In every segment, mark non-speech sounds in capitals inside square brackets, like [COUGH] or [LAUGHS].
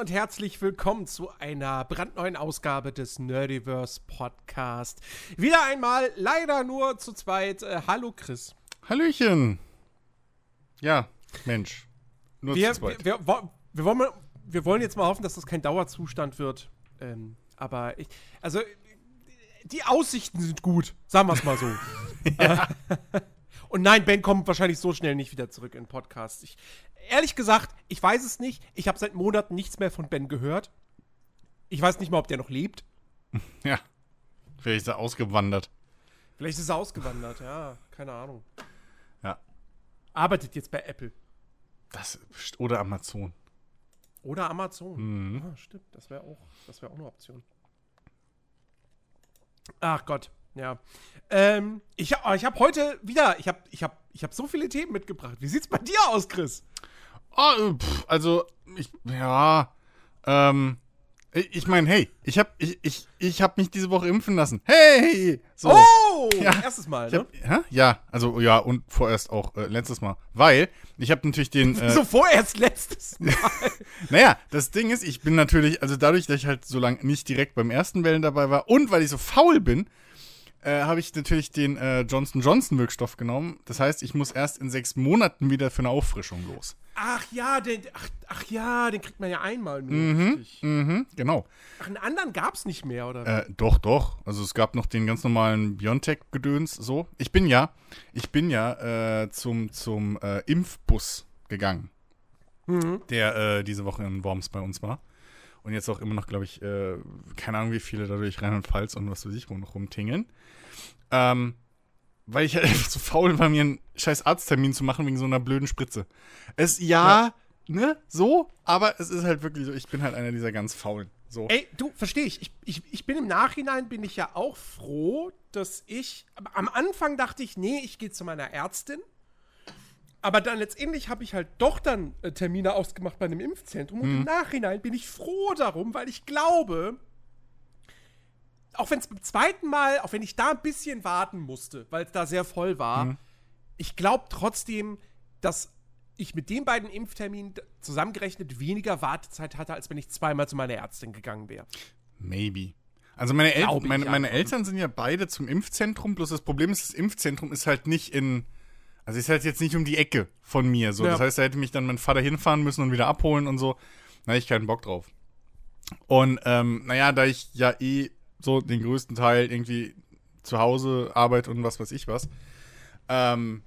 Und herzlich willkommen zu einer brandneuen Ausgabe des Nerdiverse Podcast. Wieder einmal leider nur zu zweit. Äh, hallo Chris. Hallöchen. Ja, Mensch. Nur wir, zu zweit. Wir, wir, wir, wollen, wir wollen jetzt mal hoffen, dass das kein Dauerzustand wird. Ähm, aber ich, also die Aussichten sind gut, sagen wir es mal so. [LAUGHS] ja. [LAUGHS] Und nein, Ben kommt wahrscheinlich so schnell nicht wieder zurück in den Podcast. Ich, ehrlich gesagt, ich weiß es nicht. Ich habe seit Monaten nichts mehr von Ben gehört. Ich weiß nicht mal, ob der noch lebt. [LAUGHS] Ja. Vielleicht ist er ausgewandert. Vielleicht ist er ausgewandert, ja. Keine Ahnung. Ja. Arbeitet jetzt bei Apple. Das, oder Amazon. Oder Amazon. Mhm. Ah, stimmt. Das wäre auch, wär auch eine Option. Ach Gott. Ja. Ähm, ich ich habe heute wieder, ich habe ich hab, ich hab so viele Themen mitgebracht. Wie sieht's bei dir aus, Chris? Oh, pff, also, ich, ja, ähm, ich meine, hey, ich habe ich, ich, ich hab mich diese Woche impfen lassen. Hey! So. Oh! [LAUGHS] Ja, erstes Mal, ne? Hab, ja, also ja, und vorerst auch äh, letztes Mal. Weil ich habe natürlich den. Äh, so vorerst letztes [LAUGHS] Mal. naja, das Ding ist, ich bin natürlich, also dadurch, dass ich halt so lange nicht direkt beim ersten Wellen dabei war und weil ich so faul bin, äh, habe ich natürlich den äh, Johnson Johnson Wirkstoff genommen. Das heißt, ich muss erst in sechs Monaten wieder für eine Auffrischung los. Ach ja, den, ach, ach ja, den kriegt man ja einmal nur. Mhm, mhm, genau. Ach, einen anderen gab es nicht mehr, oder? Äh, doch, doch. Also es gab noch den ganz normalen Biontech-Gedöns. So, ich bin ja, ich bin ja äh, zum zum äh, Impfbus gegangen, mhm. der äh, diese Woche in Worms bei uns war und jetzt auch immer noch, glaube ich, äh, keine Ahnung, wie viele dadurch Rheinland-Pfalz und was weiß ich wo noch rumtingeln. Ähm, weil ich halt [LAUGHS] einfach zu faul war, mir einen scheiß Arzttermin zu machen wegen so einer blöden Spritze. Es, ja, ja. ne, so, aber es ist halt wirklich so, ich bin halt einer dieser ganz faulen. So. Ey, du, verstehe ich. ich. Ich, ich. bin im Nachhinein, bin ich ja auch froh, dass ich, am Anfang dachte ich, nee, ich gehe zu meiner Ärztin. Aber dann letztendlich habe ich halt doch dann äh, Termine ausgemacht bei einem Impfzentrum. Und mhm. im Nachhinein bin ich froh darum, weil ich glaube, auch wenn es beim zweiten Mal, auch wenn ich da ein bisschen warten musste, weil es da sehr voll war, mhm. ich glaube trotzdem, dass ich mit den beiden Impfterminen zusammengerechnet weniger Wartezeit hatte, als wenn ich zweimal zu meiner Ärztin gegangen wäre. Maybe. Also meine, El meine, meine Eltern sind ja beide zum Impfzentrum, bloß das Problem ist, das Impfzentrum ist halt nicht in also ist halt jetzt nicht um die Ecke von mir. So. Ja. Das heißt, da hätte mich dann mein Vater hinfahren müssen und wieder abholen und so. Da ich keinen Bock drauf. Und ähm, naja, da ich ja eh so den größten Teil irgendwie zu Hause arbeite und was weiß ich was, ähm,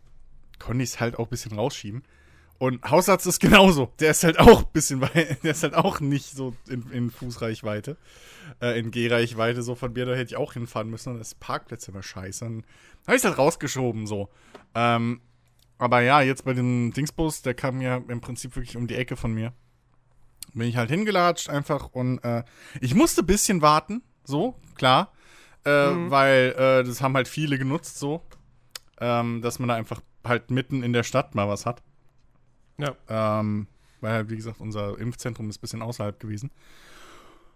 konnte ich es halt auch ein bisschen rausschieben. Und Hausarzt ist genauso. Der ist halt auch ein bisschen weit, [LAUGHS] der ist halt auch nicht so in, in Fußreichweite, äh, in Gehreichweite. So von mir, da hätte ich auch hinfahren müssen. Und das Parkplätze immer scheiße. Dann habe ich es halt rausgeschoben, so. Ähm, aber ja, jetzt bei dem Dingsbus, der kam ja im Prinzip wirklich um die Ecke von mir. Bin ich halt hingelatscht einfach und äh, ich musste ein bisschen warten, so, klar. Äh, mhm. Weil äh, das haben halt viele genutzt, so. Ähm, dass man da einfach halt mitten in der Stadt mal was hat. Ja. Ähm, weil halt, wie gesagt, unser Impfzentrum ist ein bisschen außerhalb gewesen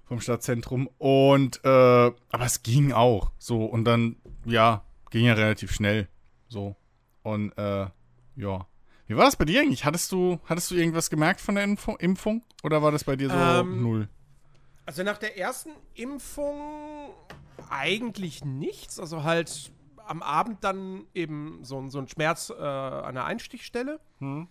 vom Stadtzentrum. Und, äh, aber es ging auch. So, und dann, ja, ging ja relativ schnell. So. Und, äh, ja. Wie war das bei dir eigentlich? Hattest du, hattest du irgendwas gemerkt von der Impfung? Oder war das bei dir so ähm, null? Also nach der ersten Impfung eigentlich nichts. Also halt am Abend dann eben so, so ein Schmerz äh, an der Einstichstelle. Hm.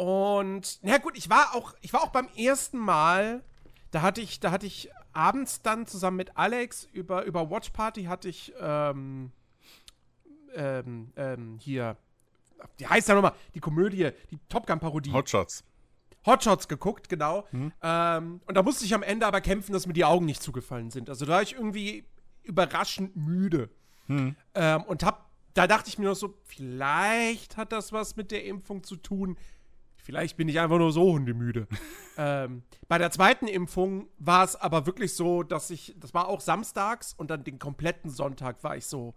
Und na gut, ich war auch, ich war auch beim ersten Mal, da hatte ich, da hatte ich abends dann zusammen mit Alex über, über Watch Party hatte ich ähm, ähm, ähm, hier, wie heißt ja nochmal, die Komödie, die Top Gun-Parodie. Hotshots. Hotshots geguckt, genau. Mhm. Ähm, und da musste ich am Ende aber kämpfen, dass mir die Augen nicht zugefallen sind. Also da war ich irgendwie überraschend müde. Mhm. Ähm, und hab, da dachte ich mir noch so, vielleicht hat das was mit der Impfung zu tun. Vielleicht bin ich einfach nur so hundemüde. [LAUGHS] ähm, bei der zweiten Impfung war es aber wirklich so, dass ich, das war auch samstags und dann den kompletten Sonntag war ich so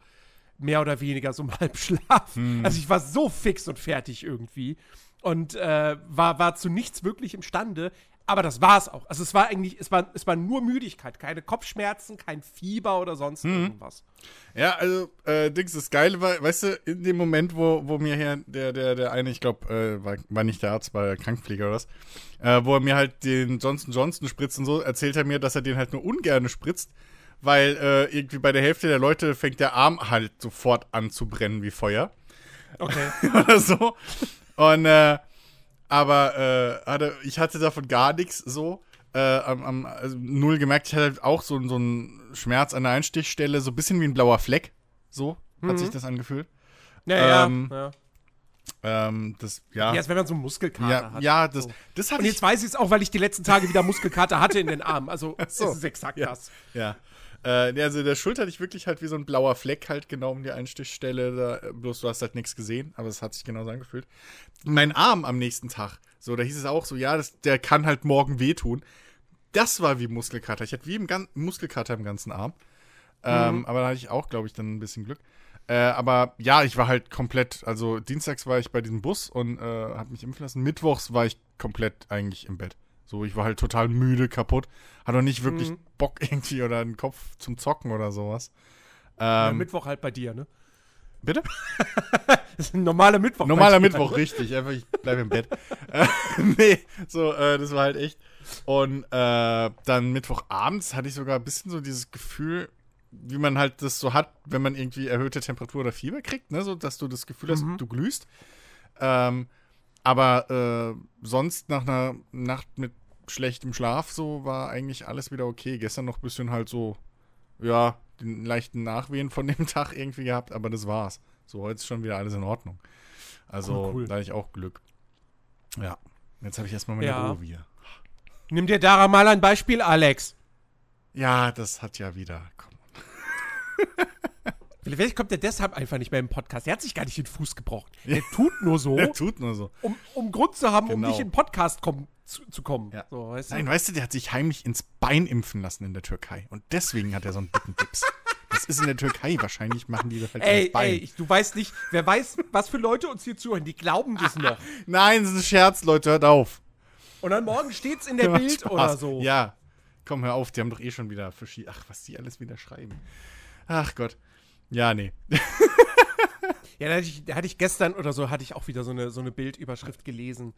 mehr oder weniger so im [LAUGHS] Halbschlaf. Hm. Also ich war so fix und fertig irgendwie. und äh, war, war zu nichts wirklich imstande. Aber das war es auch. Also es war eigentlich, es war, es war nur Müdigkeit, keine Kopfschmerzen, kein Fieber oder sonst mhm. irgendwas. Ja, also, äh, Dings, das Geile war, weißt du, in dem Moment, wo, wo mir hier der, der, der eine, ich glaube, äh, war, war nicht der Arzt, war der Krankenpfleger oder was, äh, wo er mir halt den Johnson Johnson spritzt und so, erzählt er mir, dass er den halt nur ungern spritzt, weil äh, irgendwie bei der Hälfte der Leute fängt der Arm halt sofort an zu brennen wie Feuer. Okay. [LAUGHS] oder so. Und, äh, aber äh, hatte, ich hatte davon gar nichts so. Äh, am, am also null gemerkt, ich hatte halt auch so, so einen Schmerz an der Einstichstelle, so ein bisschen wie ein blauer Fleck. So mhm. hat sich das angefühlt. Ja, ähm, ja. Ähm, das, ja. Ja, als wenn man so Muskelkater ja, hat. Ja, das, so. das hat Und jetzt weiß ich es auch, weil ich die letzten Tage wieder Muskelkater hatte in den Armen. Also, [LAUGHS] so. es ist exakt ja. das. Ja. Äh, also der Schulter hatte ich wirklich halt wie so ein blauer Fleck halt genau um die Einstichstelle. Da, bloß du hast halt nichts gesehen, aber es hat sich genauso angefühlt. Mein Arm am nächsten Tag, so, da hieß es auch so, ja, das, der kann halt morgen wehtun. Das war wie Muskelkater. Ich hatte wie im Gan Muskelkater im ganzen Arm. Ähm, mhm. Aber da hatte ich auch, glaube ich, dann ein bisschen Glück. Äh, aber ja, ich war halt komplett, also dienstags war ich bei diesem Bus und äh, habe mich impfen lassen. Mittwochs war ich komplett eigentlich im Bett. So, ich war halt total müde, kaputt. Hatte auch nicht wirklich mhm. Bock irgendwie oder einen Kopf zum Zocken oder sowas. Ähm, Mittwoch halt bei dir, ne? Bitte? [LAUGHS] das ist ein normaler Mittwoch. Normaler Mittwoch, ne? richtig. Einfach, ich bleibe im Bett. [LAUGHS] äh, nee, so, äh, das war halt echt. Und äh, dann Mittwochabends hatte ich sogar ein bisschen so dieses Gefühl, wie man halt das so hat, wenn man irgendwie erhöhte Temperatur oder Fieber kriegt, ne? So, dass du das Gefühl hast, mhm. du glühst. Ähm, aber äh, sonst nach einer Nacht mit schlechtem Schlaf so war eigentlich alles wieder okay. Gestern noch ein bisschen halt so, ja, den leichten Nachwehen von dem [LAUGHS] Tag irgendwie gehabt, aber das war's. So, heute ist schon wieder alles in Ordnung. Also, cool, cool. da hatte ich auch Glück. Ja, jetzt habe ich erstmal meine ja. Ruhe wieder. Nimm dir daran mal ein Beispiel, Alex. Ja, das hat ja wieder. Komm. [LAUGHS] Vielleicht kommt er deshalb einfach nicht mehr im Podcast. Er hat sich gar nicht den Fuß gebrochen. [LAUGHS] Er tut nur so. er tut nur so. Um, um Grund zu haben, genau. um nicht in den Podcast kommen, zu, zu, kommen. Ja. So, weißt du? Nein, weißt du, der hat sich heimlich ins Bein impfen lassen in der Türkei. Und deswegen hat er so einen dicken Dips. Das ist in der Türkei. Wahrscheinlich machen die das halt ey, ins Bein. Ey, du weißt nicht, wer weiß, was für Leute uns hier zuhören. Die glauben das noch. [LAUGHS] Nein, das ist ein Scherz, Leute. Hört auf. Und dann morgen steht's in der [LAUGHS] Bild Spaß. oder so. Ja. Komm, hör auf. Die haben doch eh schon wieder verschiedene. Ach, was die alles wieder schreiben. Ach Gott. Ja, nee. [LAUGHS] ja, da hatte, ich, da hatte ich gestern oder so, hatte ich auch wieder so eine, so eine Bildüberschrift gelesen.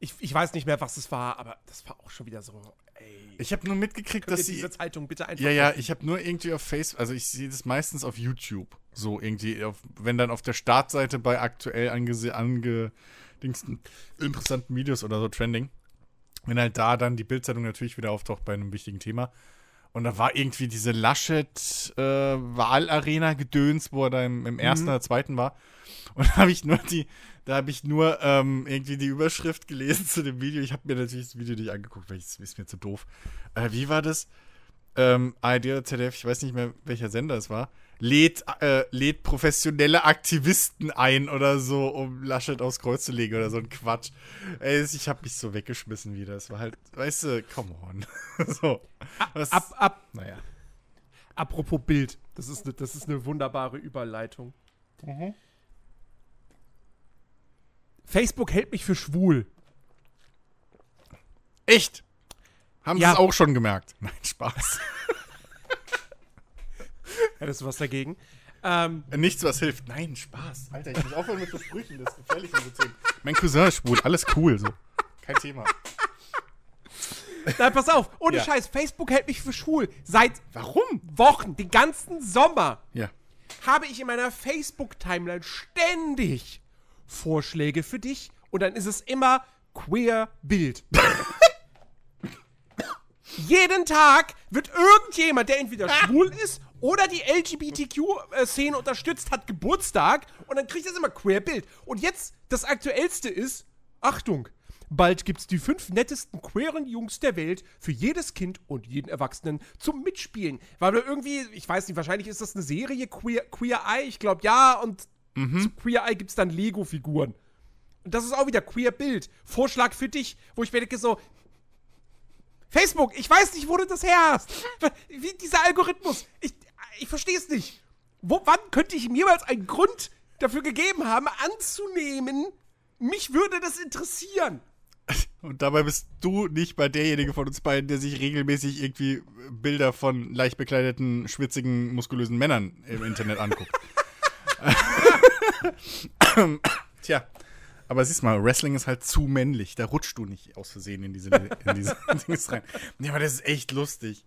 Ich, ich weiß nicht mehr, was es war, aber das war auch schon wieder so, ey. Ich habe nur mitgekriegt, dass sie. diese Zeitung bitte einfach. Ja, ja, ich habe nur irgendwie auf Facebook, also ich sehe das meistens auf YouTube. So irgendwie, auf, wenn dann auf der Startseite bei aktuell ange, ange interessanten Videos oder so trending. Wenn halt da dann die Bildzeitung natürlich wieder auftaucht bei einem wichtigen Thema. Und da war irgendwie diese Laschet-Wahlarena-Gedöns, äh, wo er da im, im ersten mhm. oder zweiten war. Und [LAUGHS] da habe ich nur die, da habe ich nur ähm, irgendwie die Überschrift gelesen zu dem Video. Ich habe mir natürlich das Video nicht angeguckt, weil es ist mir zu doof. Äh, wie war das? Ähm, ARD oder ZDF, ich weiß nicht mehr, welcher Sender es war lädt, äh, lädt professionelle Aktivisten ein oder so, um Laschet aufs Kreuz zu legen oder so ein Quatsch. Ey, ich hab mich so weggeschmissen wieder. Es war halt, weißt du, come on. [LAUGHS] so. Was, ab, ab. Naja. Apropos Bild, das ist, ne, das ist eine wunderbare Überleitung. Mhm. Facebook hält mich für schwul. Echt? Haben ja. sie es auch schon gemerkt? [LAUGHS] Nein, Spaß. [LAUGHS] Hättest du was dagegen? Ähm, Nichts, was hilft. Nein, Spaß. Alter, ich muss aufhören mit so Sprüchen. Das ist gefährlich so Themen. Mein Cousin ist schwul. Alles cool. So. Kein Thema. Nein, pass auf. Ohne ja. Scheiß. Facebook hält mich für schwul. Seit Warum? Wochen, den ganzen Sommer, ja. habe ich in meiner Facebook-Timeline ständig Vorschläge für dich. Und dann ist es immer queer Bild. [LAUGHS] Jeden Tag wird irgendjemand, der entweder [LAUGHS] schwul ist oder die LGBTQ-Szene unterstützt, hat Geburtstag und dann kriegt das immer Queer-Bild. Und jetzt, das Aktuellste ist, Achtung, bald gibt's die fünf nettesten queeren Jungs der Welt für jedes Kind und jeden Erwachsenen zum Mitspielen. Weil du irgendwie, ich weiß nicht, wahrscheinlich ist das eine Serie, Queer, Queer Eye, ich glaube ja, und mhm. zu Queer Eye gibt's dann Lego-Figuren. Und das ist auch wieder Queer Bild. Vorschlag für dich, wo ich mir denke so, Facebook, ich weiß nicht, wo du das her hast. [LAUGHS] Wie dieser Algorithmus. Ich, ich verstehe es nicht. Wo, wann könnte ich ihm jemals einen Grund dafür gegeben haben, anzunehmen, mich würde das interessieren. [LAUGHS] Und dabei bist du nicht mal derjenige von uns beiden, der sich regelmäßig irgendwie Bilder von leicht bekleideten, schwitzigen, muskulösen Männern im Internet anguckt. [LAUGHS] Tja. Aber siehst mal, Wrestling ist halt zu männlich. Da rutschst du nicht aus Versehen in diese, in diese Dings rein. Ja, aber das ist echt lustig.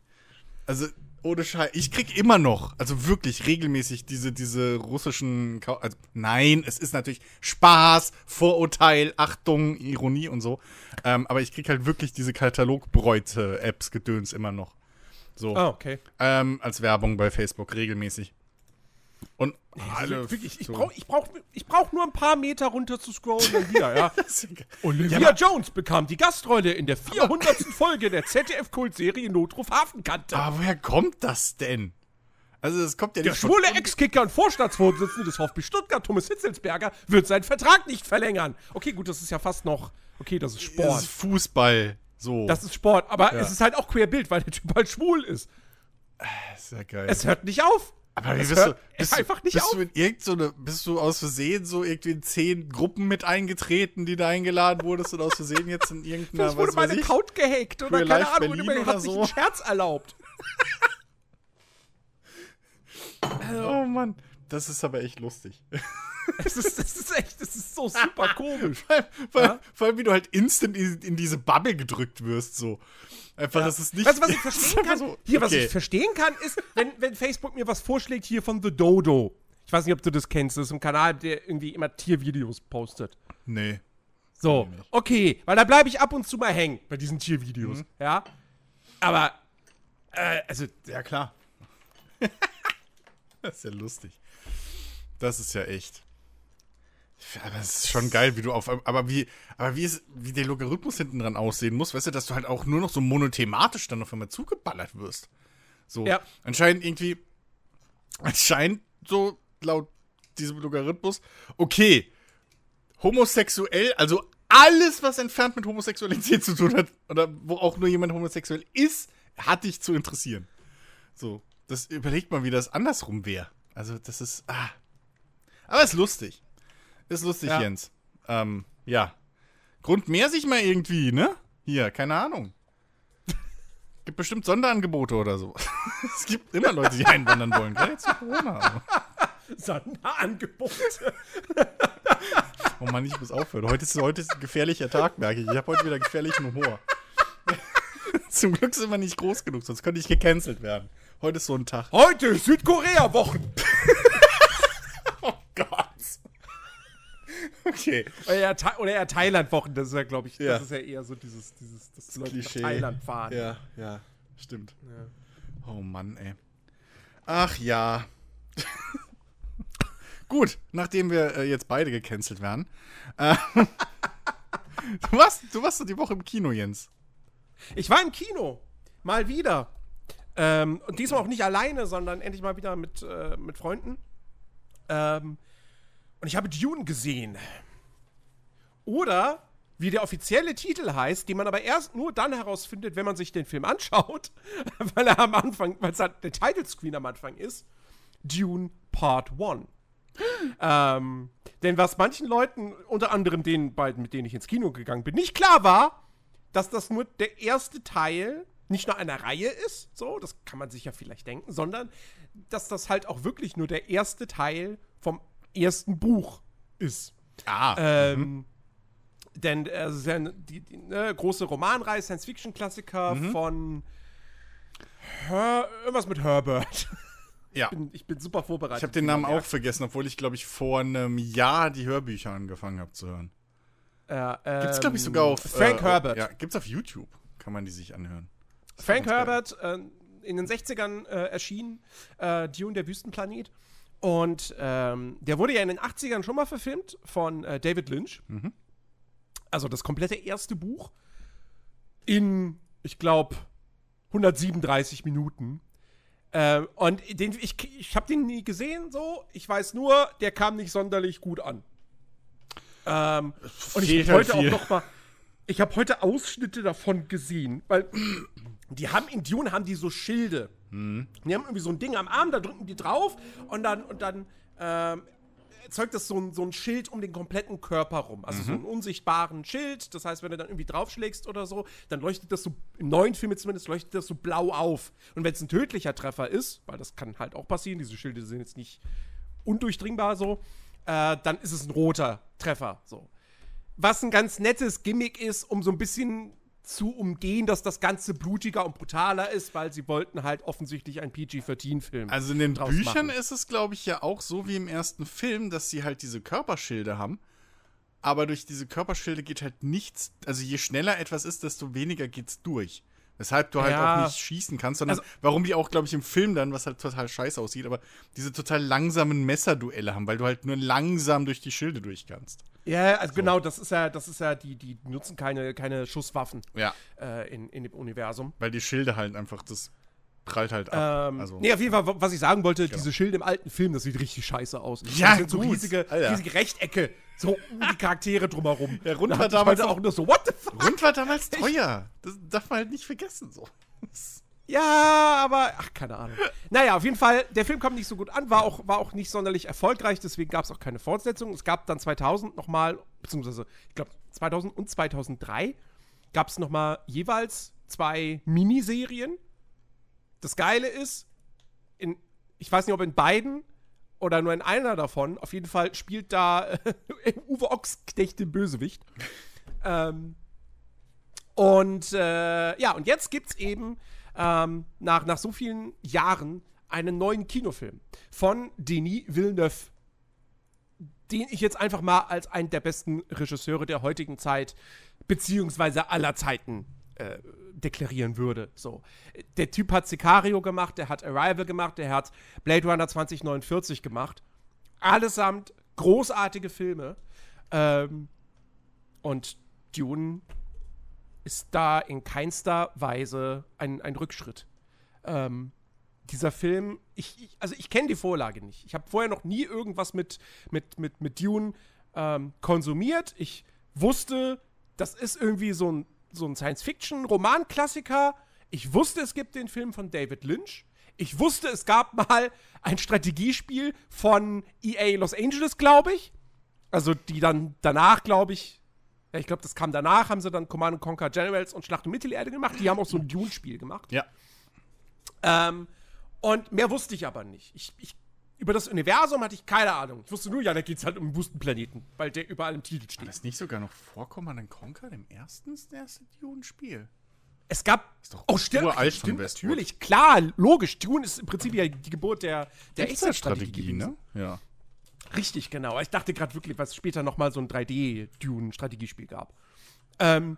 Also, ohne Scheiß. Ich krieg immer noch, also wirklich regelmäßig diese, diese russischen. Ka also, nein, es ist natürlich Spaß, Vorurteil, Achtung, Ironie und so. Ähm, aber ich krieg halt wirklich diese Katalogbräute-Apps-Gedöns immer noch. So. Ah, okay. Ähm, als Werbung bei Facebook regelmäßig. Und alle wirklich, ich brauche ich brauch, ich brauch nur ein paar Meter runter zu scrollen und wieder, ja. [LAUGHS] Olivia ja, Jones bekam die Gastrolle in der 400. Folge der ZDF-Kultserie Notruf Hafenkante. Aber woher kommt das denn? Also das kommt ja nicht Der schwule Ex-Kicker und Vorstandsvorsitzende des VfB Stuttgart, Thomas Hitzelsberger, wird seinen Vertrag nicht verlängern. Okay, gut, das ist ja fast noch, okay, das ist Sport. Das ist Fußball, so. Das ist Sport, aber ja. es ist halt auch querbild, weil der Typ halt schwul ist. Das ist ja geil. Es hört nicht auf. Aber wie bist du, bist einfach nicht bist auf. du in irgendeine, bist du aus Versehen so irgendwie in zehn Gruppen mit eingetreten, die da eingeladen wurdest und aus Versehen jetzt in [LAUGHS] irgendeiner, Vielleicht wurde mein Account gehackt oder keine Ahnung, und mir hat so. sich einen Scherz erlaubt. [LAUGHS] oh Mann, das ist aber echt lustig. [LAUGHS] Es ist, das ist echt, das ist so super komisch. Vor, vor, ja? allem, wie du halt instant in, in diese Bubble gedrückt wirst, so. Einfach, ja. das ist nicht. Weißt du, was ich [LAUGHS] verstehen kann? So, hier, okay. was ich verstehen kann, ist, wenn, wenn Facebook mir was vorschlägt hier von The Dodo. Ich weiß nicht, ob du das kennst. Das ist ein Kanal, der irgendwie immer Tiervideos postet. Nee. So, okay, weil da bleibe ich ab und zu mal hängen bei diesen Tiervideos. Mhm. Ja. Aber, äh, also. Ja, klar. [LAUGHS] das ist ja lustig. Das ist ja echt. Aber es ist schon geil, wie du auf. Aber wie, aber wie, ist, wie der Logarithmus hinten dran aussehen muss, weißt du, dass du halt auch nur noch so monothematisch dann auf einmal zugeballert wirst. So. Ja. Anscheinend irgendwie. Anscheinend so laut diesem Logarithmus. Okay. Homosexuell, also alles, was entfernt mit Homosexualität zu tun hat, oder wo auch nur jemand homosexuell ist, hat dich zu interessieren. So. Das überlegt mal, wie das andersrum wäre. Also, das ist. Ah. Aber es ist lustig. Ist lustig, ja. Jens. Ähm, ja. Grund mehr sich mal irgendwie, ne? Hier, keine Ahnung. [LAUGHS] Gibt bestimmt Sonderangebote oder so. [LAUGHS] es gibt immer Leute, die einwandern wollen. Gerade jetzt zu Corona. [LAUGHS] Sonderangebote. oh Mann, ich muss aufhören. Heute ist, heute ist ein gefährlicher Tag, merke ich. Ich habe heute wieder gefährlichen Humor. Zum Glück sind wir nicht groß genug, sonst könnte ich gecancelt werden. Heute ist so ein Tag. Heute Südkorea-Wochen. Okay. Oder eher, oder eher Thailand-Wochen, das ist ja, glaube ich, ja. das ist ja eher so dieses, dieses das, das Leute Klischee. Thailand fahren. Ja, ja, stimmt. Ja. Oh Mann, ey. Ach ja. [LAUGHS] Gut, nachdem wir äh, jetzt beide gecancelt werden. Äh, [LAUGHS] du, warst, du warst die Woche im Kino, Jens. Ich war im Kino. Mal wieder. Ähm, und diesmal auch nicht alleine, sondern endlich mal wieder mit, äh, mit Freunden. Ähm, und ich habe Dune gesehen. Oder, wie der offizielle Titel heißt, den man aber erst nur dann herausfindet, wenn man sich den Film anschaut, [LAUGHS] weil er am Anfang, weil es halt der Titlescreen am Anfang ist, Dune Part 1. ähm, denn was manchen Leuten, unter anderem den beiden, mit denen ich ins Kino gegangen bin, nicht klar war, dass das nur der erste Teil nicht nur einer Reihe ist, so, das kann man sich ja vielleicht denken, sondern dass das halt auch wirklich nur der erste Teil vom ersten Buch ist. Ah. Ähm, mhm. Denn also ja die, die ne, große Romanreihe, Science-Fiction-Klassiker mhm. von Her irgendwas mit Herbert. Ja. Ich bin, ich bin super vorbereitet. Ich habe den Namen auch vergessen, obwohl ich, glaube ich, vor einem Jahr die Hörbücher angefangen habe zu hören. Ja, ähm, gibt's, glaube ich, sogar auf. Frank äh, Herbert. Ja, gibt's auf YouTube. Kann man die sich anhören. Frank Herbert, äh, in den 60ern äh, erschienen, äh, Dune, der Wüstenplanet. Und ähm, der wurde ja in den 80ern schon mal verfilmt von äh, David Lynch. Mhm. Also das komplette erste Buch in, ich glaube, 137 Minuten. Äh, und den, ich, ich habe den nie gesehen, so. Ich weiß nur, der kam nicht sonderlich gut an. Ähm, und ich habe heute viel. auch noch mal, ich habe heute Ausschnitte davon gesehen, weil [CLEARS THROAT] die haben in Dune haben die so Schilde. Mhm. Die haben irgendwie so ein Ding am Arm, da drücken die drauf und dann, und dann ähm, erzeugt das so ein, so ein Schild um den kompletten Körper rum. Also mhm. so einen unsichtbaren Schild. Das heißt, wenn du dann irgendwie draufschlägst oder so, dann leuchtet das so, im neuen Film zumindest, leuchtet das so blau auf. Und wenn es ein tödlicher Treffer ist, weil das kann halt auch passieren, diese Schilde sind jetzt nicht undurchdringbar so, äh, dann ist es ein roter Treffer. So. Was ein ganz nettes Gimmick ist, um so ein bisschen zu umgehen, dass das Ganze blutiger und brutaler ist, weil sie wollten halt offensichtlich einen PG-13-Film. Also in den Büchern machen. ist es, glaube ich, ja auch so wie im ersten Film, dass sie halt diese Körperschilde haben. Aber durch diese Körperschilde geht halt nichts. Also je schneller etwas ist, desto weniger geht's durch. Weshalb du halt ja. auch nicht schießen kannst, sondern also, warum die auch, glaube ich, im Film dann, was halt total scheiße aussieht, aber diese total langsamen Messerduelle haben, weil du halt nur langsam durch die Schilde durch kannst. Ja, also so. genau, das ist ja, das ist ja, die, die nutzen keine, keine Schusswaffen ja. äh, in, in dem Universum. Weil die Schilde halt einfach das prallt halt ab. Ähm, also. Nee, auf jeden Fall, was ich sagen wollte, genau. diese Schilde im alten Film, das sieht richtig scheiße aus. Ja, das sind so riesige, riesige Rechtecke, so um die Charaktere drumherum. Der Rund war damals auch nur so, what the fuck? Rund war damals teuer. Das darf man halt nicht vergessen, so. Ja, aber, ach, keine Ahnung. Naja, auf jeden Fall, der Film kam nicht so gut an, war auch, war auch nicht sonderlich erfolgreich, deswegen gab es auch keine Fortsetzung. Es gab dann 2000 nochmal, beziehungsweise, ich glaube, 2000 und 2003 gab es nochmal jeweils zwei Miniserien. Das Geile ist, in, ich weiß nicht, ob in beiden oder nur in einer davon, auf jeden Fall spielt da [LAUGHS] äh, Uwe Ochsknecht den Bösewicht. [LAUGHS] ähm, und äh, ja, und jetzt gibt's eben ähm, nach, nach so vielen Jahren einen neuen Kinofilm von Denis Villeneuve, den ich jetzt einfach mal als einen der besten Regisseure der heutigen Zeit beziehungsweise aller Zeiten äh, deklarieren würde. So, der Typ hat Sicario gemacht, der hat Arrival gemacht, der hat Blade Runner 2049 gemacht. Allesamt großartige Filme. Ähm, und Dune ist da in keinster Weise ein, ein Rückschritt. Ähm, dieser Film, ich, ich also ich kenne die Vorlage nicht. Ich habe vorher noch nie irgendwas mit, mit, mit, mit Dune ähm, konsumiert. Ich wusste, das ist irgendwie so ein, so ein Science-Fiction-Roman-Klassiker. Ich wusste, es gibt den Film von David Lynch. Ich wusste, es gab mal ein Strategiespiel von EA Los Angeles, glaube ich. Also die dann danach, glaube ich, ja, ich glaube, das kam danach, haben sie dann Command Conquer Generals und Schlacht um Mittelerde gemacht. Die haben auch so ein Dune-Spiel gemacht. Ja. Ähm, und mehr wusste ich aber nicht. Ich, ich, über das Universum hatte ich keine Ahnung. Ich wusste nur, ja, da geht es halt um den Wüstenplaneten, weil der überall im Titel steht. War das nicht sogar noch vor Command Conquer, dem ersten, erste Dune-Spiel? Es gab. Ist doch oh, stimmt, stimmt natürlich. Klar, logisch. Dune ist im Prinzip ja die Geburt der, der Echtzeitstrategie, ne? Ja. Richtig, genau. Ich dachte gerade wirklich, was später noch mal so ein 3D-Dune-Strategiespiel gab. Ähm,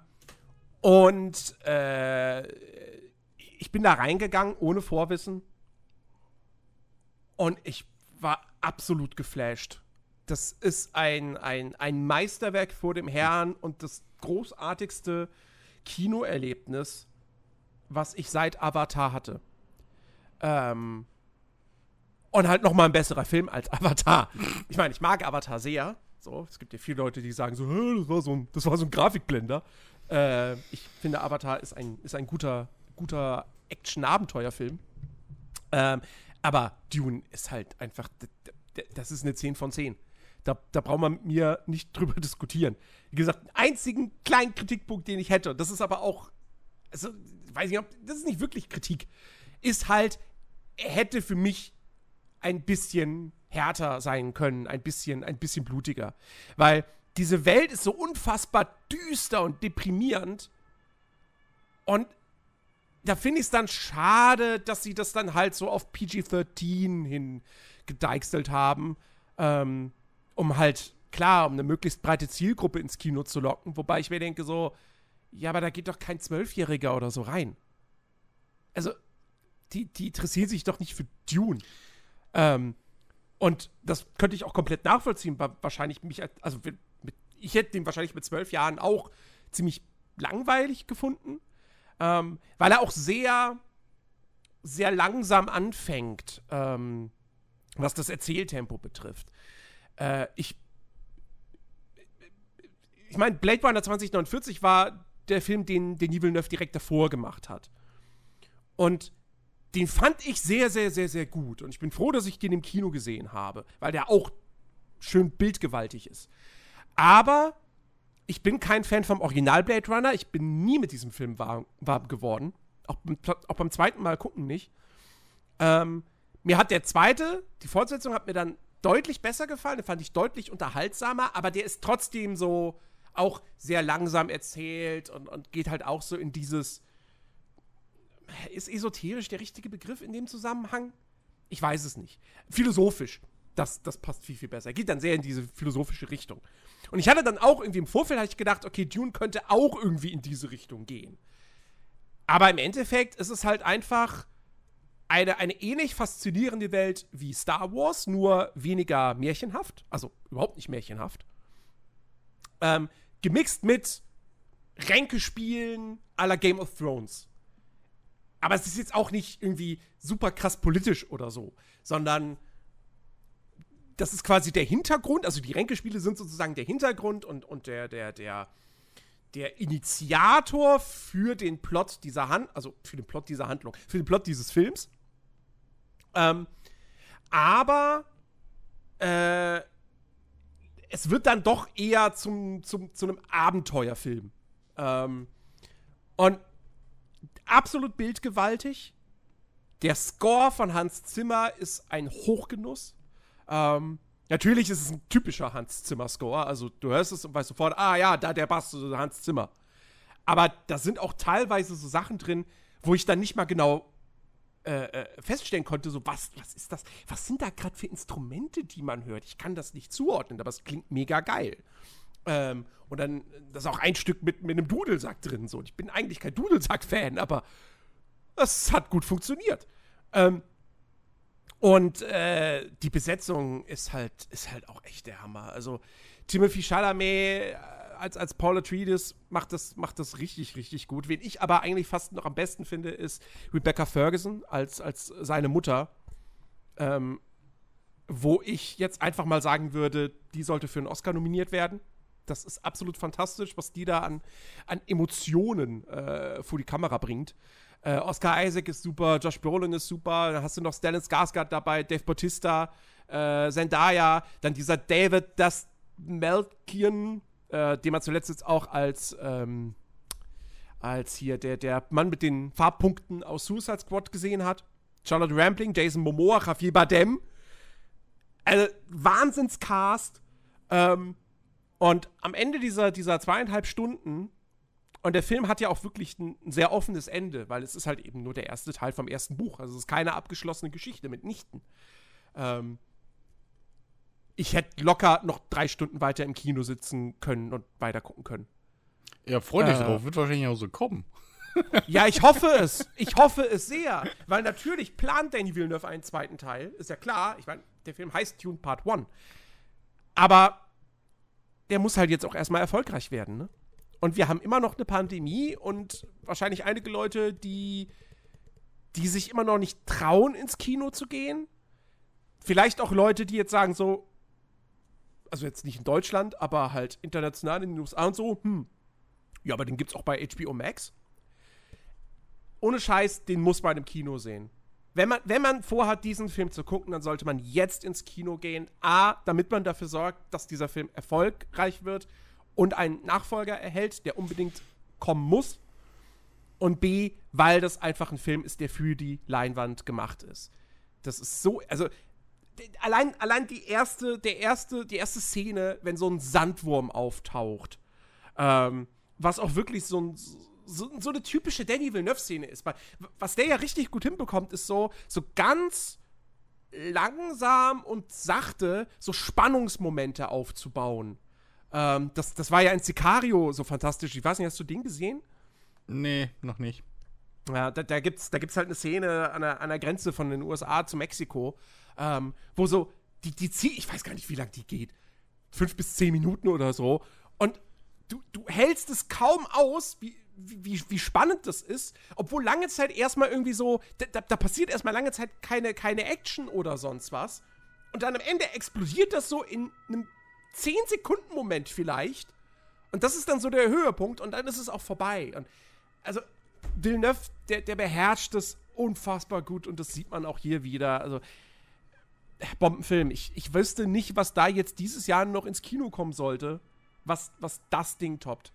und äh, ich bin da reingegangen ohne Vorwissen. Und ich war absolut geflasht. Das ist ein, ein, ein Meisterwerk vor dem Herrn und das großartigste Kinoerlebnis, was ich seit Avatar hatte. Ähm, und halt noch mal ein besserer Film als [LAUGHS] Avatar. Ich meine, ich mag Avatar sehr. So, es gibt ja viele Leute, die sagen so, das war so ein, das war so ein Grafikblender. Äh, ich finde, Avatar ist ein, ist ein guter, guter Action-Abenteuerfilm. Ähm, aber Dune ist halt einfach, das ist eine 10 von 10. Da, da braucht man mit mir nicht [LAUGHS] drüber diskutieren. Wie gesagt, einen einzigen kleinen Kritikpunkt, den ich hätte, das ist aber auch, also, weiß ich nicht, das ist nicht wirklich Kritik, ist halt, er hätte für mich ein bisschen härter sein können, ein bisschen, ein bisschen blutiger. Weil diese Welt ist so unfassbar düster und deprimierend. Und da finde ich es dann schade, dass sie das dann halt so auf PG-13 hin gedeichselt haben, ähm, um halt, klar, um eine möglichst breite Zielgruppe ins Kino zu locken. Wobei ich mir denke so, ja, aber da geht doch kein Zwölfjähriger oder so rein. Also, die, die interessieren sich doch nicht für Dune. Ähm, und das könnte ich auch komplett nachvollziehen, weil wahrscheinlich mich, also mit, ich hätte den wahrscheinlich mit zwölf Jahren auch ziemlich langweilig gefunden, ähm, weil er auch sehr, sehr langsam anfängt, ähm, was das Erzähltempo betrifft. Äh, ich, ich meine, Blade Runner 2049 war der Film, den, den Villeneuve direkt davor gemacht hat. Und den fand ich sehr, sehr, sehr, sehr gut. Und ich bin froh, dass ich den im Kino gesehen habe, weil der auch schön bildgewaltig ist. Aber ich bin kein Fan vom Original Blade Runner. Ich bin nie mit diesem Film warm, warm geworden. Auch, auch, beim zweiten Mal gucken nicht. Ähm, mir hat der zweite, die Fortsetzung hat mir dann deutlich besser gefallen. Den fand ich deutlich unterhaltsamer, aber der ist trotzdem so auch sehr langsam erzählt und, und geht halt auch so in dieses. Ist esoterisch der richtige Begriff in dem Zusammenhang? Ich weiß es nicht. Philosophisch. Das, das passt viel, viel besser. Geht dann sehr in diese philosophische Richtung. Und ich hatte dann auch irgendwie im Vorfeld ich gedacht, okay, Dune könnte auch irgendwie in diese Richtung gehen. Aber im Endeffekt ist es halt einfach eine, eine ähnlich faszinierende Welt wie Star Wars, nur weniger märchenhaft. Also überhaupt nicht märchenhaft. Ähm, gemixt mit Ränkespielen la Game of Thrones. Aber es ist jetzt auch nicht irgendwie super krass politisch oder so, sondern das ist quasi der Hintergrund, also die Ränkespiele sind sozusagen der Hintergrund und, und der, der, der, der Initiator für den Plot dieser Hand, also für den Plot dieser Handlung, für den Plot dieses Films. Ähm, aber äh, es wird dann doch eher zum, zum, zu einem Abenteuerfilm. Ähm, und absolut bildgewaltig. Der Score von Hans Zimmer ist ein Hochgenuss. Ähm, natürlich ist es ein typischer Hans Zimmer-Score. Also du hörst es und weißt sofort, ah ja, da der Bass, Hans Zimmer. Aber da sind auch teilweise so Sachen drin, wo ich dann nicht mal genau äh, äh, feststellen konnte, so, was, was ist das? Was sind da gerade für Instrumente, die man hört? Ich kann das nicht zuordnen, aber es klingt mega geil. Ähm, und dann, das ist auch ein Stück mit, mit einem Dudelsack drin. So. Ich bin eigentlich kein Dudelsack-Fan, aber es hat gut funktioniert. Ähm, und äh, die Besetzung ist halt, ist halt auch echt der Hammer. Also Timothy Chalamet als, als Paul Atreides macht das, macht das richtig, richtig gut. Wen ich aber eigentlich fast noch am besten finde, ist Rebecca Ferguson als, als seine Mutter. Ähm, wo ich jetzt einfach mal sagen würde, die sollte für einen Oscar nominiert werden. Das ist absolut fantastisch, was die da an, an Emotionen äh, vor die Kamera bringt. Äh, Oscar Isaac ist super, Josh Brolin ist super, dann hast du noch Stellan Skarsgård dabei, Dave Bautista, äh, Zendaya, dann dieser David das Melkian, äh, den man zuletzt jetzt auch als, ähm, als hier der, der Mann mit den Farbpunkten aus Suicide Squad gesehen hat. Charlotte Rampling, Jason Momoa, Javier Bardem. Also, Wahnsinnscast. Ähm, und am Ende dieser, dieser zweieinhalb Stunden, und der Film hat ja auch wirklich ein, ein, sehr offenes Ende, weil es ist halt eben nur der erste Teil vom ersten Buch. Also es ist keine abgeschlossene Geschichte mitnichten. Ähm, ich hätte locker noch drei Stunden weiter im Kino sitzen können und weiter gucken können. Ja, freu dich äh, drauf, wird wahrscheinlich auch so kommen. [LAUGHS] ja, ich hoffe es. Ich hoffe es sehr. Weil natürlich plant Danny Villeneuve einen zweiten Teil. Ist ja klar. Ich meine, der Film heißt Tune Part 1. Aber der muss halt jetzt auch erstmal erfolgreich werden, ne? Und wir haben immer noch eine Pandemie und wahrscheinlich einige Leute, die, die sich immer noch nicht trauen, ins Kino zu gehen. Vielleicht auch Leute, die jetzt sagen so, also jetzt nicht in Deutschland, aber halt international in den USA und so, hm, ja, aber den gibt's auch bei HBO Max. Ohne Scheiß, den muss man im Kino sehen. Wenn man, wenn man vorhat, diesen Film zu gucken, dann sollte man jetzt ins Kino gehen. A, damit man dafür sorgt, dass dieser Film erfolgreich wird und einen Nachfolger erhält, der unbedingt kommen muss. Und B, weil das einfach ein Film ist, der für die Leinwand gemacht ist. Das ist so, also allein, allein die erste, der erste, die erste Szene, wenn so ein Sandwurm auftaucht, ähm, was auch wirklich so, ein, so, so eine typische Danny Villeneuve-Szene ist. Weil, was der ja richtig gut hinbekommt, ist so, so ganz langsam und sachte so Spannungsmomente aufzubauen. Ähm, das, das war ja in Sicario so fantastisch. Ich weiß nicht, hast du den gesehen? Nee, noch nicht. Ja, da, da gibt es da gibt's halt eine Szene an der, an der Grenze von den USA zu Mexiko, ähm, wo so, die, die zieht, ich weiß gar nicht, wie lange die geht. Fünf bis zehn Minuten oder so. Und du, du hältst es kaum aus, wie, wie, wie spannend das ist, obwohl lange Zeit erstmal irgendwie so, da, da passiert erstmal lange Zeit keine, keine Action oder sonst was. Und dann am Ende explodiert das so in einem 10-Sekunden-Moment vielleicht. Und das ist dann so der Höhepunkt und dann ist es auch vorbei. Und also, Villeneuve, der, der beherrscht das unfassbar gut und das sieht man auch hier wieder. Also, Bombenfilm. Ich, ich wüsste nicht, was da jetzt dieses Jahr noch ins Kino kommen sollte, was, was das Ding toppt.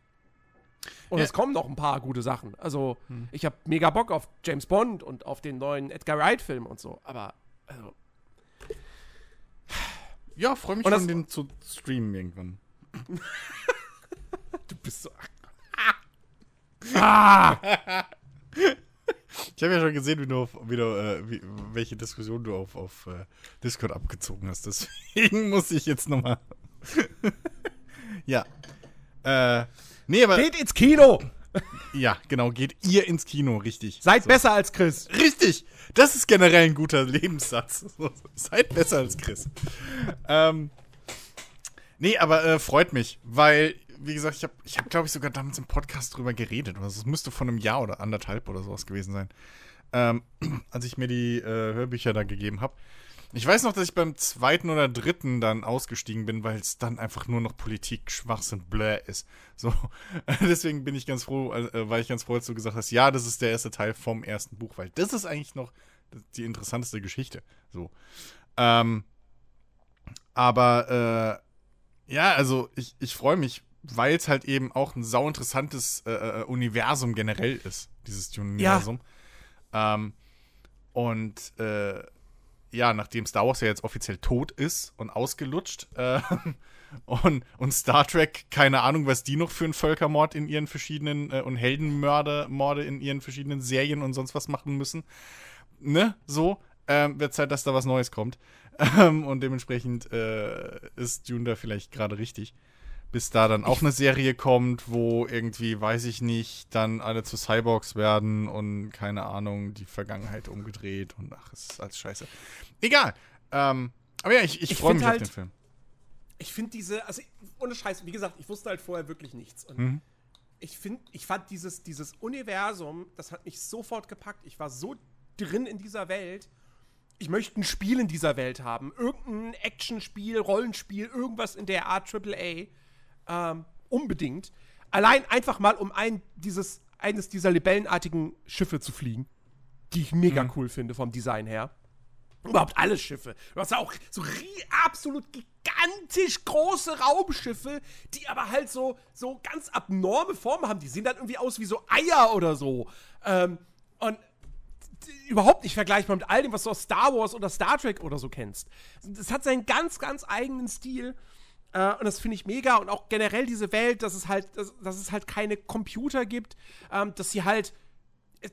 Und ja. es kommen noch ein paar gute Sachen. Also, hm. ich habe mega Bock auf James Bond und auf den neuen Edgar Wright-Film und so. Aber, also. Ja, freue mich schon, den zu streamen irgendwann. [LAUGHS] du bist so. Ah! Ich habe ja schon gesehen, wie du, auf, wie du äh, wie, welche Diskussion du auf, auf uh, Discord abgezogen hast. [LAUGHS] Deswegen muss ich jetzt nochmal. [LAUGHS] ja. Äh, nee, aber. Geht ins Kino! Ja, genau, geht ihr ins Kino, richtig. Seid so. besser als Chris. Richtig! Das ist generell ein guter Lebenssatz. [LAUGHS] Seid besser als Chris. ähm, nee, aber äh, freut mich, weil wie gesagt, ich habe, ich hab, glaube ich, sogar damals im Podcast drüber geredet. Also es müsste von einem Jahr oder anderthalb oder sowas gewesen sein, ähm, [CLEARS THROAT] als ich mir die äh, Hörbücher da gegeben habe. Ich weiß noch, dass ich beim zweiten oder dritten dann ausgestiegen bin, weil es dann einfach nur noch Politik, Schwachsinn, Blä ist. So, [LAUGHS] deswegen bin ich ganz froh, äh, war ich ganz froh, als du gesagt hast, ja, das ist der erste Teil vom ersten Buch, weil das ist eigentlich noch die interessanteste Geschichte. So, ähm, aber äh, ja, also ich, ich freue mich weil es halt eben auch ein sauinteressantes äh, äh, Universum generell ist, dieses Dune-Universum. Ja. Ähm, und äh, ja, nachdem Star Wars ja jetzt offiziell tot ist und ausgelutscht äh, [LAUGHS] und, und Star Trek, keine Ahnung, was die noch für einen Völkermord in ihren verschiedenen äh, und Heldenmorde Morde in ihren verschiedenen Serien und sonst was machen müssen. Ne, so, ähm, wird Zeit, dass da was Neues kommt. [LAUGHS] Ähm, und dementsprechend äh, ist Dune da vielleicht gerade richtig bis da dann auch eine Serie kommt, wo irgendwie, weiß ich nicht, dann alle zu Cyborgs werden und keine Ahnung, die Vergangenheit umgedreht und ach, es ist alles scheiße. Egal. Ähm, aber ja, ich, ich, ich freue mich halt, auf den Film. Ich finde diese, also ohne Scheiß, wie gesagt, ich wusste halt vorher wirklich nichts. Und mhm. ich finde, ich fand dieses, dieses Universum, das hat mich sofort gepackt. Ich war so drin in dieser Welt. Ich möchte ein Spiel in dieser Welt haben. Irgendein Actionspiel, Rollenspiel, irgendwas in der Art AAA ähm, unbedingt. Allein einfach mal, um ein, dieses, eines dieser libellenartigen Schiffe zu fliegen, die ich mega mhm. cool finde vom Design her. Überhaupt alle Schiffe. Du hast auch so absolut gigantisch große Raumschiffe, die aber halt so, so ganz abnorme Formen haben. Die sehen dann irgendwie aus wie so Eier oder so. Ähm, und überhaupt nicht vergleichbar mit all dem, was du aus Star Wars oder Star Trek oder so kennst. Das hat seinen ganz, ganz eigenen Stil. Äh, und das finde ich mega. Und auch generell diese Welt, dass es halt, dass, dass es halt keine Computer gibt, ähm, dass sie halt.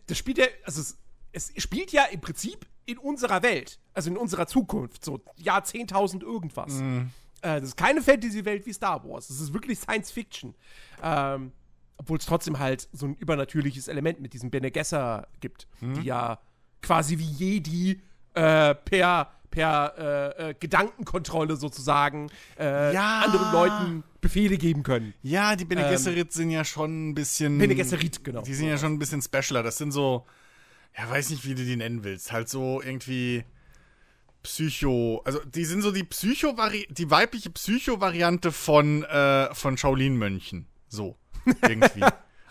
Das spielt ja, also es, es spielt ja im Prinzip in unserer Welt, also in unserer Zukunft, so Jahr 10.000 irgendwas. Mm. Äh, das ist keine Fantasy-Welt wie Star Wars. Das ist wirklich Science Fiction. Ähm, obwohl es trotzdem halt so ein übernatürliches Element mit diesem Bene Gesser gibt, mm. die ja quasi wie Jedi äh, per per äh, äh, Gedankenkontrolle sozusagen äh, ja. anderen Leuten Befehle geben können. Ja, die Bene Gesserit ähm, sind ja schon ein bisschen. Bene Gesserit, genau. Die sind ja schon ein bisschen specialer. Das sind so, ja, weiß nicht, wie du die nennen willst. Halt so irgendwie Psycho. Also, die sind so die Psycho die weibliche Psycho-Variante von, äh, von Shaolin-Mönchen. So. [LAUGHS] Irgendwie.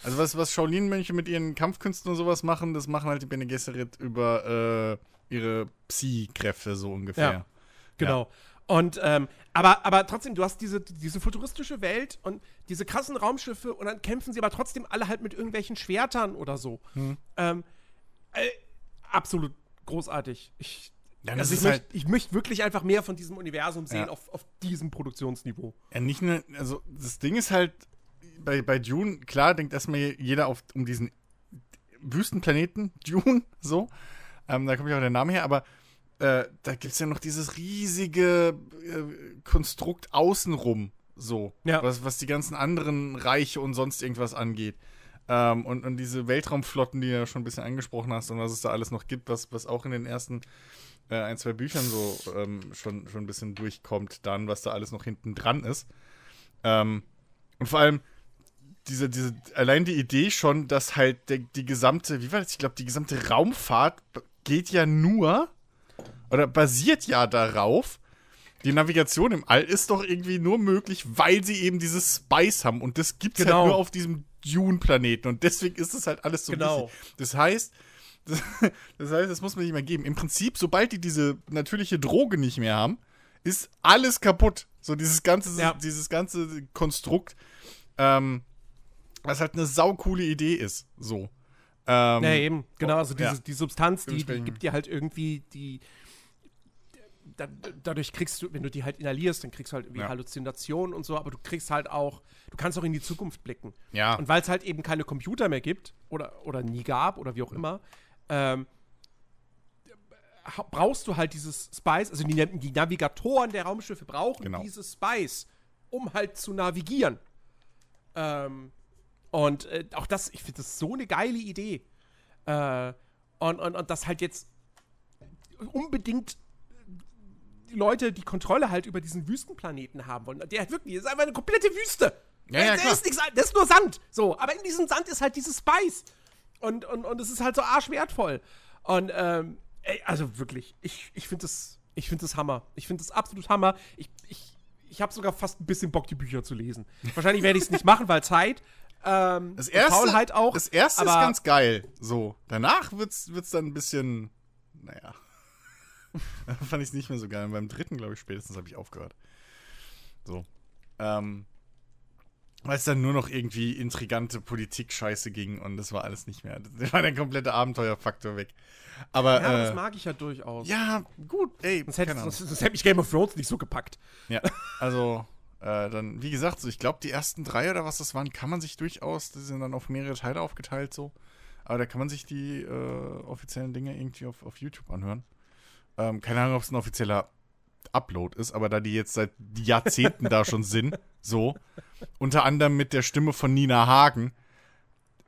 also, was, was Shaolin-Mönche mit ihren Kampfkünsten und sowas machen, das machen halt die Bene Gesserit über, äh, ihre Psi-Kräfte so ungefähr. Ja, genau. Ja. Und, ähm, aber, aber trotzdem, du hast diese, diese futuristische Welt und diese krassen Raumschiffe und dann kämpfen sie aber trotzdem alle halt mit irgendwelchen Schwertern oder so. Hm. Ähm, äh, absolut großartig. Ich, ja, also ich, halt möchte, ich wirklich einfach mehr von diesem Universum sehen ja. auf, auf diesem Produktionsniveau. Ja, nicht nur, also das Ding ist halt, bei, bei Dune, klar denkt erstmal jeder auf, um diesen Wüstenplaneten, Dune, so. Ähm, da kommt ja auch der Name her, aber äh, da gibt es ja noch dieses riesige äh, Konstrukt außenrum, so, ja. was, was die ganzen anderen Reiche und sonst irgendwas angeht. Ähm, und, und diese Weltraumflotten, die du ja schon ein bisschen angesprochen hast und was es da alles noch gibt, was, was auch in den ersten äh, ein, zwei Büchern so ähm, schon, schon ein bisschen durchkommt, dann, was da alles noch hinten dran ist. Ähm, und vor allem, diese, diese, allein die Idee schon, dass halt der, die gesamte, wie war das? Ich glaube, die gesamte Raumfahrt geht ja nur oder basiert ja darauf, die Navigation im All ist doch irgendwie nur möglich, weil sie eben dieses Spice haben. Und das gibt es halt genau. halt nur auf diesem Dune-Planeten. Und deswegen ist es halt alles so genau. Wichtig. Das heißt, [LAUGHS] Das heißt, das muss man nicht mehr geben. Im Prinzip, sobald die diese natürliche Droge nicht mehr haben, ist alles kaputt. So dieses ganze, ja. dieses ganze Konstrukt, ähm, was halt eine saukoole Idee ist. So. Ähm, ja, eben, genau. Also diese, ja. die Substanz, die, die gibt dir halt irgendwie die. Da, dadurch kriegst du, wenn du die halt inhalierst, dann kriegst du halt irgendwie ja. Halluzinationen und so, aber du kriegst halt auch, du kannst auch in die Zukunft blicken. Ja. Und weil es halt eben keine Computer mehr gibt oder, oder nie gab oder wie auch immer, ähm, brauchst du halt dieses Spice, also die, die Navigatoren der Raumschiffe brauchen genau. dieses Spice, um halt zu navigieren. Ähm, und äh, auch das, ich finde das so eine geile Idee. Äh, und, und, und das halt jetzt unbedingt die Leute die Kontrolle halt über diesen Wüstenplaneten haben wollen. Der hat wirklich, das ist einfach eine komplette Wüste. Ja, ja, klar. Ist nix, das ist nur Sand. So, aber in diesem Sand ist halt dieses Spice. Und, und, und es ist halt so arschwertvoll. Und, ähm, ey, also wirklich, ich, ich finde das, ich finde das Hammer. Ich finde das absolut Hammer. Ich, ich, ich habe sogar fast ein bisschen Bock, die Bücher zu lesen. Wahrscheinlich werde ich es nicht machen, weil Zeit. Ähm, das erste, Faulheit auch. Das erste ist ganz geil. So. Danach wird's, wird's dann ein bisschen, naja. [LAUGHS] fand ich es nicht mehr so geil. Und beim dritten, glaube ich, spätestens habe ich aufgehört. So. Ähm, weil es dann nur noch irgendwie intrigante Politik-Scheiße ging und das war alles nicht mehr. [LAUGHS] Das war der komplette Abenteuerfaktor weg. Aber, ja, äh, das mag ich ja durchaus. Ja, gut, ey. Das hätte, das, das hätte mich Game of Thrones nicht so gepackt. Ja, also, äh, dann, wie gesagt, so, ich glaube, die ersten drei oder was das waren, kann man sich durchaus, die sind dann auf mehrere Teile aufgeteilt so. Aber da kann man sich die äh, offiziellen Dinge irgendwie auf, auf YouTube anhören. Ähm, keine Ahnung, ob es ein offizieller Upload ist, aber da die jetzt seit Jahrzehnten da schon sind, so, unter anderem mit der Stimme von Nina Hagen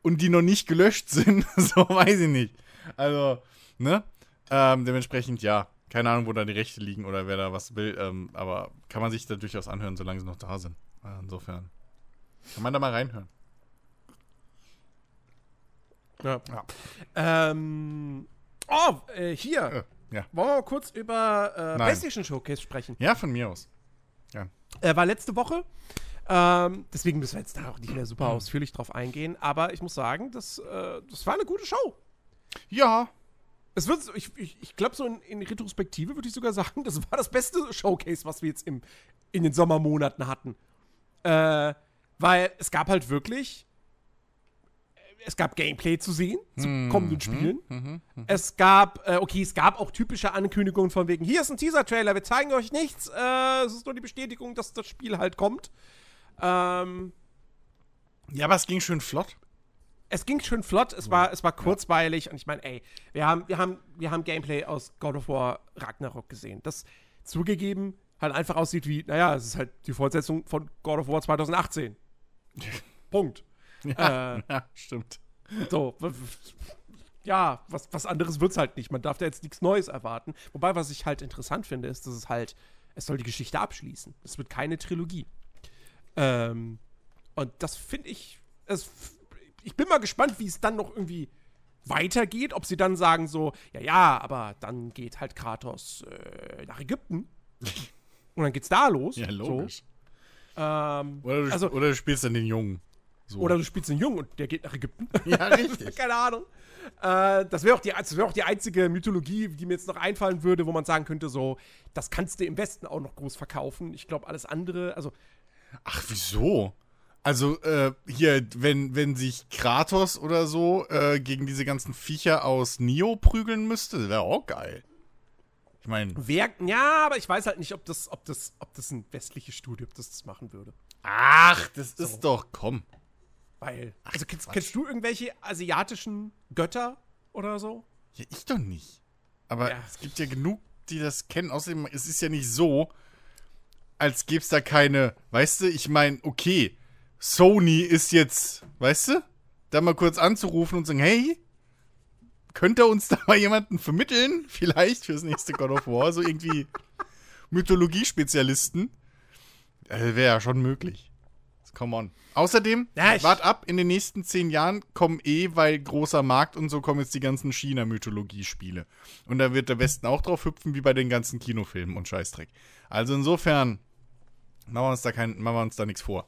und die noch nicht gelöscht sind, [LAUGHS] so weiß ich nicht. Also, ne? Ähm, dementsprechend, ja, keine Ahnung, wo da die Rechte liegen oder wer da was will, ähm, aber kann man sich da durchaus anhören, solange sie noch da sind. Äh, insofern kann man da mal reinhören. Ja. ja. Ähm, oh, äh, hier. Äh. Ja. Wollen wir mal kurz über äh, PlayStation Showcase sprechen? Ja, von mir aus. Ja. Äh, war letzte Woche. Ähm, deswegen müssen wir jetzt da auch nicht mehr super mhm. ausführlich drauf eingehen. Aber ich muss sagen, das, äh, das war eine gute Show. Ja. Es wird, ich, ich, ich glaube, so in, in, Retrospektive würde ich sogar sagen, [LAUGHS] das war das beste Showcase, was wir jetzt im, in den Sommermonaten hatten. Äh, weil es gab halt wirklich es gab Gameplay zu sehen zu mm, kommenden Spielen. Mm, mm, es gab, äh, okay, es gab auch typische Ankündigungen von wegen, hier ist ein Teaser-Trailer, wir zeigen euch nichts. Äh, es ist nur die Bestätigung, dass das Spiel halt kommt. Ähm, ja, aber es ging schön flott. Es ging schön flott, es war, es war kurzweilig und ich meine, ey, wir haben, wir, haben, wir haben Gameplay aus God of War Ragnarok gesehen, das zugegeben halt einfach aussieht wie, naja, es ist halt die Fortsetzung von God of War 2018. [LAUGHS] Punkt. Ja, äh, ja stimmt. So, ja, was, was anderes es halt nicht. Man darf da jetzt nichts Neues erwarten. Wobei, was ich halt interessant finde, ist, dass es halt, es soll die Geschichte abschließen. Es wird keine Trilogie. Ähm, und das finde ich, es, ich bin mal gespannt, wie es dann noch irgendwie weitergeht. Ob sie dann sagen so, ja, ja, aber dann geht halt Kratos äh, nach Ägypten. [LAUGHS] und dann geht's da los. Ja, logisch. So. Ähm, oder, du, also, oder du spielst dann den Jungen. So. Oder du spielst einen Jungen und der geht nach Ägypten. [LAUGHS] Ja, richtig. [LAUGHS] Keine Ahnung. Äh, das wäre auch, die, wär auch die einzige Mythologie, die mir jetzt noch einfallen würde, wo man sagen könnte, so, das kannst du im Westen auch noch groß verkaufen. Ich glaube, alles andere, also. Ach, wieso? Also, äh, hier, wenn, wenn sich Kratos oder so äh, gegen diese ganzen Viecher aus Nio prügeln müsste, wäre auch geil. Ich meine. Ja, aber ich weiß halt nicht, ob das, ob das, ob das ein westliches Studio, ob das das machen würde. Ach, das so. ist doch, komm. Weil, Ach, also kennst, kennst, du irgendwelche asiatischen Götter oder so? Ja, ich doch nicht. Aber ja. es gibt ja genug, die das kennen. Außerdem, es ist ja nicht so, als gäbe es da keine, weißt du, ich meine, okay, Sony ist jetzt, weißt du, da mal kurz anzurufen und sagen, hey, könnte uns da mal jemanden vermitteln? [LAUGHS] Vielleicht fürs nächste God of War, so irgendwie Mythologie-Spezialisten. Äh, Wäre ja schon möglich. Come on. Außerdem, ja, wart ab, in den nächsten zehn Jahren kommen eh, weil großer Markt und so kommen jetzt die ganzen China-Mythologie-Spiele. Und da wird der Westen auch drauf hüpfen, wie bei den ganzen Kinofilmen und Scheißdreck. Also insofern, machen wir uns da, kein, machen wir uns da nichts vor.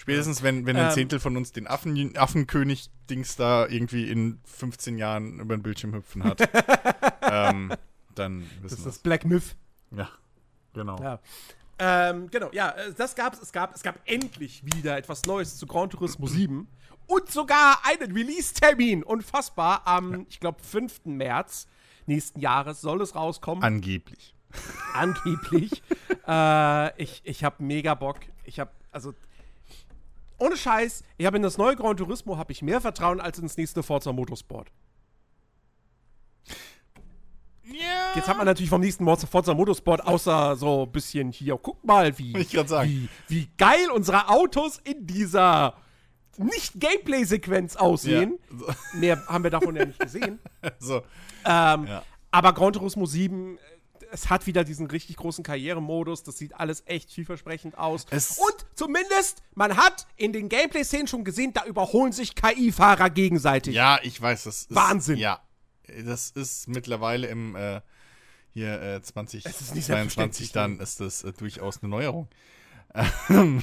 Spätestens, wenn, wenn ein ähm, Zehntel von uns den Affen, Affenkönig-Dings da irgendwie in 15 Jahren über den Bildschirm hüpfen hat, [LAUGHS] ähm, dann wissen Das ist das Black Myth. Ja, genau. Ja. Ähm, genau, ja, äh, das gab's. Es gab, es gab endlich wieder etwas Neues zu Gran Turismo 7 und sogar einen Release-Termin. Unfassbar. Am, ja. ich glaube, 5. März nächsten Jahres soll es rauskommen. Angeblich. Angeblich. [LAUGHS] äh, ich ich habe mega Bock. Ich habe, also, ohne Scheiß, ich habe in das neue Gran Turismo habe ich mehr Vertrauen als ins nächste Forza Motorsport. Ja. Jetzt hat man natürlich vom nächsten Forza Motorsport außer so ein bisschen hier, guck mal, wie, wie, wie geil unsere Autos in dieser nicht Gameplay-Sequenz aussehen. Ja. Mehr haben wir davon ja nicht gesehen. [LAUGHS] so. Ähm, ja. Aber Gran Turismo 7 es hat wieder diesen richtig großen Karrieremodus. Das sieht alles echt vielversprechend aus. Es und zumindest, man hat in den Gameplay-Szenen schon gesehen, da überholen sich KI-Fahrer gegenseitig. Ja, ich weiß, das ist. Wahnsinn. Ja. Das ist mittlerweile im äh, hier äh, 2022 dann ist das äh, durchaus eine Neuerung. [LAUGHS]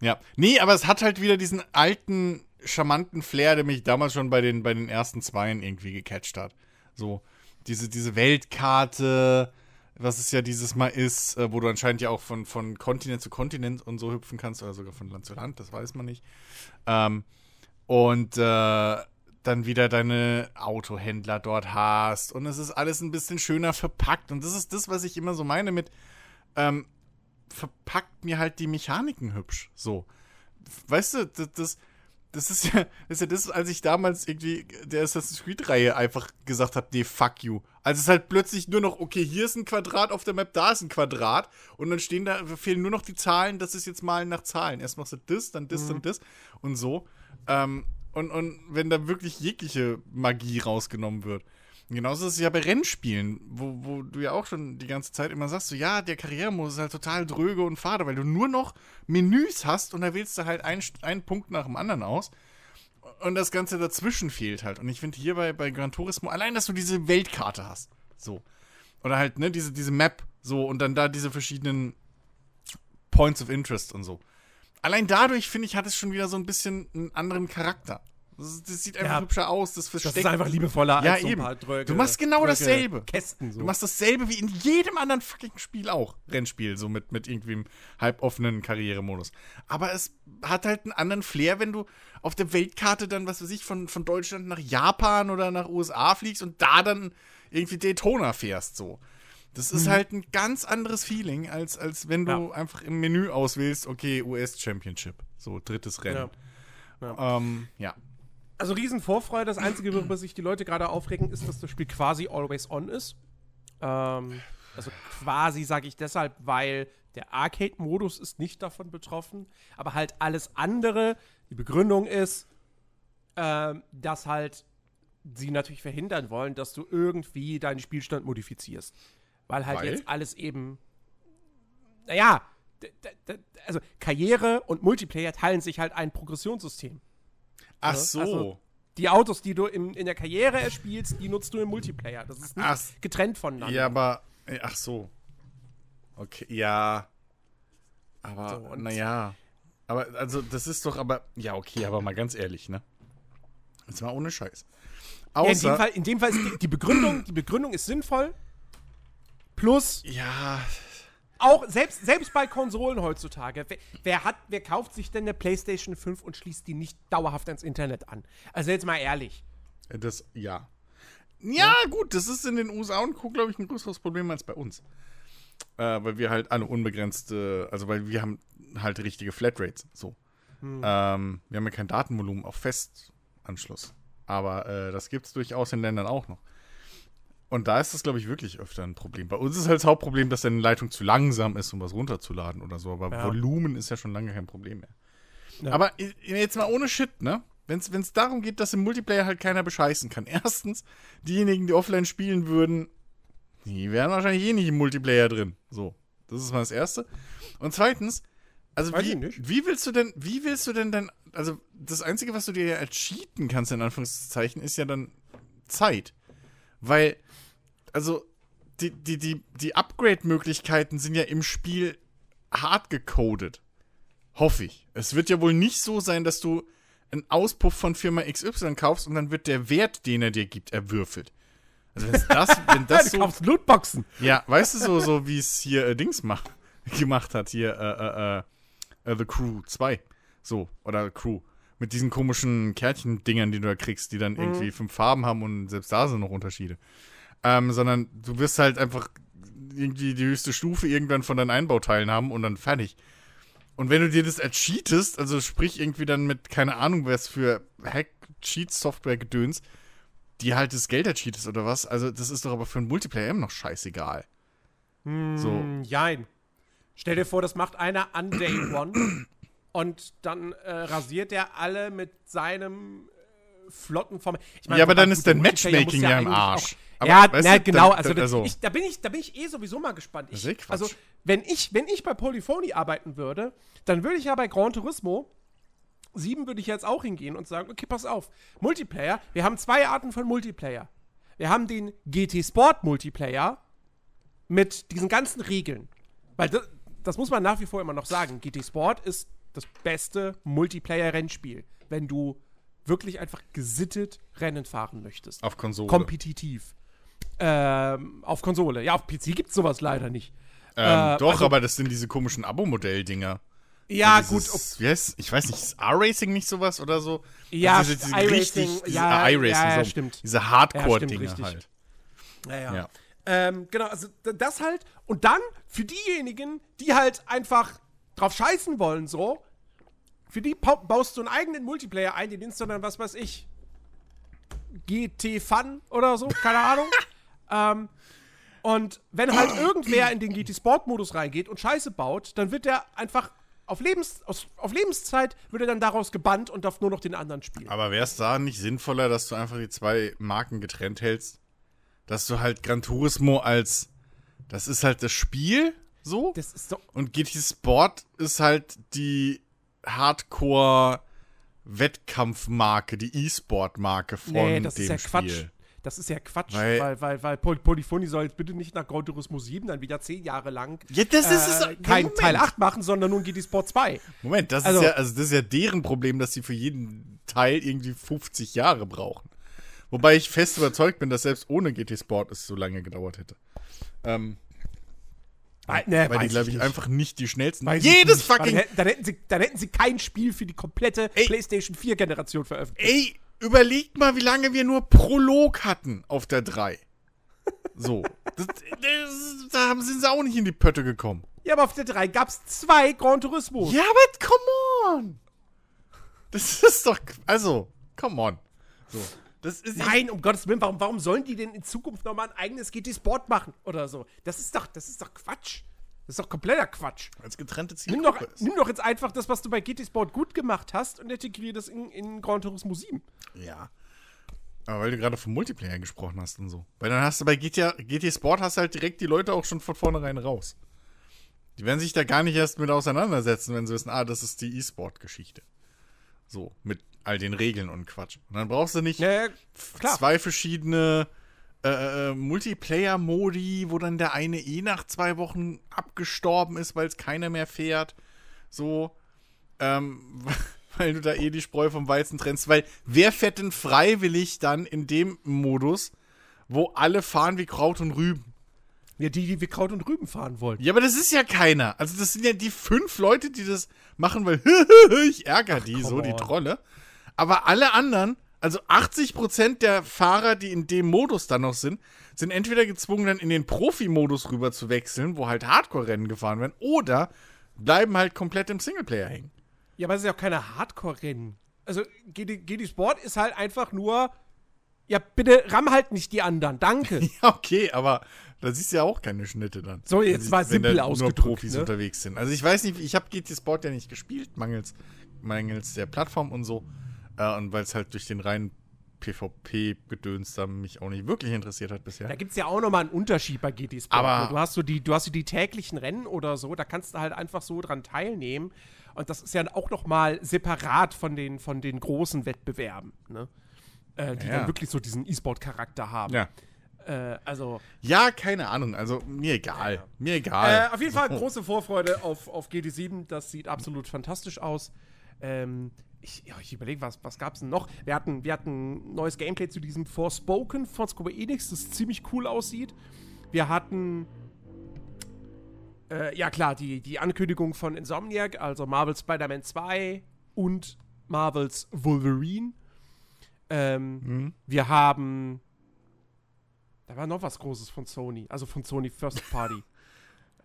ja. Nee, aber es hat halt wieder diesen alten, charmanten Flair, der mich damals schon bei den, bei den ersten Zweien irgendwie gecatcht hat. So, diese, diese Weltkarte, was es ja dieses Mal ist, äh, wo du anscheinend ja auch von, von Kontinent zu Kontinent und so hüpfen kannst, oder sogar von Land zu Land, das weiß man nicht. Ähm, und äh, dann wieder deine Autohändler dort hast und es ist alles ein bisschen schöner verpackt und das ist das, was ich immer so meine mit ähm, verpackt mir halt die Mechaniken hübsch, so. Weißt du, das, das das ist ja, das ist ja das, als ich damals irgendwie der Assassin's Creed-Reihe einfach gesagt habe, nee, fuck you. Also es ist halt plötzlich nur noch, okay, hier ist ein Quadrat auf der Map, da ist ein Quadrat und dann stehen da, fehlen nur noch die Zahlen, das ist jetzt malen nach Zahlen. Erst machst du das, dann das, mhm. dann das und so. Ähm, und, und wenn da wirklich jegliche Magie rausgenommen wird. Genauso ist es ja bei Rennspielen, wo, wo du ja auch schon die ganze Zeit immer sagst, so ja, der Karrieremodus ist halt total dröge und fade, weil du nur noch Menüs hast und da wählst du halt ein, einen Punkt nach dem anderen aus. Und das Ganze dazwischen fehlt halt. Und ich finde hier bei, bei Gran Turismo, allein, dass du diese Weltkarte hast. So. Oder halt, ne, diese, diese Map, so, und dann da diese verschiedenen Points of Interest und so. Allein dadurch, finde ich, hat es schon wieder so ein bisschen einen anderen Charakter. Das, das sieht einfach ja. hübscher aus, das versteckt. Das ist einfach liebevoller ja, als so ein paar Dröge, Du machst genau Dröge dasselbe. Kästen so. Du machst dasselbe wie in jedem anderen fucking Spiel auch. Rennspiel, so mit, mit irgendwie einem halboffenen Karrieremodus. Aber es hat halt einen anderen Flair, wenn du auf der Weltkarte dann, was weiß ich, von, von Deutschland nach Japan oder nach USA fliegst und da dann irgendwie Daytona fährst, so. Das ist mhm. halt ein ganz anderes Feeling, als, als wenn du ja. einfach im Menü auswählst, okay, US Championship. So, drittes Rennen. Ja. ja. Ähm, ja. Also Riesenvorfreude. Das Einzige, worüber sich die Leute gerade aufregen, ist, dass das Spiel quasi always on ist. Ähm, also quasi sage ich deshalb, weil der Arcade-Modus ist nicht davon betroffen, aber halt alles andere. Die Begründung ist, ähm, dass halt sie natürlich verhindern wollen, dass du irgendwie deinen Spielstand modifizierst. Weil halt weil? jetzt alles eben. Naja, also Karriere und Multiplayer teilen sich halt ein Progressionssystem. Ach ne? so. Also, die Autos, die du im, in der Karriere erspielst, die nutzt du im Multiplayer. Das ist nicht ach, getrennt voneinander. Ja, aber. Äh, ach so. Okay, ja. Aber, so, naja. Aber, also, das ist doch aber. Ja, okay, aber mal ganz ehrlich, ne? Jetzt mal ohne Scheiß. Außer, ja, in dem Fall, in dem Fall ist die, die, Begründung, die Begründung ist sinnvoll. Plus. Ja. Auch selbst, selbst bei Konsolen heutzutage. Wer, wer, hat, wer kauft sich denn eine PlayStation 5 und schließt die nicht dauerhaft ans Internet an? Also jetzt mal ehrlich. Das, ja. Ja, ja. gut, das ist in den USA und Co., glaube ich, ein größeres Problem als bei uns. Äh, weil wir halt alle unbegrenzte, also weil wir haben halt richtige Flatrates, so. Hm. Ähm, wir haben ja kein Datenvolumen auf Festanschluss. Aber äh, das gibt es durchaus in Ländern auch noch. Und da ist das, glaube ich, wirklich öfter ein Problem. Bei uns ist halt das Hauptproblem, dass deine Leitung zu langsam ist, um was runterzuladen oder so. Aber ja. Volumen ist ja schon lange kein Problem mehr. Ja. Aber jetzt mal ohne Shit, ne? Wenn es darum geht, dass im Multiplayer halt keiner bescheißen kann. [LAUGHS] Erstens, diejenigen, die offline spielen würden, die wären wahrscheinlich eh nicht im Multiplayer drin. So, das ist mal das Erste. Und zweitens, also wie, wie willst du denn, wie willst du denn dann, also das Einzige, was du dir ja cheaten kannst, in Anführungszeichen, ist ja dann Zeit. Weil also die, die, die, die Upgrade-Möglichkeiten sind ja im Spiel hart gecodet. Hoffe ich. Es wird ja wohl nicht so sein, dass du einen Auspuff von Firma XY kaufst und dann wird der Wert, den er dir gibt, erwürfelt. Also wenn das, [LAUGHS] wenn das so. Du kaufst Lootboxen. Ja, weißt du, so, so wie es hier äh, Dings macht, [LAUGHS] gemacht hat, hier, äh, äh, äh, The Crew 2. So, oder Crew. Mit diesen komischen Kärtchen-Dingern, die du da kriegst, die dann mhm. irgendwie fünf Farben haben und selbst da sind noch Unterschiede. Ähm, sondern du wirst halt einfach irgendwie die höchste Stufe irgendwann von deinen Einbauteilen haben und dann fertig. Und wenn du dir das ercheatest, also sprich irgendwie dann mit, keine Ahnung, was für Hack-Cheat-Software-Gedöns, die halt das Geld ercheatest oder was, also das ist doch aber für einen Multiplayer immer noch scheißegal. Mm, so. Jein. Stell dir vor, das macht einer an Day One und dann äh, rasiert er alle mit seinem äh, flotten Form. Ich mein, ja, aber dann ist dein Matchmaking ja, im Arsch. Aber, ja, na, genau. Dann, also, also. Ich, da, bin ich, da bin ich eh sowieso mal gespannt. Ich, also, wenn ich, wenn ich bei Polyphony arbeiten würde, dann würde ich ja bei Gran Turismo 7 würde ich jetzt auch hingehen und sagen, okay, pass auf, Multiplayer, wir haben zwei Arten von Multiplayer. Wir haben den GT Sport Multiplayer mit diesen ganzen Regeln. Weil das, das muss man nach wie vor immer noch sagen. GT Sport ist das beste Multiplayer-Rennspiel, wenn du wirklich einfach gesittet Rennen fahren möchtest. Auf Konsole. Kompetitiv. Ähm, auf Konsole. Ja, auf PC gibt es sowas leider nicht. Ähm, äh, doch, also, aber das sind diese komischen Abo-Modell-Dinger. Ja, dieses, gut. Wie heißt, ich weiß nicht, ist R-Racing nicht sowas oder so? Ja, also diese, diese richtig, ja, äh, ja, ja, so, stimmt. Diese Hardcore-Dinger ja, halt. Ja, ja. ja. Ähm, genau, also das halt. Und dann für diejenigen, die halt einfach drauf scheißen wollen, so, für die baust du einen eigenen Multiplayer ein, den nennst du dann, was weiß ich, GT Fun oder so, keine Ahnung. [LAUGHS] ähm, und wenn halt irgendwer in den GT Sport Modus reingeht und Scheiße baut, dann wird der einfach auf, Lebens, auf, auf Lebenszeit wird er dann daraus gebannt und darf nur noch den anderen spielen. Aber wäre es da nicht sinnvoller, dass du einfach die zwei Marken getrennt hältst? Dass du halt Gran Turismo als das ist halt das Spiel so. Das ist so. Und GT Sport ist halt die Hardcore Wettkampfmarke, die E-Sport-Marke von nee, das dem ist ja Spiel. Quatsch. Das ist ja Quatsch, weil, weil, weil, weil Polyphony soll jetzt bitte nicht nach Gran Turismo 7 dann wieder zehn Jahre lang ja, das ist, äh, kein Moment. Teil 8 machen, sondern nun GT Sport 2. Moment, das also, ist ja, also das ist ja deren Problem, dass sie für jeden Teil irgendwie 50 Jahre brauchen. Wobei ich fest überzeugt bin, dass selbst ohne GT Sport es so lange gedauert hätte. Ähm, Nee, weil die, glaube ich, einfach nicht die schnellsten. Weiß Jedes fucking. Dann, dann, hätten sie, dann hätten sie kein Spiel für die komplette Ey, PlayStation 4-Generation veröffentlicht. Ey, überlegt mal, wie lange wir nur Prolog hatten auf der 3. So. [LAUGHS] das, das, da sind sie auch nicht in die Pötte gekommen. Ja, aber auf der 3 gab es zwei Gran Turismo. Ja, aber come on. Das ist doch. Also, come on. So. Das ist Nein, um Gottes Willen, warum, warum sollen die denn in Zukunft nochmal ein eigenes GT Sport machen oder so? Das ist doch, das ist doch Quatsch. Das ist doch kompletter Quatsch. Als getrennte Ziele. Nimm doch, nimm doch jetzt einfach das, was du bei GT Sport gut gemacht hast und integriere das in, in Gran Turismo 7. Ja. Aber weil du gerade vom Multiplayer gesprochen hast und so. Weil dann hast du bei GTA, GT Sport hast halt direkt die Leute auch schon von vornherein raus. Die werden sich da gar nicht erst mit auseinandersetzen, wenn sie wissen, ah, das ist die E-Sport-Geschichte. So, mit all den Regeln und Quatsch. Und dann brauchst du nicht ja, zwei verschiedene äh, äh, Multiplayer-Modi, wo dann der eine eh nach zwei Wochen abgestorben ist, weil es keiner mehr fährt. So, ähm, [LAUGHS] weil du da eh die Spreu vom Weizen trennst. Weil wer fährt denn freiwillig dann in dem Modus, wo alle fahren wie Kraut und Rüben? Ja, die, die wie Kraut und Rüben fahren wollen. Ja, aber das ist ja keiner. Also das sind ja die fünf Leute, die das machen, weil [LAUGHS] ich ärgere die, Ach, so, on. die Trolle. Aber alle anderen, also 80% der Fahrer, die in dem Modus dann noch sind, sind entweder gezwungen, dann in den Profi-Modus rüber zu wechseln, wo halt Hardcore-Rennen gefahren werden, oder bleiben halt komplett im Singleplayer hängen. Ja, aber es ist ja auch keine Hardcore-Rennen. Also GD, GD Sport ist halt einfach nur, ja, bitte ramm halt nicht die anderen, danke. [LAUGHS] ja, okay, aber da siehst du ja auch keine Schnitte dann. So, jetzt war simpel ausgedrückt. Nur Profis ne? unterwegs sind. Also ich weiß nicht, ich habe GT Sport ja nicht gespielt, mangels, mangels der Plattform und so. Äh, und weil es halt durch den reinen PvP-Gedöns da mich auch nicht wirklich interessiert hat bisher. Da gibt es ja auch nochmal einen Unterschied bei GT Sport. Aber du hast so die, du hast so die täglichen Rennen oder so, da kannst du halt einfach so dran teilnehmen. Und das ist ja auch nochmal separat von den, von den großen Wettbewerben, ne? Äh, die ja. dann wirklich so diesen E-Sport-Charakter haben. Ja. Äh, also. Ja, keine Ahnung. Also, mir egal. Ja. Mir egal. Äh, auf jeden Fall große Vorfreude auf, auf GT7. Das sieht absolut fantastisch aus. Ähm, ich, ja, ich überlege, was, was gab es denn noch? Wir hatten, wir hatten neues Gameplay zu diesem Forspoken von Square Enix, das ziemlich cool aussieht. Wir hatten. Äh, ja, klar, die, die Ankündigung von Insomniac, also Marvel Spider-Man 2 und Marvels Wolverine. Ähm, mhm. Wir haben. Da war noch was Großes von Sony, also von Sony First Party. [LAUGHS]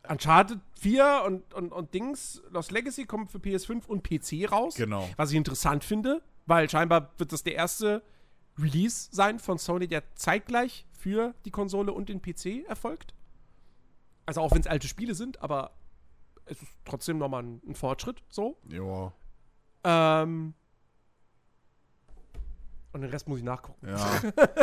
Uncharted 4 und, und, und Dings, Lost Legacy kommen für PS5 und PC raus. Genau. Was ich interessant finde, weil scheinbar wird das der erste Release sein von Sony, der zeitgleich für die Konsole und den PC erfolgt. Also auch wenn es alte Spiele sind, aber es ist trotzdem nochmal ein, ein Fortschritt, so. Ja. Ähm, und den Rest muss ich nachgucken. Ja.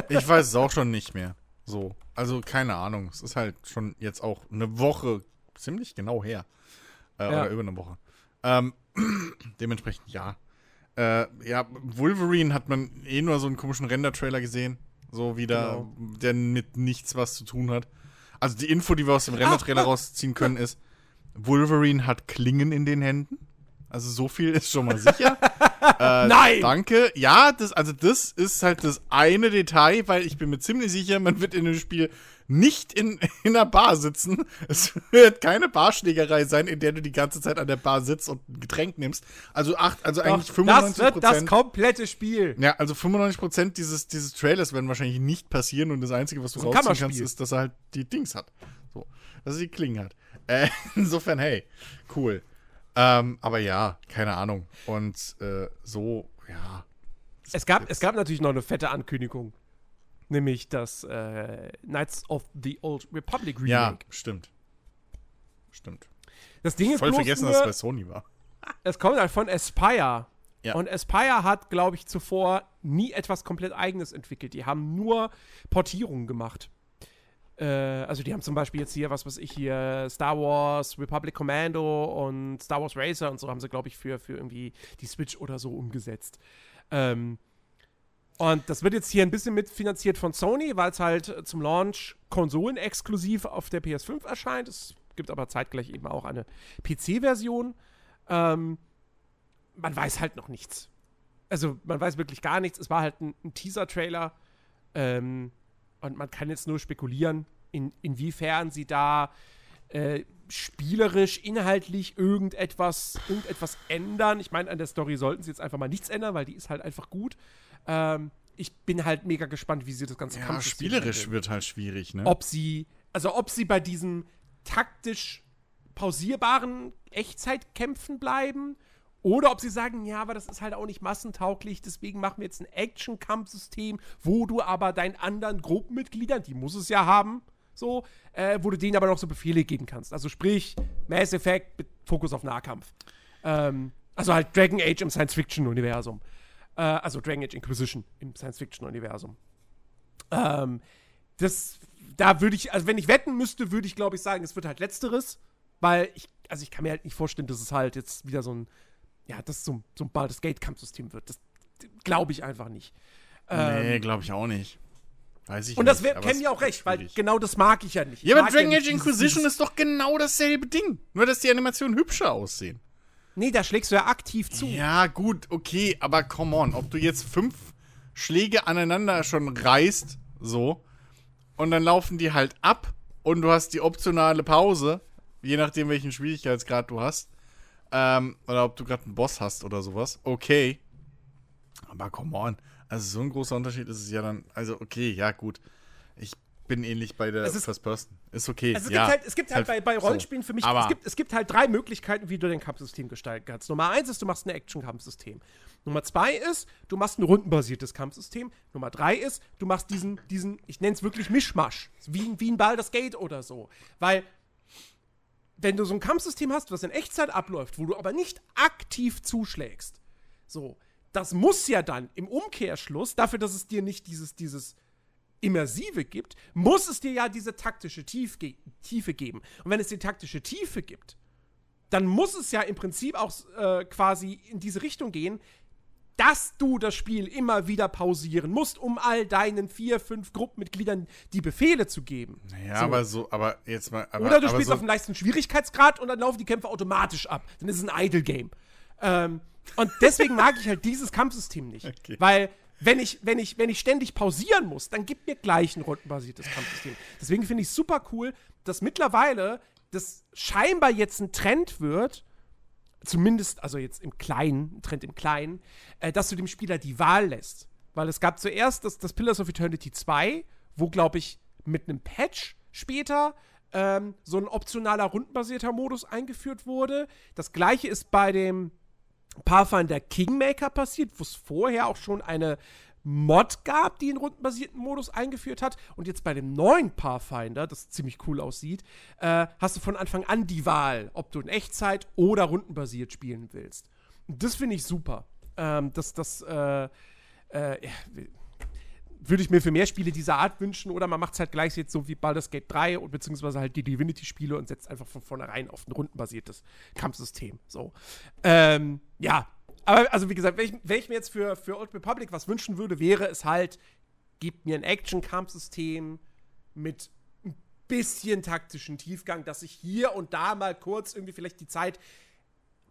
Ich weiß es auch schon nicht mehr. So. Also, keine Ahnung. Es ist halt schon jetzt auch eine Woche ziemlich genau her. Äh, ja. Oder über eine Woche. Ähm, [CLEARS THROAT] dementsprechend ja. Äh, ja, Wolverine hat man eh nur so einen komischen Render-Trailer gesehen. So wieder, genau. der mit nichts was zu tun hat. Also die Info, die wir aus dem Render-Trailer rausziehen können, ist, Wolverine hat Klingen in den Händen. Also so viel ist schon mal sicher. [LAUGHS] äh, Nein! Danke. Ja, das, also das ist halt das eine Detail, weil ich bin mir ziemlich sicher, man wird in dem Spiel nicht in, [LAUGHS] in einer Bar sitzen. Es wird keine Barschlägerei sein, in der du die ganze Zeit an der Bar sitzt und ein Getränk nimmst. Also acht, also Doch, eigentlich 95 Das wird das komplette Spiel. Ja, also 95 Prozent dieses, dieses Trailers werden wahrscheinlich nicht passieren und das Einzige, was du so rausziehen kannst, ist, dass er halt die Dings hat. So, dass er die Klingen hat. Äh, [LAUGHS] insofern, hey, cool. Ähm, aber ja, keine Ahnung. Und äh, so, ja. Es gab, es gab natürlich noch eine fette Ankündigung. Nämlich das äh, Knights of the Old Republic Remake. Ja, stimmt. Stimmt. Das Ding ist Voll vergessen, nur, dass es bei Sony war. Es kommt halt von Aspire. Ja. Und Aspire hat, glaube ich, zuvor nie etwas komplett Eigenes entwickelt. Die haben nur Portierungen gemacht. Äh, also die haben zum Beispiel jetzt hier, was weiß ich hier, Star Wars, Republic Commando und Star Wars Racer und so haben sie, glaube ich, für, für irgendwie die Switch oder so umgesetzt. Ähm, und das wird jetzt hier ein bisschen mitfinanziert von Sony, weil es halt zum Launch konsolenexklusiv auf der PS5 erscheint. Es gibt aber zeitgleich eben auch eine PC-Version. Ähm, man weiß halt noch nichts. Also man weiß wirklich gar nichts. Es war halt ein, ein Teaser-Trailer. Ähm, und man kann jetzt nur spekulieren, in, inwiefern sie da äh, spielerisch, inhaltlich irgendetwas, irgendetwas ändern. Ich meine, an der Story sollten sie jetzt einfach mal nichts ändern, weil die ist halt einfach gut. Ähm, ich bin halt mega gespannt, wie sie das ganze Ja, spielerisch wird, wird halt schwierig, ne? Ob sie, also ob sie bei diesen taktisch pausierbaren Echtzeitkämpfen bleiben oder ob sie sagen, ja, aber das ist halt auch nicht massentauglich, deswegen machen wir jetzt ein Action-Kampfsystem, wo du aber deinen anderen Gruppenmitgliedern, die muss es ja haben, so, äh, wo du denen aber noch so Befehle geben kannst. Also sprich, Mass Effect mit Fokus auf Nahkampf. Ähm, also halt Dragon Age im Science-Fiction-Universum. Äh, also Dragon Age Inquisition im Science-Fiction-Universum. Ähm, das, da würde ich, also wenn ich wetten müsste, würde ich glaube ich sagen, es wird halt Letzteres, weil ich, also ich kann mir halt nicht vorstellen, dass es halt jetzt wieder so ein ja, das so, so ein Baldur's Gate-Kampfsystem wird. Das glaube ich einfach nicht. Ähm, nee, glaube ich auch nicht. Weiß ich und das kennen ja auch recht, weil genau das mag ich ja nicht. Ja, aber Dragon Age ja Inquisition ist doch genau dasselbe Ding. Nur, dass die Animationen hübscher aussehen. Nee, da schlägst du ja aktiv zu. Ja, gut, okay, aber come on. Ob du jetzt fünf Schläge aneinander schon reißt, so, und dann laufen die halt ab und du hast die optionale Pause, je nachdem, welchen Schwierigkeitsgrad du hast, ähm, oder ob du gerade einen Boss hast oder sowas. Okay. Aber come on. Also so ein großer Unterschied ist es ja dann. Also okay, ja gut. Ich bin ähnlich bei der ist, First Person. Ist okay. Also es ja, gibt halt, es gibt halt, halt bei, bei, Rollenspielen so. für mich, Aber es, gibt, es gibt halt drei Möglichkeiten, wie du dein Kampfsystem gestalten kannst. Nummer eins ist, du machst ein Action-Kampfsystem. Nummer zwei ist, du machst ein rundenbasiertes Kampfsystem. Nummer drei ist, du machst diesen, diesen ich nenne es wirklich Mischmasch. Wie, wie ein Baldur's Gate oder so. Weil wenn du so ein Kampfsystem hast, was in Echtzeit abläuft, wo du aber nicht aktiv zuschlägst, so, das muss ja dann im Umkehrschluss, dafür, dass es dir nicht dieses, dieses Immersive gibt, muss es dir ja diese taktische Tief Tiefe geben. Und wenn es die taktische Tiefe gibt, dann muss es ja im Prinzip auch äh, quasi in diese Richtung gehen, dass du das Spiel immer wieder pausieren musst, um all deinen vier, fünf Gruppenmitgliedern die Befehle zu geben. Naja, so. aber so, aber jetzt mal. Aber, Oder du spielst so auf einem leichten Schwierigkeitsgrad und dann laufen die Kämpfe automatisch ab. Dann ist es ein Idle-Game. Ähm, und deswegen mag ich halt dieses Kampfsystem nicht. [LAUGHS] Okay. Weil wenn ich, wenn, ich, wenn ich ständig pausieren muss, dann gib mir gleich ein rundenbasiertes Kampfsystem. Deswegen finde ich es super cool, dass mittlerweile das scheinbar jetzt ein Trend wird, zumindest, also jetzt im Kleinen, ein Trend im Kleinen, äh, dass du dem Spieler die Wahl lässt. Weil es gab zuerst das, das Pillars of Eternity 2, wo, glaube ich, mit einem Patch später ähm, so ein optionaler rundenbasierter Modus eingeführt wurde. Das gleiche ist bei dem Pathfinder Kingmaker passiert, wo es vorher auch schon eine Mod gab, die einen rundenbasierten Modus eingeführt hat. Und jetzt bei dem neuen Pathfinder, das ziemlich cool aussieht, äh, hast du von Anfang an die Wahl, ob du in Echtzeit oder rundenbasiert spielen willst. Und das finde ich super. Ähm, das, das, äh, äh, würde ich mir für mehr Spiele dieser Art wünschen oder man macht es halt gleich jetzt so wie Baldur's Gate 3 und beziehungsweise halt die Divinity-Spiele und setzt einfach von vornherein auf ein rundenbasiertes Kampfsystem. So. Ähm, ja, aber also wie gesagt, wenn ich, wenn ich mir jetzt für, für Old Republic was wünschen würde, wäre es halt, gib mir ein Action-Kampfsystem mit ein bisschen taktischen Tiefgang, dass ich hier und da mal kurz irgendwie vielleicht die Zeit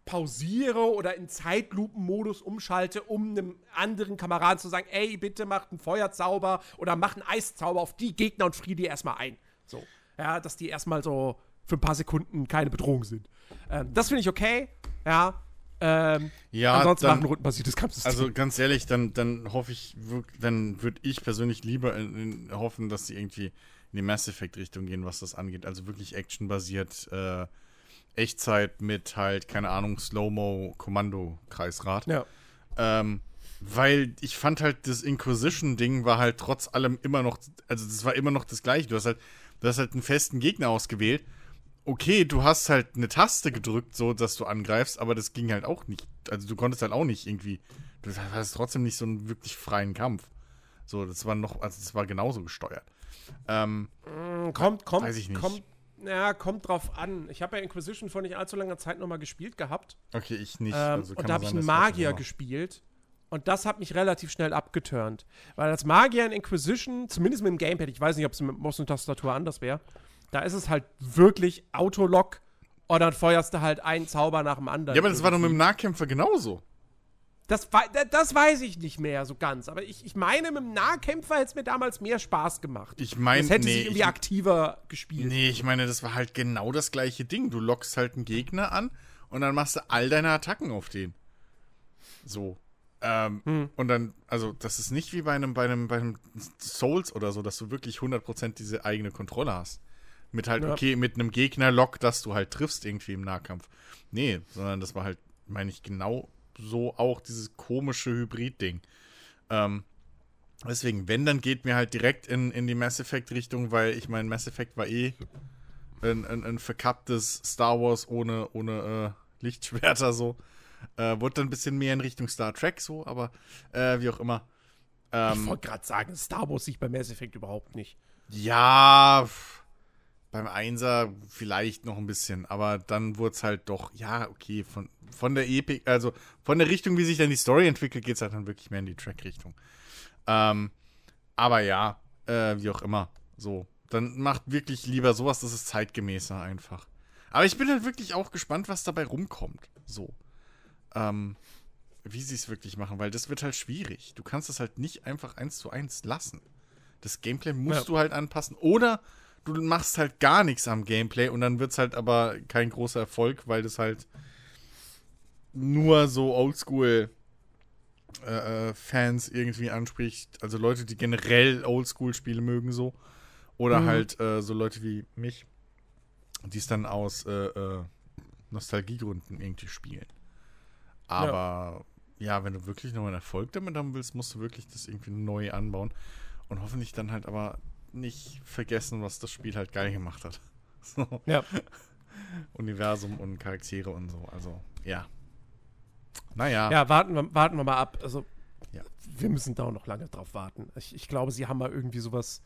pausiere oder in Zeitlupenmodus umschalte, um einem anderen Kameraden zu sagen, ey, bitte mach einen Feuerzauber oder mach einen Eiszauber auf die Gegner und friere die erstmal ein. So. Ja, dass die erstmal so für ein paar Sekunden keine Bedrohung sind. Ähm, das finde ich okay. Ja. Ähm, ja, ansonsten dann, ein rundenbasiertes Kampfsystem. Also ganz ehrlich, dann, dann hoffe ich, dann würde ich persönlich lieber in, in, hoffen, dass sie irgendwie in die Mass Effect Richtung gehen, was das angeht. Also wirklich actionbasiert, äh, Echtzeit mit halt, keine Ahnung, Slow-Mo-Kommando-Kreisrad. Ja. Ähm, weil ich fand halt, das Inquisition-Ding war halt trotz allem immer noch, also das war immer noch das gleiche. Du hast halt, du hast halt einen festen Gegner ausgewählt. Okay, du hast halt eine Taste gedrückt, so dass du angreifst, aber das ging halt auch nicht. Also du konntest halt auch nicht irgendwie, du hast trotzdem nicht so einen wirklich freien Kampf. So, das war noch, also das war genauso gesteuert. Ähm, mm, kommt, kommt, weiß ich nicht. kommt ja, kommt drauf an. Ich habe ja Inquisition vor nicht allzu langer Zeit nochmal gespielt gehabt. Okay, ich nicht. Ähm, also und da habe ich einen Magier gespielt. Und das hat mich relativ schnell abgeturnt. Weil als Magier in Inquisition, zumindest mit dem Gamepad, ich weiß nicht, ob es mit Maus und Tastatur anders wäre, da ist es halt wirklich Autolock und dann feuerst du halt einen Zauber nach dem anderen. Ja, aber das war doch mit dem Nahkämpfer genauso. Das, das weiß ich nicht mehr so ganz. Aber ich, ich meine, mit dem Nahkämpfer hätte es mir damals mehr Spaß gemacht. Ich meine, das hätte nee, sich irgendwie ich, aktiver gespielt. Nee, ich meine, das war halt genau das gleiche Ding. Du lockst halt einen Gegner an und dann machst du all deine Attacken auf den. So. Ähm, hm. Und dann, also, das ist nicht wie bei einem, bei einem, bei einem Souls oder so, dass du wirklich 100% diese eigene Kontrolle hast. Mit halt, ja. okay, mit einem Gegner-Lock, dass du halt triffst irgendwie im Nahkampf. Nee, sondern das war halt, meine ich, genau so auch dieses komische Hybrid-Ding. Ähm, deswegen, wenn, dann geht mir halt direkt in, in die Mass Effect-Richtung, weil ich meine, Mass Effect war eh ein, ein, ein verkapptes Star Wars ohne, ohne äh, Lichtschwerter so. Äh, wurde dann ein bisschen mehr in Richtung Star Trek so, aber äh, wie auch immer. Ähm, ich wollte gerade sagen, Star Wars sich bei Mass Effect überhaupt nicht. Ja, beim Einser vielleicht noch ein bisschen, aber dann wurde es halt doch, ja, okay, von, von der Epik, also von der Richtung, wie sich dann die Story entwickelt, geht es halt dann wirklich mehr in die Track-Richtung. Ähm, aber ja, äh, wie auch immer, so. Dann macht wirklich lieber sowas, das ist zeitgemäßer einfach. Aber ich bin halt wirklich auch gespannt, was dabei rumkommt. So. Ähm, wie sie es wirklich machen, weil das wird halt schwierig. Du kannst es halt nicht einfach eins zu eins lassen. Das Gameplay musst ja. du halt anpassen. Oder du machst halt gar nichts am Gameplay und dann wird es halt aber kein großer Erfolg, weil das halt nur so Oldschool äh, äh, Fans irgendwie anspricht. Also Leute, die generell Oldschool-Spiele mögen so. Oder mhm. halt äh, so Leute wie mich, die es dann aus äh, äh, Nostalgiegründen irgendwie spielen. Aber ja. ja, wenn du wirklich noch einen Erfolg damit haben willst, musst du wirklich das irgendwie neu anbauen. Und hoffentlich dann halt aber nicht vergessen, was das Spiel halt geil gemacht hat. [LAUGHS] So. Ja. [LAUGHS] Universum und Charaktere und so. Also, ja. Naja. Ja, warten wir, warten wir mal ab. Also, ja. wir müssen da auch noch lange drauf warten. Ich, ich glaube, sie haben mal irgendwie sowas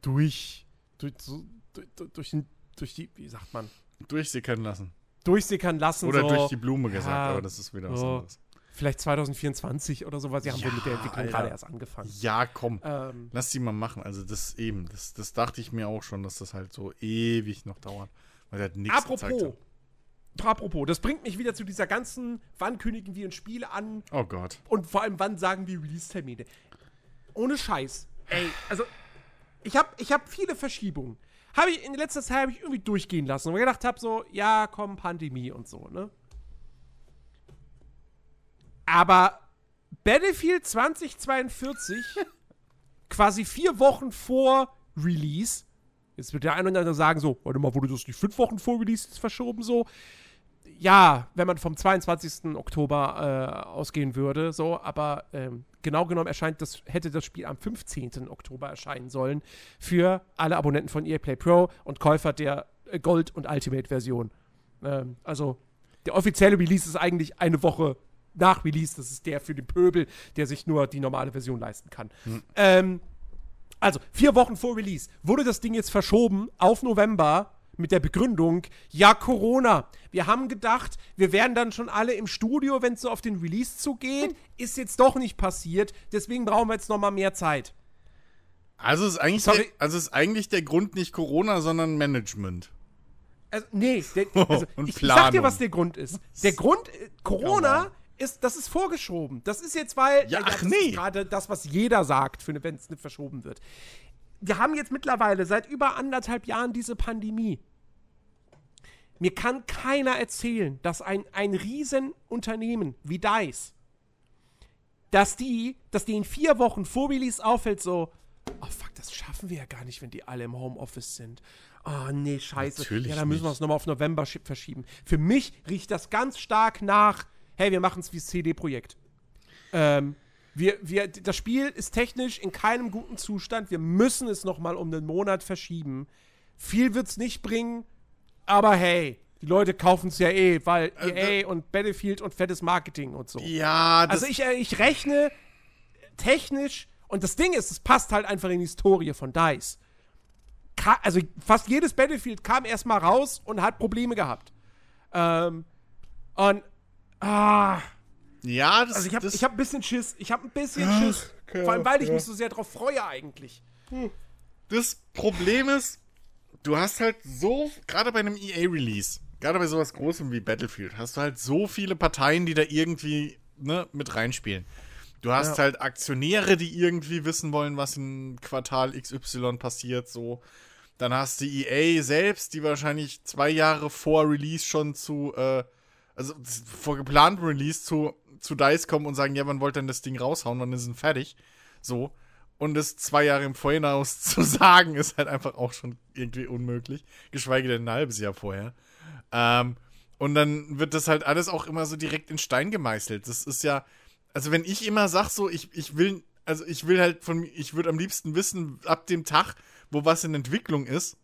durch, durch, so, durch, durch, den, durch die, wie sagt man? Durchsickern lassen. Durchsickern lassen. Oder so. durch die Blume gesagt, ja, aber das ist wieder was so. anderes. Vielleicht 2024 oder sowas. Sie haben ja, wohl mit der Entwicklung gerade erst angefangen. Ja, komm. Ähm, Lass die mal machen. Also das eben, das, das dachte ich mir auch schon, dass das halt so ewig noch dauert. Weil der hat nichts Apropos, apropos, das bringt mich wieder zu dieser ganzen, wann kündigen wir ein Spiel an? Oh Gott. Und vor allem, wann sagen wir Release-Termine? Ohne Scheiß. Ey, also, ich habe ich hab viele Verschiebungen. Habe ich in letzter Zeit ich irgendwie durchgehen lassen und mir gedacht habe so, ja, komm, Pandemie und so, ne? Aber Battlefield 2042, quasi vier Wochen vor Release, jetzt wird der eine oder andere sagen so, warte mal, wurde das nicht fünf Wochen vor Release verschoben so? Ja, wenn man vom 22. Oktober äh, ausgehen würde, so, aber ähm, genau genommen erscheint das, hätte das Spiel am 15. Oktober erscheinen sollen für alle Abonnenten von EA Play Pro und Käufer der äh, Gold- und Ultimate-Version. Ähm, also der offizielle Release ist eigentlich eine Woche nach Release. Das ist der für den Pöbel, der sich nur die normale Version leisten kann. Hm. Ähm, also, vier Wochen vor Release wurde das Ding jetzt verschoben auf November mit der Begründung, ja, Corona. Wir haben gedacht, wir wären dann schon alle im Studio, wenn es so auf den Release zugeht. Ist jetzt doch nicht passiert. Deswegen brauchen wir jetzt noch mal mehr Zeit. Also ist eigentlich, der, also ist eigentlich der Grund nicht Corona, sondern Management. Also, nee, der, [LAUGHS] also, ich, ich, sag dir, was der Grund ist. Der Grund, äh, Corona ist, das ist vorgeschoben. Das ist jetzt, weil ja, ach, nee. gerade das, was jeder sagt, wenn es nicht verschoben wird. Wir haben jetzt mittlerweile seit über anderthalb Jahren diese Pandemie. Mir kann keiner erzählen, dass ein, ein Riesenunternehmen wie DICE, dass die, dass die in vier Wochen vor Release auffällt, so, oh fuck, das schaffen wir ja gar nicht, wenn die alle im Homeoffice sind. Oh nee, scheiße. Natürlich ja, dann müssen wir es nochmal auf November verschieben. Für mich riecht das ganz stark nach, hey, wir machen es wie CD-Projekt. Ähm, wir, wir, das Spiel ist technisch in keinem guten Zustand. Wir müssen es noch mal um einen Monat verschieben. Viel wird es nicht bringen, aber hey, die Leute kaufen es ja eh, weil äh, EA und Battlefield und fettes Marketing und so. Ja, das Also ich, äh, ich rechne technisch, und das Ding ist, es passt halt einfach in die Historie von DICE. Ka also fast jedes Battlefield kam erstmal raus und hat Probleme gehabt. Ähm, und Ah. Ja, das Also ich habe hab ein bisschen Schiss. Ich habe ein bisschen Ach, Schiss. Ja, Vor allem, weil ich mich so sehr darauf freue eigentlich. Hm. Das Problem ist, du hast halt so, gerade bei einem EA-Release, gerade bei sowas Großem wie Battlefield, hast du halt so viele Parteien, die da irgendwie ne, mit reinspielen. Du hast ja. halt Aktionäre, die irgendwie wissen wollen, was in Quartal XY passiert, so. Dann hast du EA selbst, die wahrscheinlich zwei Jahre vor Release schon zu äh, also vor geplantem Release zu, zu DICE kommen und sagen, ja, wann wollt ihr denn das Ding raushauen, wann ist es fertig? So. Und es zwei Jahre im Vorhinaus [LAUGHS] zu sagen, ist halt einfach auch schon irgendwie unmöglich. Geschweige denn ein halbes Jahr vorher. Ähm, und dann wird das halt alles auch immer so direkt in Stein gemeißelt. Das ist ja, also wenn ich immer sag so, ich, ich will, also ich will halt von, ich würde am liebsten wissen, ab dem Tag, wo was in Entwicklung ist,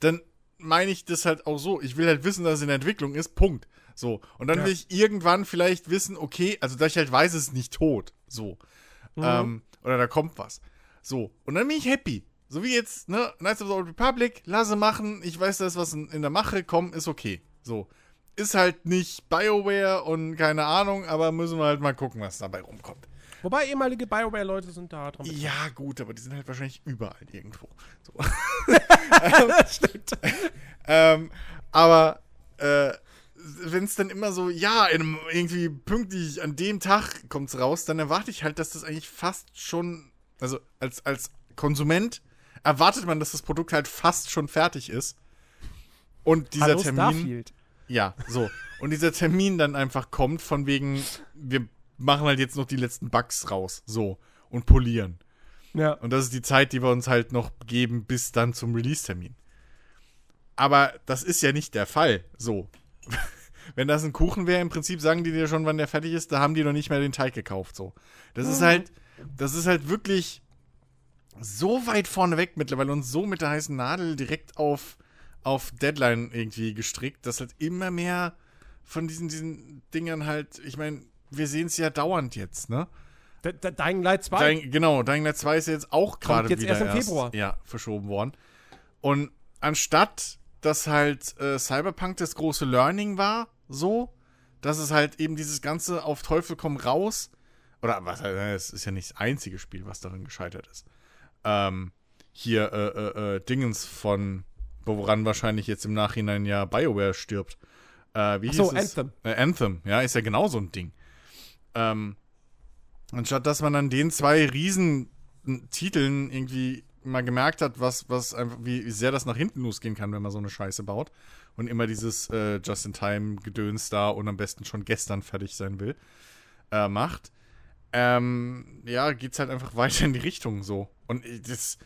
dann meine ich das halt auch so. Ich will halt wissen, dass es in der Entwicklung ist. Punkt. So. Und dann ja. will ich irgendwann vielleicht wissen, okay, also dass ich halt weiß, es ist nicht tot. So. Mhm. Ähm, oder da kommt was. So. Und dann bin ich happy. So wie jetzt, ne, Knights of the Old Republic, lasse machen. Ich weiß, dass was in, in der Mache kommt, ist okay. So. Ist halt nicht BioWare und keine Ahnung, aber müssen wir halt mal gucken, was dabei rumkommt. Wobei ehemalige BioWare-Leute sind da dran. Ja, gut, aber die sind halt wahrscheinlich überall irgendwo. So. [LAUGHS] Stimmt. ähm, aber äh, wenn es dann immer so, ja, in, irgendwie pünktlich an dem Tag kommt es raus, dann erwarte ich halt, dass das eigentlich fast schon, also als, als Konsument erwartet man, dass das Produkt halt fast schon fertig ist. Und dieser Hallo Termin. Starfield. Ja, so. Und dieser Termin dann einfach kommt, von wegen, wir machen halt jetzt noch die letzten Bugs raus. So. Und polieren. Ja. Und das ist die Zeit, die wir uns halt noch geben bis dann zum Release-Termin. Aber das ist ja nicht der Fall. So. [LAUGHS] Wenn das ein Kuchen wäre, im Prinzip sagen die dir schon, wann der fertig ist, da haben die noch nicht mehr den Teig gekauft. So. Das mhm. ist halt, das ist halt wirklich so weit vorne weg mittlerweile und so mit der heißen Nadel direkt auf, auf Deadline irgendwie gestrickt, dass halt immer mehr von diesen, diesen Dingern halt, ich meine, wir sehen es ja dauernd jetzt, ne? D Dying Light 2? Dying, genau, Dying Light 2 ist jetzt auch gerade wieder erst im Februar. Erst, ja, verschoben worden. Und anstatt, dass halt äh, Cyberpunk das große Learning war, so, dass es halt eben dieses ganze auf Teufel komm raus, oder was, äh, es ist ja nicht das einzige Spiel, was darin gescheitert ist. Ähm, hier, äh, äh, äh, Dingens von, woran wahrscheinlich jetzt im Nachhinein ja BioWare stirbt. Äh, wie Ach so, Anthem. Äh, Anthem, ja, ist ja genau so ein Ding. Ähm, anstatt dass man an den zwei riesen Titeln irgendwie mal gemerkt hat, was, was einfach, wie sehr das nach hinten losgehen kann, wenn man so eine Scheiße baut und immer dieses äh, Just-in-Time-Gedöns da und am besten schon gestern fertig sein will, äh, macht, ähm, ja, geht's halt einfach [LAUGHS] weiter in die Richtung so. Und das,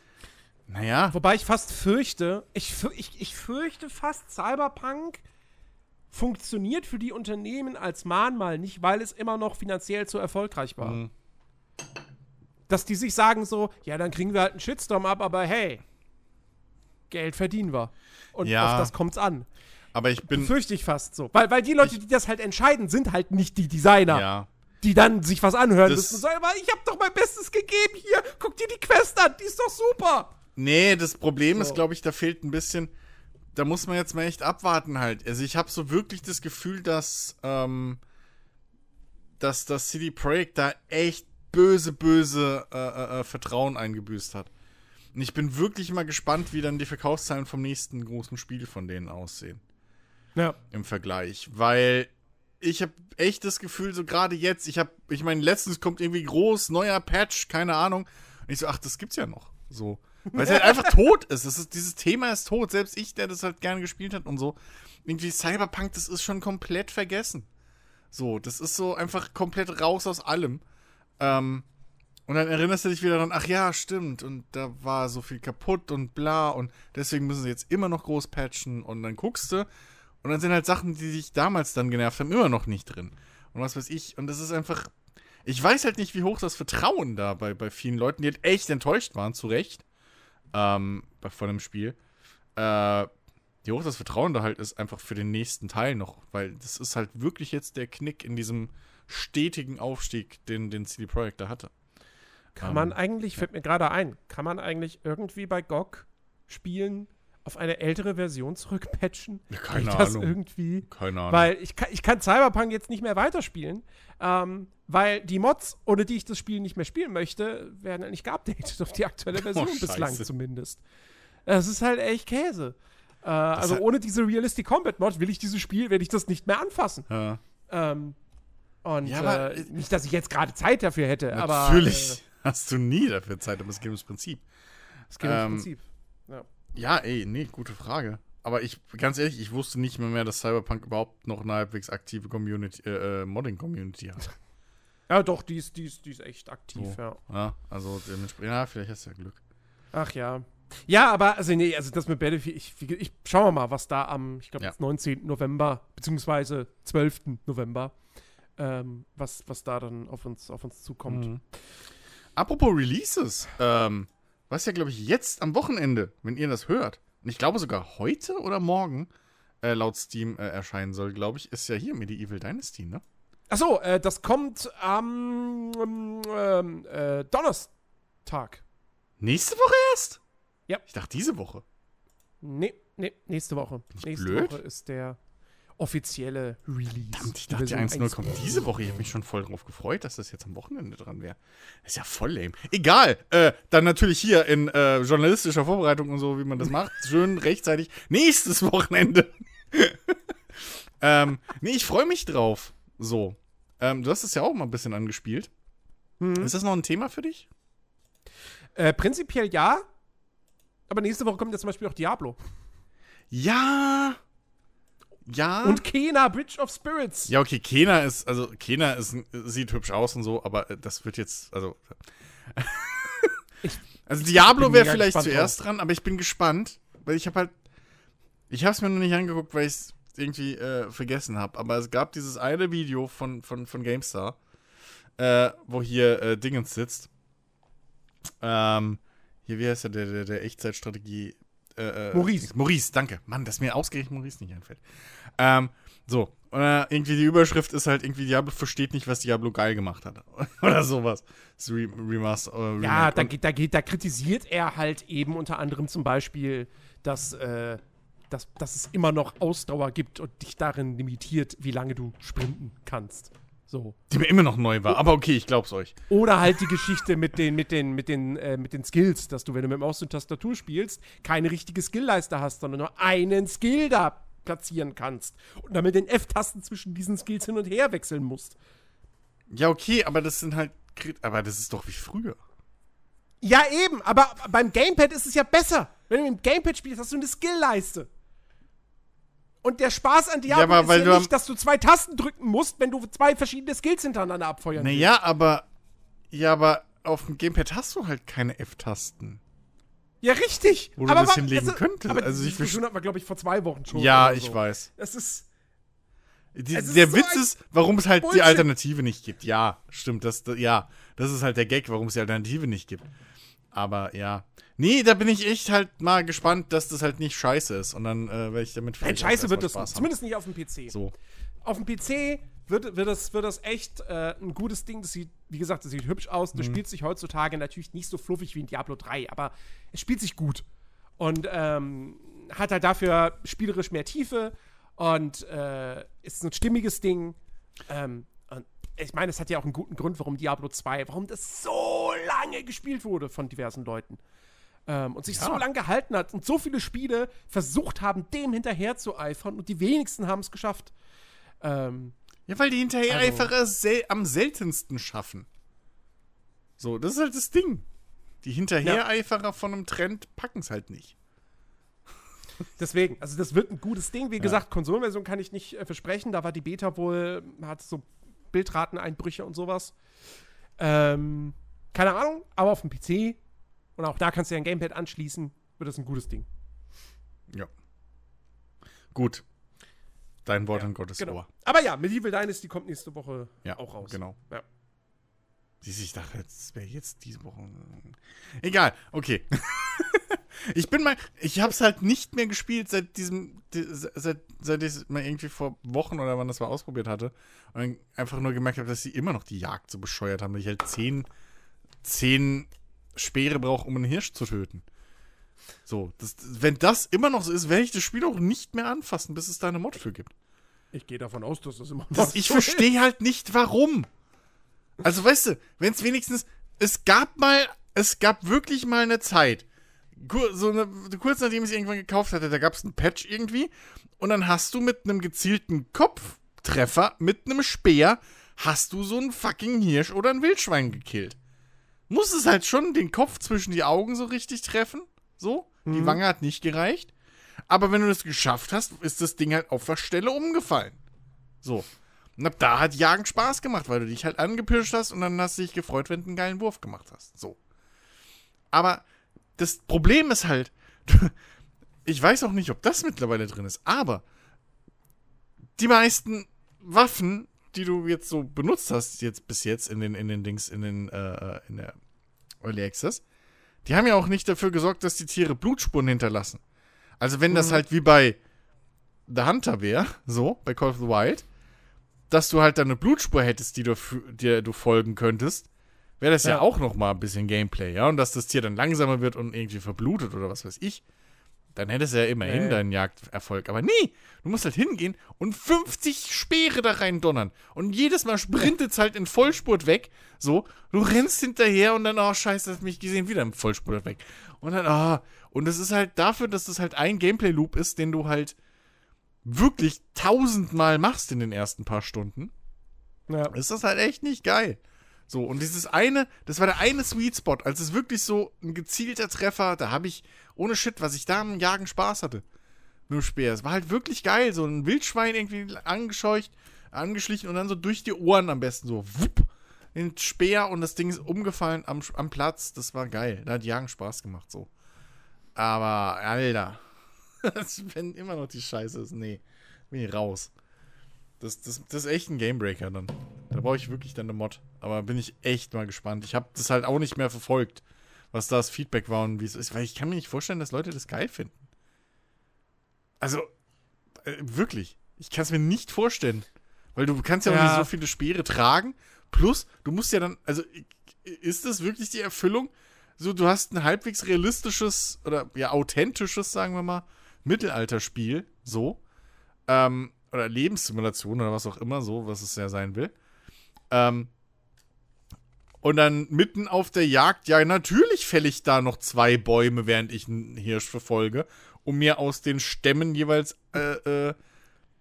naja. Wobei ich fast fürchte, ich, ich, ich fürchte fast, Cyberpunk funktioniert für die Unternehmen als Mahnmal nicht, weil es immer noch finanziell zu erfolgreich war. Mhm. Dass die sich sagen so, ja, dann kriegen wir halt einen Shitstorm ab, aber hey, Geld verdienen wir. Und ja, auf das kommt's an. Aber ich bin. Fürchte ich fast so. Weil, weil die Leute, ich, die das halt entscheiden, sind halt nicht die Designer. Ja. Die dann sich was anhören das, müssen und sagen, ich hab doch mein Bestes gegeben hier. Guck dir die Quest an, die ist doch super. Nee, das Problem so. ist, glaube ich, da fehlt ein bisschen. Da muss man jetzt mal echt abwarten halt. Also ich habe so wirklich das Gefühl, dass, ähm, dass das City Projekt da echt böse, böse äh, äh, äh, Vertrauen eingebüßt hat. Und ich bin wirklich mal gespannt, wie dann die Verkaufszahlen vom nächsten großen Spiel von denen aussehen. Ja. Im Vergleich. Weil ich habe echt das Gefühl, so gerade jetzt, ich habe, ich meine, letztens kommt irgendwie groß, neuer Patch, keine Ahnung. Und ich so, ach, das gibt's ja noch. So. Weil es halt einfach tot ist. ist. Dieses Thema ist tot. Selbst ich, der das halt gerne gespielt hat und so. Irgendwie Cyberpunk, das ist schon komplett vergessen. So, das ist so einfach komplett raus aus allem. Ähm, und dann erinnerst du dich wieder daran, ach ja, stimmt, und da war so viel kaputt und bla, und deswegen müssen sie jetzt immer noch groß patchen, und dann guckst du, und dann sind halt Sachen, die dich damals dann genervt haben, immer noch nicht drin. Und was weiß ich, und das ist einfach, ich weiß halt nicht, wie hoch das Vertrauen da bei, bei vielen Leuten, die halt echt enttäuscht waren, zu Recht, ähm, von dem Spiel, äh, wie hoch das Vertrauen da halt ist, einfach für den nächsten Teil noch, weil das ist halt wirklich jetzt der Knick in diesem stetigen Aufstieg, den, den CD Projekt da hatte. Kann um, man ähm, eigentlich, fällt mir gerade ein, kann man eigentlich irgendwie bei GOG spielen, auf eine ältere Version zurückpatchen? Ja, keine Geht das Ahnung. irgendwie? Keine Ahnung. Weil ich kann, ich kann Cyberpunk jetzt nicht mehr weiterspielen, ähm, weil die Mods, ohne die ich das Spiel nicht mehr spielen möchte, werden halt nicht geupdatet auf die aktuelle [LAUGHS] oh, Version oh, bislang zumindest. Das ist halt echt Käse. Äh, also ohne diese Realistic Combat Mod will ich dieses Spiel, werde ich das nicht mehr anfassen. Ja. Ähm, und ja, aber, äh, nicht, dass ich jetzt gerade Zeit dafür hätte, natürlich aber. Natürlich äh, [LAUGHS] hast du nie dafür Zeit, aber es geht ums Prinzip. Es geht ähm, ums Prinzip. Ja. ja, ey, nee, gute Frage. Aber ich, ganz ehrlich, ich wusste nicht mehr, mehr dass Cyberpunk überhaupt noch eine halbwegs aktive Community, äh, äh Modding-Community hat. Ja, doch, die ist, die ist, die ist echt aktiv, so. ja. Ja, also dementsprechend, ja, vielleicht hast du ja Glück. Ach ja. Ja, aber, also nee, also das mit Battlefield, ich, ich schauen wir mal, was da am, ich glaube, ja. 19. November, beziehungsweise 12. November, ähm, was, was da dann auf uns, auf uns zukommt. Mhm. Apropos Releases, ähm, was ja, glaube ich, jetzt am Wochenende, wenn ihr das hört, und ich glaube sogar heute oder morgen äh, laut Steam äh, erscheinen soll, glaube ich, ist ja hier Medieval Dynasty, ne? Achso, äh, das kommt am ähm, äh, Donnerstag. Nächste Woche erst? Ja. Ich dachte diese Woche. Nee, nee, nächste Woche. nächste blöd? Woche ist der offizielle Release. Verdammt, ich dachte, die 1.0 kommt diese Woche. Ich habe mich schon voll drauf gefreut, dass das jetzt am Wochenende dran wäre. Ist ja voll lame. Egal. Äh, dann natürlich hier in äh, journalistischer Vorbereitung und so, wie man das macht. [LAUGHS] Schön rechtzeitig. Nächstes Wochenende. [LAUGHS] ähm, nee, ich freue mich drauf. So. Ähm, du hast es ja auch mal ein bisschen angespielt. Mhm. Ist das noch ein Thema für dich? Äh, prinzipiell ja. Aber nächste Woche kommt ja zum Beispiel auch Diablo. Ja. Ja. Und Kena, Bridge of Spirits. Ja, okay, Kena ist, also Kena ist, sieht hübsch aus und so, aber äh, das wird jetzt, also. [LAUGHS] ich, also Diablo wäre vielleicht zuerst drauf. dran, aber ich bin gespannt, weil ich habe halt. Ich habe es mir noch nicht angeguckt, weil ich irgendwie äh, vergessen habe. Aber es gab dieses eine Video von, von, von GameStar, äh, wo hier äh, Dingens sitzt. Ähm, hier, wie heißt der, der, der Echtzeitstrategie äh, äh, Maurice. Maurice, danke. Mann, dass mir ausgerechnet Maurice nicht einfällt. Ähm, so. Und äh, irgendwie die Überschrift ist halt irgendwie, Diablo versteht nicht, was Diablo geil gemacht hat. [LAUGHS] Oder sowas. Das Re Remaster. Äh, ja, da, da, da, da kritisiert er halt eben unter anderem zum Beispiel, dass äh, dass, dass es immer noch Ausdauer gibt und dich darin limitiert, wie lange du sprinten kannst. So. Die mir immer noch neu war, aber okay, ich glaub's euch. Oder halt die Geschichte mit den, mit den, mit den, äh, mit den Skills, dass du, wenn du mit Maus und Tastatur spielst, keine richtige Skillleiste hast, sondern nur einen Skill da platzieren kannst. Und damit den F-Tasten zwischen diesen Skills hin und her wechseln musst. Ja, okay, aber das sind halt. Aber das ist doch wie früher. Ja, eben, aber beim Gamepad ist es ja besser. Wenn du mit dem Gamepad spielst, hast du eine Skillleiste. Und der Spaß an Diablo ja, ist ja nicht, dass du zwei Tasten drücken musst, wenn du zwei verschiedene Skills hintereinander abfeuern willst. Naja, aber. Ja, aber auf dem Gamepad hast du halt keine F-Tasten. Ja, richtig. Wo du aber das hinlegen also, könntest. Aber also die Diskussion hatten wir, glaube ich, vor zwei Wochen schon. Ja, ich so. weiß. Das ist. Die, der so Witz ist, warum es halt Bullshit. die Alternative nicht gibt. Ja, stimmt. Das, ja, das ist halt der Gag, warum es die Alternative nicht gibt. Aber ja. Nee, da bin ich echt halt mal gespannt, dass das halt nicht scheiße ist. Und dann äh, werde ich damit vielleicht. Nein, scheiße wird das zumindest nicht auf dem PC. So. Auf dem PC wird, wird, das, wird das echt äh, ein gutes Ding. Das sieht, wie gesagt, das sieht hübsch aus. Das mhm. spielt sich heutzutage natürlich nicht so fluffig wie in Diablo 3, aber es spielt sich gut. Und ähm, hat halt dafür spielerisch mehr Tiefe und äh, ist ein stimmiges Ding. Ähm, ich meine, es hat ja auch einen guten Grund, warum Diablo 2, warum das so lange gespielt wurde von diversen Leuten ähm, und sich ja. so lange gehalten hat und so viele Spiele versucht haben, dem hinterher zu eifern und die wenigsten haben es geschafft. Ähm, ja, weil die Hinterhereiferer also, sel am seltensten schaffen. So, das ist halt das Ding. Die Hinterhereiferer ja. von einem Trend packen es halt nicht. [LAUGHS] Deswegen, also das wird ein gutes Ding. Wie ja. gesagt, Konsolenversion kann ich nicht äh, versprechen. Da war die Beta wohl, hat so Bildrateneinbrüche und sowas. Ähm, keine Ahnung, aber auf dem PC und auch da kannst du ja ein Gamepad anschließen, wird das ein gutes Ding. Ja. Gut. Dein Wort ja, in Gottes genau. Ohr. Aber ja, Medieval Dynasty kommt nächste Woche ja, auch raus. Genau. Ja. Ich dachte, es wäre jetzt diese Woche. Egal, okay. [LAUGHS] ich bin mal, ich habe es halt nicht mehr gespielt seit diesem, seit, seit ich es mal irgendwie vor Wochen oder wann das mal ausprobiert hatte. Und einfach nur gemerkt habe, dass sie immer noch die Jagd so bescheuert haben, dass ich halt zehn, zehn Speere brauche, um einen Hirsch zu töten. So, das, wenn das immer noch so ist, werde ich das Spiel auch nicht mehr anfassen, bis es da eine Mod für gibt. Ich gehe davon aus, dass das immer noch das, Ich so verstehe halt nicht, warum. Also, weißt du, wenn es wenigstens. Es gab mal. Es gab wirklich mal eine Zeit. So eine, kurz nachdem ich es irgendwann gekauft hatte, da gab es einen Patch irgendwie. Und dann hast du mit einem gezielten Kopftreffer, mit einem Speer, hast du so einen fucking Hirsch oder ein Wildschwein gekillt muss es halt schon den Kopf zwischen die Augen so richtig treffen. So. Mhm. Die Wange hat nicht gereicht. Aber wenn du das geschafft hast, ist das Ding halt auf der Stelle umgefallen. So. Und ab da hat Jagen Spaß gemacht, weil du dich halt angepirscht hast und dann hast du dich gefreut, wenn du einen geilen Wurf gemacht hast. So. Aber das Problem ist halt, [LAUGHS] ich weiß auch nicht, ob das mittlerweile drin ist, aber die meisten Waffen die du jetzt so benutzt hast, jetzt bis jetzt in den, in den Dings, in den, äh, in der Early Access, die haben ja auch nicht dafür gesorgt, dass die Tiere Blutspuren hinterlassen. Also wenn mhm. das halt wie bei The Hunter wäre, so, bei Call of the Wild, dass du halt dann eine Blutspur hättest, die du, der du folgen könntest, wäre das ja. ja auch noch mal ein bisschen Gameplay, ja? Und dass das Tier dann langsamer wird und irgendwie verblutet oder was weiß ich. Dann hättest du ja immerhin äh. deinen Jagderfolg. Aber nee, du musst halt hingehen und 50 Speere da rein donnern. Und jedes Mal sprintet es halt in Vollspurt weg. So, du rennst hinterher und dann, oh, scheiße, hast mich gesehen, wieder im Vollspurt weg. Und dann, ah, oh. und es ist halt dafür, dass das halt ein Gameplay-Loop ist, den du halt wirklich tausendmal machst in den ersten paar Stunden. Ja. Ist das halt echt nicht geil. So, und dieses eine, das war der eine Sweet Spot, als es wirklich so ein gezielter Treffer, da habe ich, ohne Shit, was ich da am Jagen Spaß hatte. Mit dem Speer. Es war halt wirklich geil, so ein Wildschwein irgendwie angescheucht, angeschlichen und dann so durch die Ohren am besten so, wupp, den Speer und das Ding ist umgefallen am, am Platz. Das war geil. Da hat Jagen Spaß gemacht, so. Aber, Alter, [LAUGHS] wenn immer noch die Scheiße ist, nee, bin ich raus. Das, das, das ist echt ein Gamebreaker dann. Da brauche ich wirklich dann eine Mod. Aber bin ich echt mal gespannt. Ich habe das halt auch nicht mehr verfolgt, was da das Feedback war und wie es ist. Weil ich kann mir nicht vorstellen, dass Leute das geil finden. Also, äh, wirklich. Ich kann es mir nicht vorstellen. Weil du kannst ja, ja. auch nicht so viele Speere tragen. Plus, du musst ja dann, also ist das wirklich die Erfüllung? So, du hast ein halbwegs realistisches oder ja authentisches, sagen wir mal, Mittelalterspiel, so. Ähm, oder Lebenssimulation oder was auch immer, so, was es ja sein will. Ähm, und dann mitten auf der Jagd, ja, natürlich fälle ich da noch zwei Bäume, während ich einen Hirsch verfolge, um mir aus den Stämmen jeweils äh, äh,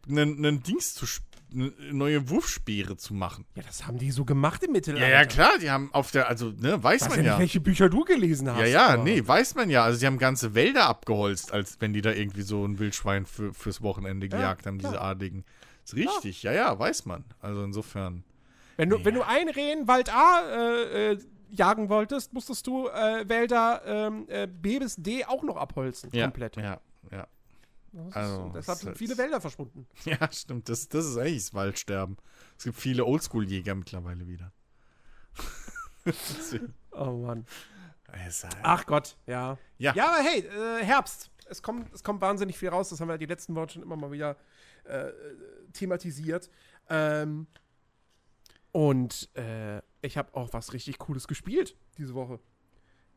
einen Dings zu eine neue Wurfspeere zu machen. Ja, das haben die so gemacht im Mittelalter. Ja, ja, klar, die haben auf der, also, ne, weiß, weiß man ja. Nicht, welche Bücher du gelesen hast. Ja, ja, aber. nee, weiß man ja. Also, sie haben ganze Wälder abgeholzt, als wenn die da irgendwie so ein Wildschwein für, fürs Wochenende gejagt ja, haben, klar. diese Adligen. Ist richtig, ja. ja, ja, weiß man. Also, insofern. Wenn du, ja. wenn du ein Reh in Wald A äh, äh, jagen wolltest, musstest du äh, Wälder ähm, äh, B bis D auch noch abholzen, ja, komplett. Ja, ja. Also, deshalb sind viele Wälder verschwunden. [LAUGHS] Ja, stimmt. Das, das ist eigentlich das Waldsterben. Es gibt viele Oldschool-Jäger mittlerweile wieder. [LAUGHS] oh Mann. Ach Gott, ja. Ja, ja aber hey, äh, Herbst. Es kommt, es kommt wahnsinnig viel raus. Das haben wir die letzten Wochen schon immer mal wieder äh, thematisiert. Ähm, und äh, ich habe auch was richtig Cooles gespielt diese Woche.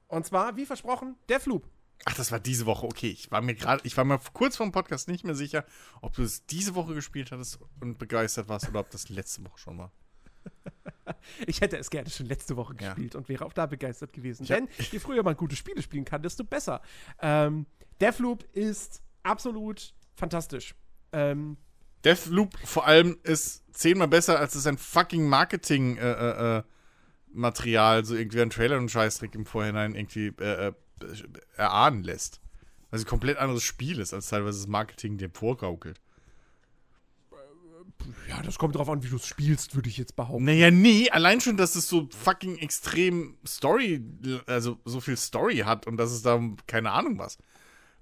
Und zwar, wie versprochen, Deathloop. Ach, das war diese Woche, okay. Ich war mir gerade, ich war mir kurz vor dem Podcast nicht mehr sicher, ob du es diese Woche gespielt hattest und begeistert warst oder ob das letzte Woche schon war. [LAUGHS] ich hätte es gerne schon letzte Woche ja. gespielt und wäre auch da begeistert gewesen. Ich Denn je früher man gute Spiele spielen kann, desto besser. Ähm, Deathloop ist absolut fantastisch. Ähm, Deathloop vor allem ist zehnmal besser, als es ein fucking Marketing äh, äh, äh Material, so irgendwie ein Trailer und Scheißtrick im Vorhinein irgendwie äh, äh erahnen lässt. Weil es ein komplett anderes Spiel ist, als teilweise das Marketing dir vorgaukelt. Ja, das kommt drauf an, wie du es spielst, würde ich jetzt behaupten. Naja, nee, allein schon, dass es so fucking extrem Story, also so viel Story hat und dass es da, keine Ahnung was,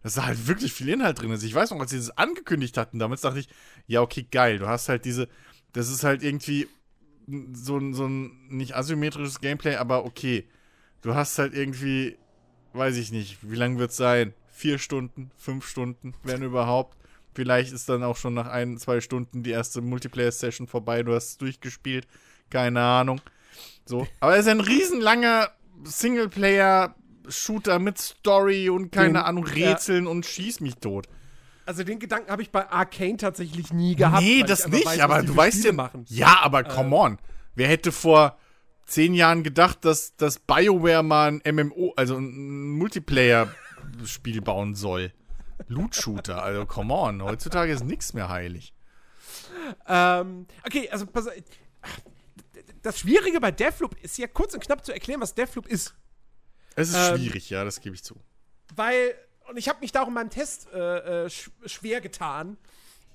dass da halt wirklich viel Inhalt drin ist. Ich weiß noch, als sie das angekündigt hatten, damals dachte ich, ja, okay, geil, du hast halt diese, das ist halt irgendwie so ein, so ein nicht asymmetrisches Gameplay, aber okay. Du hast halt irgendwie weiß ich nicht, wie lange wird es sein? Vier Stunden, fünf Stunden, wenn überhaupt. Vielleicht ist dann auch schon nach ein, zwei Stunden die erste Multiplayer-Session vorbei, du hast es durchgespielt. Keine Ahnung. So. Aber es ist ein riesenlanger Singleplayer-Shooter mit Story und keine den, Ahnung, Rätseln ja. und schieß mich tot. Also den Gedanken habe ich bei Arcane tatsächlich nie gehabt. Nee, das nicht, weiß, aber du weißt ja. Machen. Ja, aber come äh. on. Wer hätte vor zehn Jahren gedacht, dass, dass BioWare mal ein MMO, also ein Multiplayer-Spiel bauen soll. Loot-Shooter, also come on, heutzutage ist nichts mehr heilig. Ähm, okay, also pass, das Schwierige bei Deathloop ist ja kurz und knapp zu erklären, was Deathloop ist. Es ist ähm, schwierig, ja, das gebe ich zu. Weil, und ich habe mich da auch in meinem Test äh, äh, schwer getan.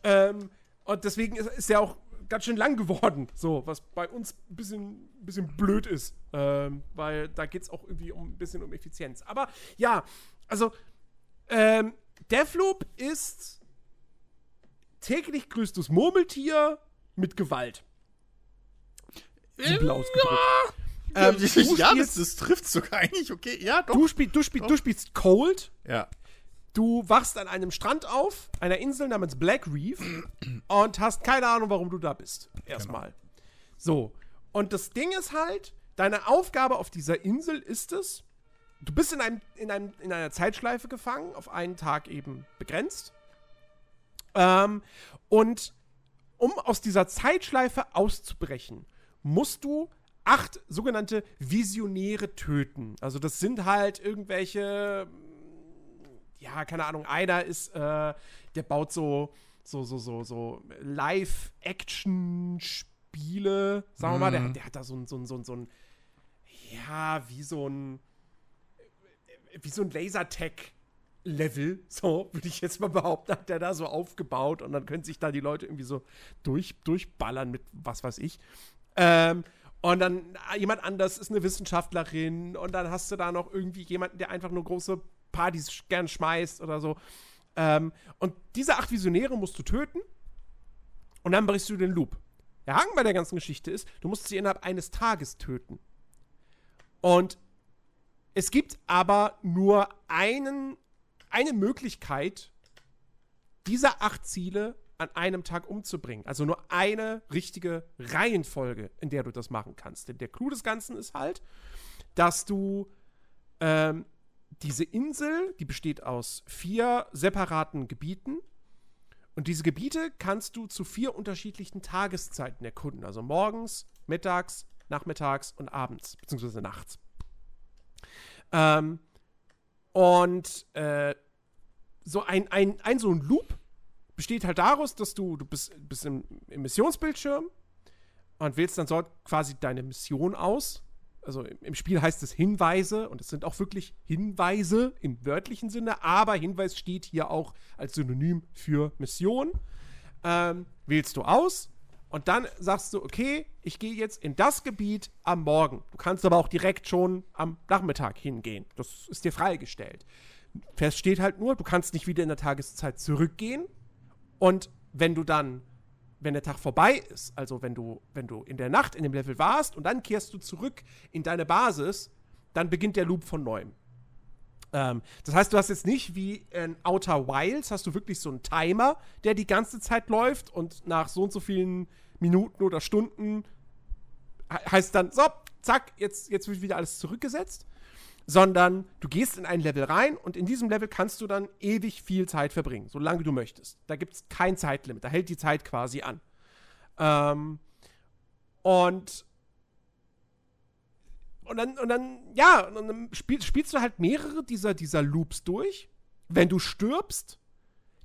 Ähm, und deswegen ist, ist ja auch ganz schön lang geworden. So, was bei uns ein bisschen, bisschen blöd ist. Ähm, weil da geht es auch irgendwie um, ein bisschen um Effizienz. Aber ja, also, ähm, Deathloop ist täglich grüßtes Murmeltier mit Gewalt. Simpel ja. ausgedrückt. Ähm, ja, das, das trifft sogar eigentlich, okay, ja, doch. Du, spiel, du, spiel, doch. du spielst Cold. Ja. Du wachst an einem Strand auf, einer Insel namens Black Reef und hast keine Ahnung, warum du da bist. Erstmal. Genau. So. Und das Ding ist halt, deine Aufgabe auf dieser Insel ist es, du bist in, einem, in, einem, in einer Zeitschleife gefangen, auf einen Tag eben begrenzt. Ähm, und um aus dieser Zeitschleife auszubrechen, musst du acht sogenannte Visionäre töten. Also das sind halt irgendwelche ja, keine Ahnung, einer ist, äh, der baut so, so, so, so, so Live-Action-Spiele, sagen wir mal, der, mhm. der, hat da so ein, so ein, so ein, so ein, ja, wie so ein, wie so ein Lasertech. Level, so würde ich jetzt mal behaupten, hat der da so aufgebaut und dann können sich da die Leute irgendwie so durch, durchballern mit was weiß ich. Ähm, und dann jemand anders ist eine Wissenschaftlerin und dann hast du da noch irgendwie jemanden, der einfach nur große Partys gern schmeißt oder so. Ähm, und diese acht Visionäre musst du töten und dann brichst du den Loop. Der Haken bei der ganzen Geschichte ist, du musst sie innerhalb eines Tages töten. Und es gibt aber nur einen, eine Möglichkeit, diese acht Ziele an einem Tag umzubringen. Also nur eine richtige Reihenfolge, in der du das machen kannst. Denn der Clou des Ganzen ist halt, dass du ähm, diese Insel, die besteht aus vier separaten Gebieten. Und diese Gebiete kannst du zu vier unterschiedlichen Tageszeiten erkunden. Also morgens, mittags, nachmittags und abends, beziehungsweise nachts. Ähm, und äh, so ein, ein, ein so ein Loop besteht halt daraus, dass du, du bist, bist im, im Missionsbildschirm und wählst dann dort quasi deine Mission aus. Also im Spiel heißt es Hinweise und es sind auch wirklich Hinweise im wörtlichen Sinne, aber Hinweis steht hier auch als Synonym für Mission. Ähm, wählst du aus und dann sagst du, okay, ich gehe jetzt in das Gebiet am Morgen. Du kannst aber auch direkt schon am Nachmittag hingehen. Das ist dir freigestellt. Fest steht halt nur, du kannst nicht wieder in der Tageszeit zurückgehen. Und wenn du dann wenn der Tag vorbei ist, also wenn du, wenn du in der Nacht in dem Level warst und dann kehrst du zurück in deine Basis, dann beginnt der Loop von neuem. Ähm, das heißt, du hast jetzt nicht wie in Outer Wilds, hast du wirklich so einen Timer, der die ganze Zeit läuft und nach so und so vielen Minuten oder Stunden heißt dann, so, zack, jetzt, jetzt wird wieder alles zurückgesetzt sondern du gehst in ein Level rein und in diesem Level kannst du dann ewig viel Zeit verbringen, solange du möchtest. Da gibt es kein Zeitlimit, da hält die Zeit quasi an. Ähm, und und dann, und dann, ja, und dann spiel, spielst du halt mehrere dieser, dieser Loops durch. Wenn du stirbst,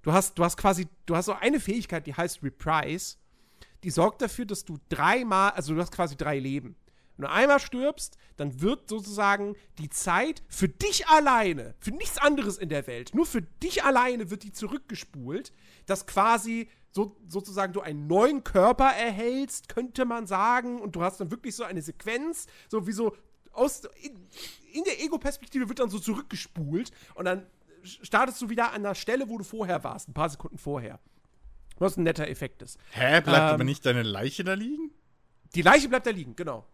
du hast, du hast quasi, du hast so eine Fähigkeit, die heißt Reprise. Die sorgt dafür, dass du dreimal, also du hast quasi drei Leben. Wenn du einmal stirbst, dann wird sozusagen die Zeit für dich alleine, für nichts anderes in der Welt, nur für dich alleine wird die zurückgespult, dass quasi so, sozusagen du einen neuen Körper erhältst, könnte man sagen, und du hast dann wirklich so eine Sequenz, so wie so aus, in, in der Ego-Perspektive wird dann so zurückgespult und dann startest du wieder an der Stelle, wo du vorher warst, ein paar Sekunden vorher. Was ein netter Effekt ist. Hä, bleibt ähm, aber nicht deine Leiche da liegen? Die Leiche bleibt da liegen, genau.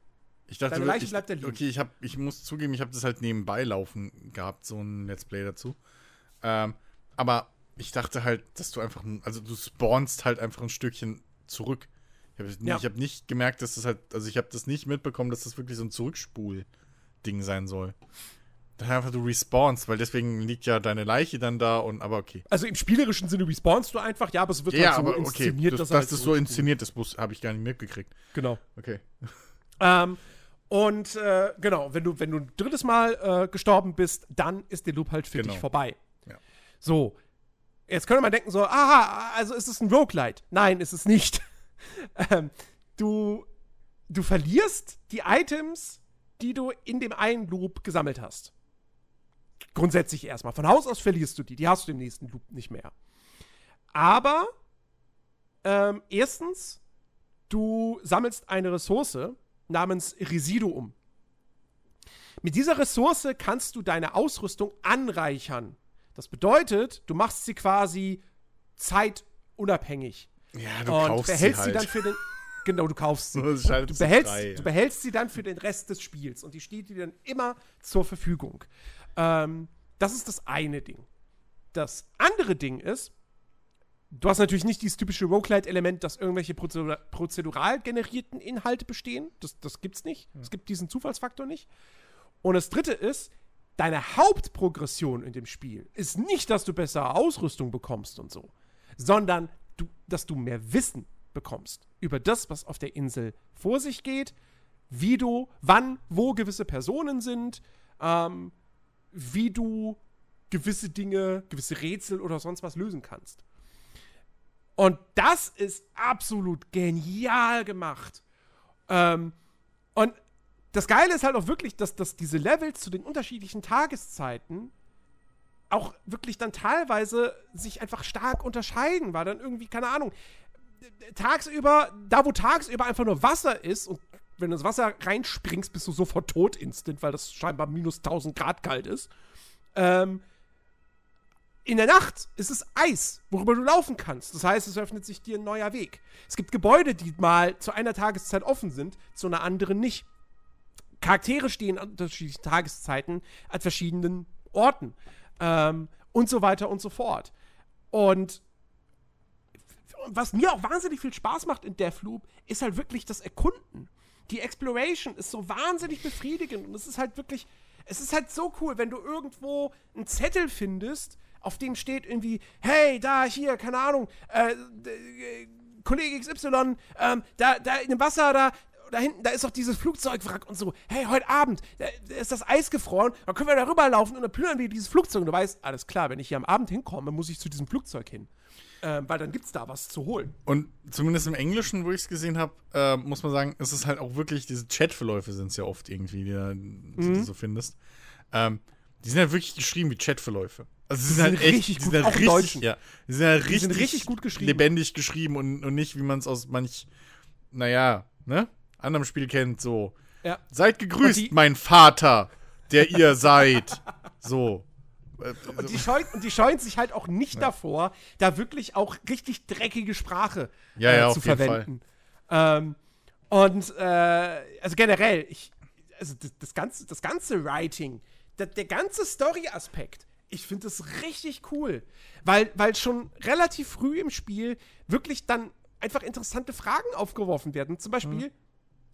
Ich dachte, Deine Leiche bleibt da liegen. Okay, ich, hab, ich muss zugeben, ich habe das halt nebenbei laufen gehabt, so ein Let's Play dazu. Ähm, aber ich dachte halt, dass du einfach, also du spawnst halt einfach ein Stückchen zurück. Ich habe ja. hab nicht gemerkt, dass das halt, also ich habe das nicht mitbekommen, dass das wirklich so ein Zurückspul-Ding sein soll. Dann einfach du respawnst, weil deswegen liegt ja deine Leiche dann da und aber okay. Also im spielerischen Sinne respawnst du einfach, ja, aber es wird ja, halt so aber inszeniert, okay. das, dass, dass halt das so inszeniert ist, habe ich gar nicht mitgekriegt. Genau. Okay. Ähm, und äh, genau, wenn du, wenn du ein drittes Mal äh, gestorben bist, dann ist der Loop halt für genau. dich vorbei. Ja. So, jetzt könnte man denken so, aha, also ist es ein Roguelite. Nein, ist es nicht. [LAUGHS] ähm, du, du verlierst die Items, die du in dem einen Loop gesammelt hast. Grundsätzlich erstmal. Von Haus aus verlierst du die. Die hast du im nächsten Loop nicht mehr. Aber ähm, erstens, du sammelst eine Ressource, namens Residuum. Mit dieser Ressource kannst du deine Ausrüstung anreichern. Das bedeutet, du machst sie quasi zeitunabhängig. Ja, du und kaufst behältst sie, halt. sie dann für den [LAUGHS] Genau, du kaufst sie. [LAUGHS] du, behältst, frei, du behältst sie dann für den Rest des Spiels und die steht dir dann immer zur Verfügung. Ähm, das ist das eine Ding. Das andere Ding ist, Du hast natürlich nicht dieses typische Roguelite-Element, dass irgendwelche prozedural generierten Inhalte bestehen. Das, das gibt's nicht. Es gibt diesen Zufallsfaktor nicht. Und das dritte ist, deine Hauptprogression in dem Spiel ist nicht, dass du bessere Ausrüstung bekommst und so, sondern du, dass du mehr Wissen bekommst über das, was auf der Insel vor sich geht, wie du, wann, wo gewisse Personen sind, ähm, wie du gewisse Dinge, gewisse Rätsel oder sonst was lösen kannst. Und das ist absolut genial gemacht. Ähm, und das Geile ist halt auch wirklich, dass, dass diese Levels zu den unterschiedlichen Tageszeiten auch wirklich dann teilweise sich einfach stark unterscheiden, weil dann irgendwie, keine Ahnung, tagsüber, da wo tagsüber einfach nur Wasser ist und wenn du ins Wasser reinspringst, bist du sofort tot instant, weil das scheinbar minus 1000 Grad kalt ist. Ähm, in der Nacht ist es Eis, worüber du laufen kannst. Das heißt, es öffnet sich dir ein neuer Weg. Es gibt Gebäude, die mal zu einer Tageszeit offen sind, zu einer anderen nicht. Charaktere stehen an unterschiedlichen Tageszeiten an verschiedenen Orten. Ähm, und so weiter und so fort. Und was mir auch wahnsinnig viel Spaß macht in Deathloop, ist halt wirklich das Erkunden. Die Exploration ist so wahnsinnig befriedigend und es ist halt wirklich, es ist halt so cool, wenn du irgendwo einen Zettel findest, auf dem steht irgendwie, hey, da, hier, keine Ahnung, äh, äh Kollege XY, ähm, da, da in dem Wasser, da, da hinten, da ist doch dieses Flugzeugwrack und so. Hey, heute Abend, da, da ist das Eis gefroren, dann können wir da rüberlaufen und dann plündern wir dieses Flugzeug. Und du weißt, alles klar, wenn ich hier am Abend hinkomme, muss ich zu diesem Flugzeug hin. Ähm, weil dann gibt es da was zu holen. Und zumindest im Englischen, wo ich es gesehen habe, äh, muss man sagen, es ist halt auch wirklich, diese Chatverläufe sind es ja oft irgendwie, die, mhm. die, du so findest. Ähm, die sind halt wirklich geschrieben wie Chatverläufe. Also sie sind, halt echt, richtig gut, halt auch richtig, Ja, die sind halt richtig, sind richtig gut geschrieben. lebendig geschrieben und, und nicht, wie man es aus manch, naja, ne, anderem Spiel kennt, so. Ja. Seid gegrüßt, mein Vater, der ihr [LAUGHS] seid. So. Und die, scheuen, und die scheuen sich halt auch nicht ja. davor, da wirklich auch richtig dreckige Sprache ja, ja, äh, zu verwenden. Ähm, und äh, also generell, ich, also das, das, ganze, das ganze Writing, der, der ganze Story-Aspekt, ich finde das richtig cool. Weil, weil schon relativ früh im Spiel wirklich dann einfach interessante Fragen aufgeworfen werden. Zum Beispiel, mhm.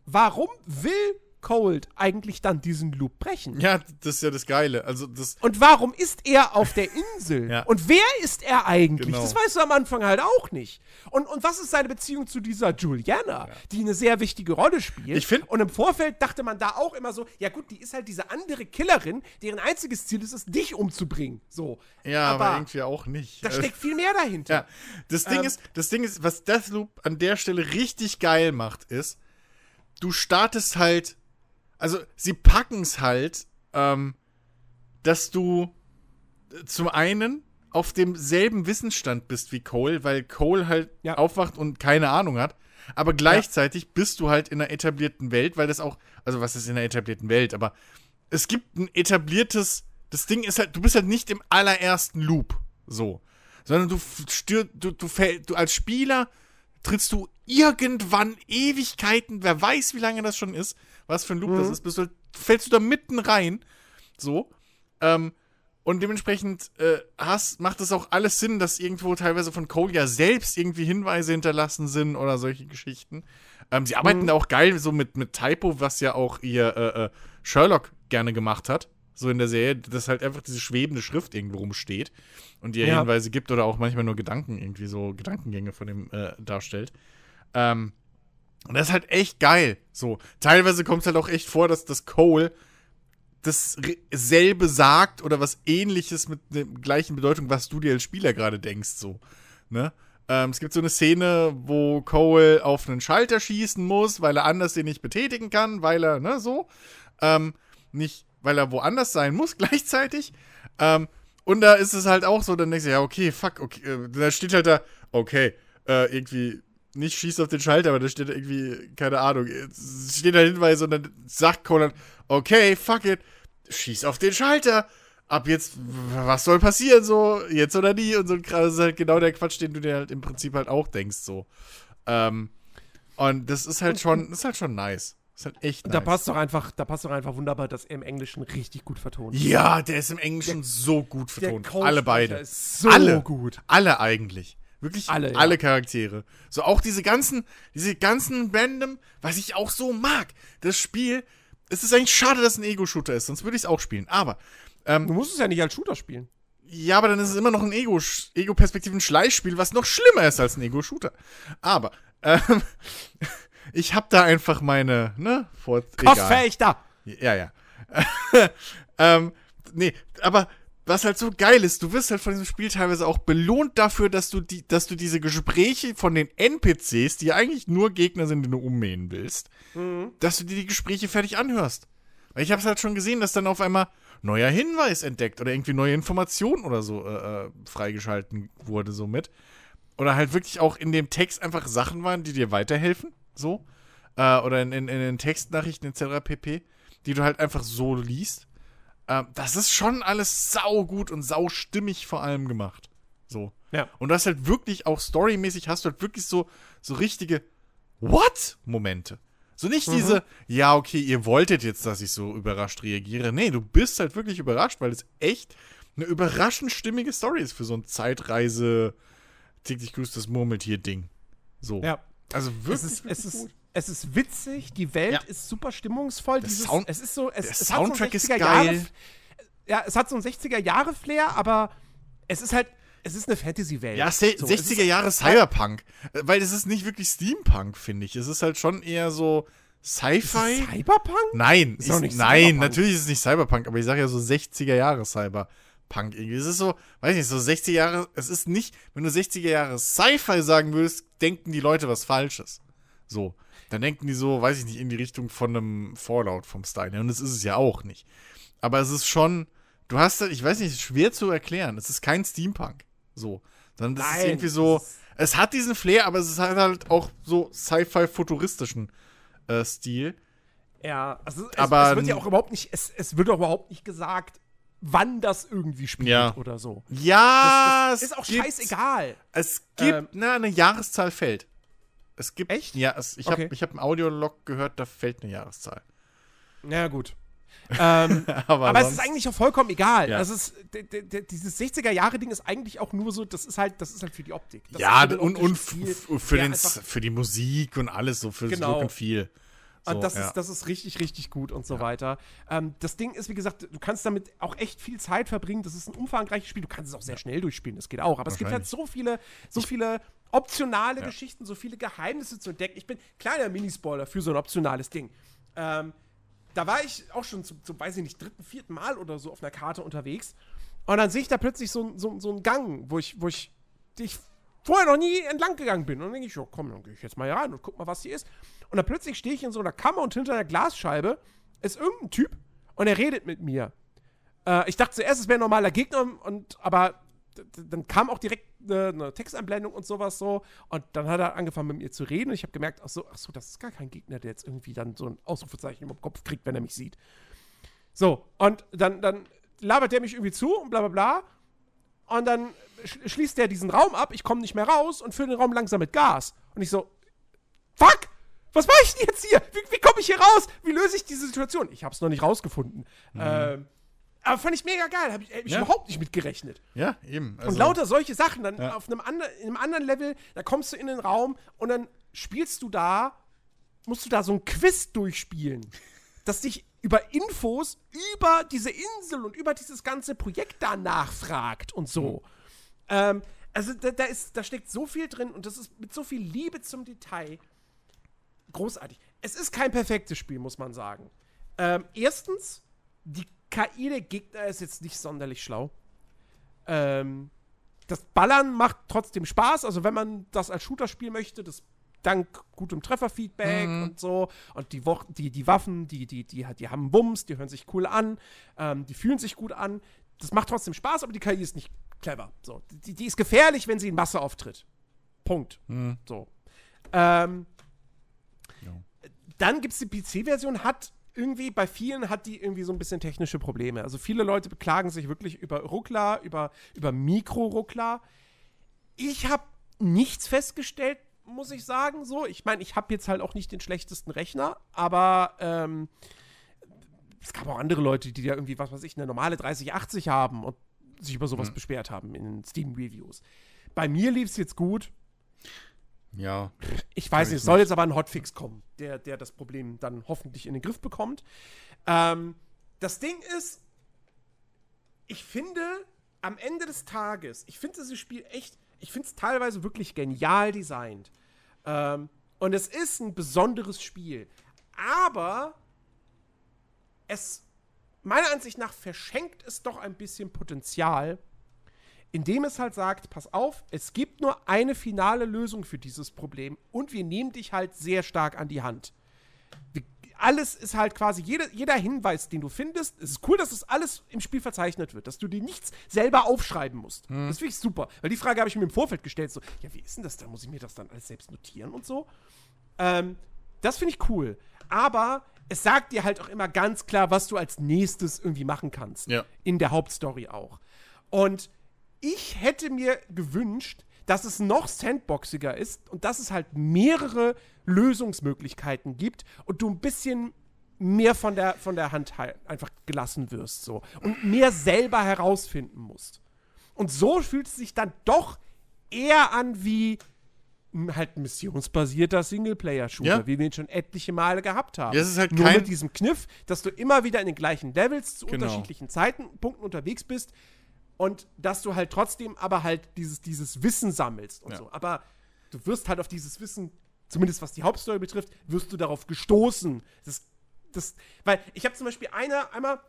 warum will Cold eigentlich dann diesen Loop brechen? Ja, das ist ja das Geile. Also das und warum ist er auf der Insel? [LAUGHS] ja. Und wer ist er eigentlich? Genau. Das weißt du am Anfang halt auch nicht. Und, und was ist seine Beziehung zu dieser Juliana, ja. die eine sehr wichtige Rolle spielt? Ich find, und im Vorfeld dachte man da auch immer so, ja gut, die ist halt diese andere Killerin, deren einziges Ziel ist es, dich umzubringen. So. Ja, aber, aber irgendwie auch nicht. Da steckt viel mehr dahinter. Ja. Das Ding ähm, ist, das Ding ist, was Deathloop an der Stelle richtig geil macht, ist, du startest halt also sie packen es halt, ähm, dass du zum einen auf demselben Wissensstand bist wie Cole, weil Cole halt ja. aufwacht und keine Ahnung hat. Aber gleichzeitig ja. bist du halt in einer etablierten Welt, weil das auch, also was ist in einer etablierten Welt, aber es gibt ein etabliertes, das Ding ist halt, du bist halt nicht im allerersten Loop, so, sondern du stür, du, du, du als Spieler trittst du irgendwann Ewigkeiten, wer weiß, wie lange das schon ist, was für ein Loop mhm. das ist, bist du, fällst du da mitten rein. So. Ähm, und dementsprechend äh, hast, macht es auch alles Sinn, dass irgendwo teilweise von Cole ja selbst irgendwie Hinweise hinterlassen sind oder solche Geschichten. Ähm, sie arbeiten mhm. da auch geil so mit, mit Typo, was ja auch ihr äh, äh, Sherlock gerne gemacht hat. So in der Serie, dass halt einfach diese schwebende Schrift irgendwo rumsteht und dir ja. Hinweise gibt oder auch manchmal nur Gedanken, irgendwie so Gedankengänge von dem äh, darstellt. Ähm, und das ist halt echt geil. So, teilweise kommt es halt auch echt vor, dass das Cole dasselbe sagt oder was ähnliches mit der gleichen Bedeutung, was du dir als Spieler gerade denkst, so. Ne? Ähm, es gibt so eine Szene, wo Cole auf einen Schalter schießen muss, weil er anders den nicht betätigen kann, weil er, ne, so. Ähm, nicht, weil er woanders sein muss [LAUGHS] gleichzeitig. Ähm, und da ist es halt auch so, dann denkst du, ja, okay, fuck, okay, äh, da steht halt da, okay, äh, irgendwie nicht schießt auf den Schalter, aber da steht irgendwie, keine Ahnung, steht da Hinweis und dann sagt Conan, okay, fuck it, schieß auf den Schalter. Ab jetzt, was soll passieren, so, jetzt oder nie? Und so das ist halt genau der Quatsch, den du dir halt im Prinzip halt auch denkst, so. Ähm, und das ist halt schon, ist halt schon nice. Ist halt echt nice. Da passt doch einfach, da passt doch einfach wunderbar, dass er im Englischen richtig gut vertont. Ja, der ist im Englischen der, so gut vertont. Alle beide. So alle, gut. Alle eigentlich. Wirklich alle, alle ja. Charaktere. So auch diese ganzen, diese ganzen random, was ich auch so mag. Das Spiel, es ist eigentlich schade, dass es ein Ego-Shooter ist, sonst würde ich es auch spielen. Aber ähm, du musst es ja nicht als Shooter spielen. Ja, aber dann ist es immer noch ein Ego-Perspektiven-Schleichspiel, was noch schlimmer ist als ein Ego-Shooter. Aber ähm, ich habe da einfach meine, ne, vor Kopfechter. Ja, ja. [LAUGHS] ähm, nee, aber was halt so geil ist, du wirst halt von diesem Spiel teilweise auch belohnt dafür, dass du die, dass du diese Gespräche von den NPCs, die ja eigentlich nur Gegner sind, die du ummähen willst, mhm. dass du dir die Gespräche fertig anhörst. Weil ich habe es halt schon gesehen, dass dann auf einmal neuer Hinweis entdeckt oder irgendwie neue Informationen oder so äh, äh, freigeschalten wurde somit. Oder halt wirklich auch in dem Text einfach Sachen waren, die dir weiterhelfen, so. Äh, oder in, in, in den Textnachrichten etc. pp, die du halt einfach so liest. Ähm, das ist schon alles saugut und saustimmig vor allem gemacht. So. Ja. Und du hast halt wirklich auch storymäßig hast du halt wirklich so, so richtige What-Momente. So nicht mhm. diese, ja, okay, ihr wolltet jetzt, dass ich so überrascht reagiere. Nee, du bist halt wirklich überrascht, weil es echt eine überraschend stimmige Story ist für so ein Zeitreise täglich grüßt das Murmeltier-Ding. So. Ja. Also wirklich. Es ist, es ist, Es ist witzig, die Welt ja. ist super stimmungsvoll. Dieses, Sound, es ist so, es, der es Soundtrack so ist geil. Jahre, ja, es hat so ein 60er-Jahre-Flair, aber es ist halt, es ist eine Fantasy-Welt. Ja, so, 60er Jahre Cyberpunk. Äh, weil es ist nicht wirklich Steampunk, finde ich. Es ist halt schon eher so Sci-Fi. Cyberpunk? Nein, ist ist, nein, Cyberpunk. natürlich ist es nicht Cyberpunk, aber ich sage ja so 60er Cyberpunk irgendwie. Es ist so, weiß nicht, so 60 Jahre, es ist nicht, wenn du 60er Jahre Sci-Fi sagen würdest, denken die Leute was Falsches. So. Dann denken die so, weiß ich nicht, in die Richtung von einem Fallout vom Style. Und das ist es ja auch nicht. Aber es ist schon, du hast ich weiß nicht, schwer zu erklären. Es ist kein Steampunk. So. Sondern das Nein, ist irgendwie so, es hat diesen Flair, aber es hat halt auch so Sci-Fi-futuristischen äh, Stil. Ja, also es, aber, es wird ja auch überhaupt nicht, es, es wird auch überhaupt nicht gesagt, wann das irgendwie spielt ja. oder so. Ja, das, das ist auch scheißegal. Es gibt, ähm, na, eine Jahreszahl fällt. Es gibt. Echt? Ja, es, ich okay. habe hab einen Audiolog gehört, da fällt eine Jahreszahl. Na gut. ähm, [LAUGHS] aber, aber es ist eigentlich auch vollkommen egal. Ja. Also es, dieses 60er-Jahre-Ding ist eigentlich auch nur so, das ist halt, das ist halt für die Optik. Das ja, und, und für, den, für die Musik und alles so, für genau. das und viel. So, und das, ja. ist, das ist richtig, richtig gut und so ja. weiter. Ähm, das Ding ist, wie gesagt, du kannst damit auch echt viel Zeit verbringen. Das ist ein umfangreiches Spiel. Du kannst es auch sehr schnell durchspielen, das geht auch. Aber es gibt halt so viele, so viele optionale. Geschichten, so viele Geheimnisse zu entdecken. Ich bin kleiner Minispoiler für so ein optionales Ding. Ähm, da war ich auch schon zum, zum, weiß ich nicht, dritten, vierten Mal oder so auf einer Karte unterwegs. Und dann sehe ich da plötzlich so, so, so einen Gang, wo ich, wo ich, ich vorher noch nie entlang gegangen bin. Und dann denke ich, oh, komm, dann gehe ich jetzt mal hier rein und guck mal, was hier ist. Und dann plötzlich stehe ich in so einer Kammer und hinter einer Glasscheibe ist irgendein Typ und er redet mit mir. Äh, ich dachte zuerst, es wäre ein normaler Gegner, und, aber dann kam auch direkt eine, eine, Textanblendung und sowas so. Und dann hat er angefangen mit mir zu reden. Und ich habe gemerkt, ach so, ach so, das ist gar kein Gegner, der jetzt irgendwie dann so ein Ausrufezeichen im Kopf kriegt, wenn er mich sieht. So, und dann, dann labert der mich irgendwie zu und bla bla bla. Und dann schließt der diesen Raum ab, ich komme nicht mehr raus und fülle den Raum langsam mit Gas. Und ich so, fuck! Was mache ich denn jetzt hier? Wie, wie komme ich hier raus? Wie löse ich diese Situation? Ich habe es noch nicht rausgefunden. Mhm. Ähm, aber fand ich mega geil. Habe ich, hab ich ja. überhaupt nicht mit gerechnet. Ja, eben. Also, und lauter solche Sachen. Dann ja. auf einem, andre, in einem anderen Level, da kommst du in den Raum und dann spielst du da, musst du da so ein Quiz durchspielen, [LAUGHS] das dich über Infos über diese Insel und über dieses ganze Projekt da nachfragt und so. Mhm. Ähm, also da, da, ist, da steckt so viel drin und das ist mit so viel Liebe zum Detail großartig. Es ist kein perfektes Spiel, muss man sagen. Ähm, erstens, die KI der Gegner ist jetzt nicht sonderlich schlau. Ähm, das Ballern macht trotzdem Spaß. Also, wenn man das als Shooter spielen möchte, das dank gutem Trefferfeedback mhm. und so. Und die, die, die Waffen, die, die, die, die haben Bums, die hören sich cool an, ähm, die fühlen sich gut an. Das macht trotzdem Spaß, aber die KI ist nicht clever. So, die, die ist gefährlich, wenn sie in Masse auftritt. Punkt. Mhm. So. Ähm. Dann gibt es die PC-Version, hat irgendwie bei vielen hat die irgendwie so ein bisschen technische Probleme. Also viele Leute beklagen sich wirklich über Ruckler, über, über Mikro-Ruckler. Ich habe nichts festgestellt, muss ich sagen. So, ich meine, ich habe jetzt halt auch nicht den schlechtesten Rechner, aber ähm, es gab auch andere Leute, die ja irgendwie, was weiß ich, eine normale 3080 haben und sich über sowas mhm. beschwert haben in Steam-Reviews. Bei mir lief es jetzt gut. Ja. Ich weiß nicht, es soll jetzt aber ein Hotfix kommen, der, der das Problem dann hoffentlich in den Griff bekommt. Ähm, das Ding ist, ich finde, am Ende des Tages, ich finde dieses Spiel echt, ich finde es teilweise wirklich genial designt. Ähm, und es ist ein besonderes Spiel. Aber es, meiner Ansicht nach, verschenkt es doch ein bisschen Potenzial, indem es halt sagt, pass auf, es gibt nur eine finale Lösung für dieses Problem und wir nehmen dich halt sehr stark an die Hand. Wir, alles ist halt quasi, jeder, jeder Hinweis, den du findest, es ist cool, dass das alles im Spiel verzeichnet wird, dass du dir nichts selber aufschreiben musst. Hm. Das finde ich super, weil die Frage habe ich mir im Vorfeld gestellt, so, ja, wie ist denn das da? Muss ich mir das dann alles selbst notieren und so? Ähm, das finde ich cool. Aber es sagt dir halt auch immer ganz klar, was du als nächstes irgendwie machen kannst. Ja. In der Hauptstory auch. Und ich hätte mir gewünscht, dass es noch sandboxiger ist und dass es halt mehrere Lösungsmöglichkeiten gibt und du ein bisschen mehr von der, von der Hand einfach gelassen wirst so und mehr selber herausfinden musst. Und so fühlt es sich dann doch eher an wie halt missionsbasierter Singleplayer-Shooter, ja. wie wir ihn schon etliche Male gehabt haben. Das ist halt Nur kein mit diesem Kniff, dass du immer wieder in den gleichen Levels zu genau. unterschiedlichen Zeitenpunkten unterwegs bist und dass du halt trotzdem aber halt dieses, dieses Wissen sammelst und ja. so. Aber du wirst halt auf dieses Wissen, zumindest was die Hauptstory betrifft, wirst du darauf gestoßen. Das, das, weil ich habe zum Beispiel eine, einmal,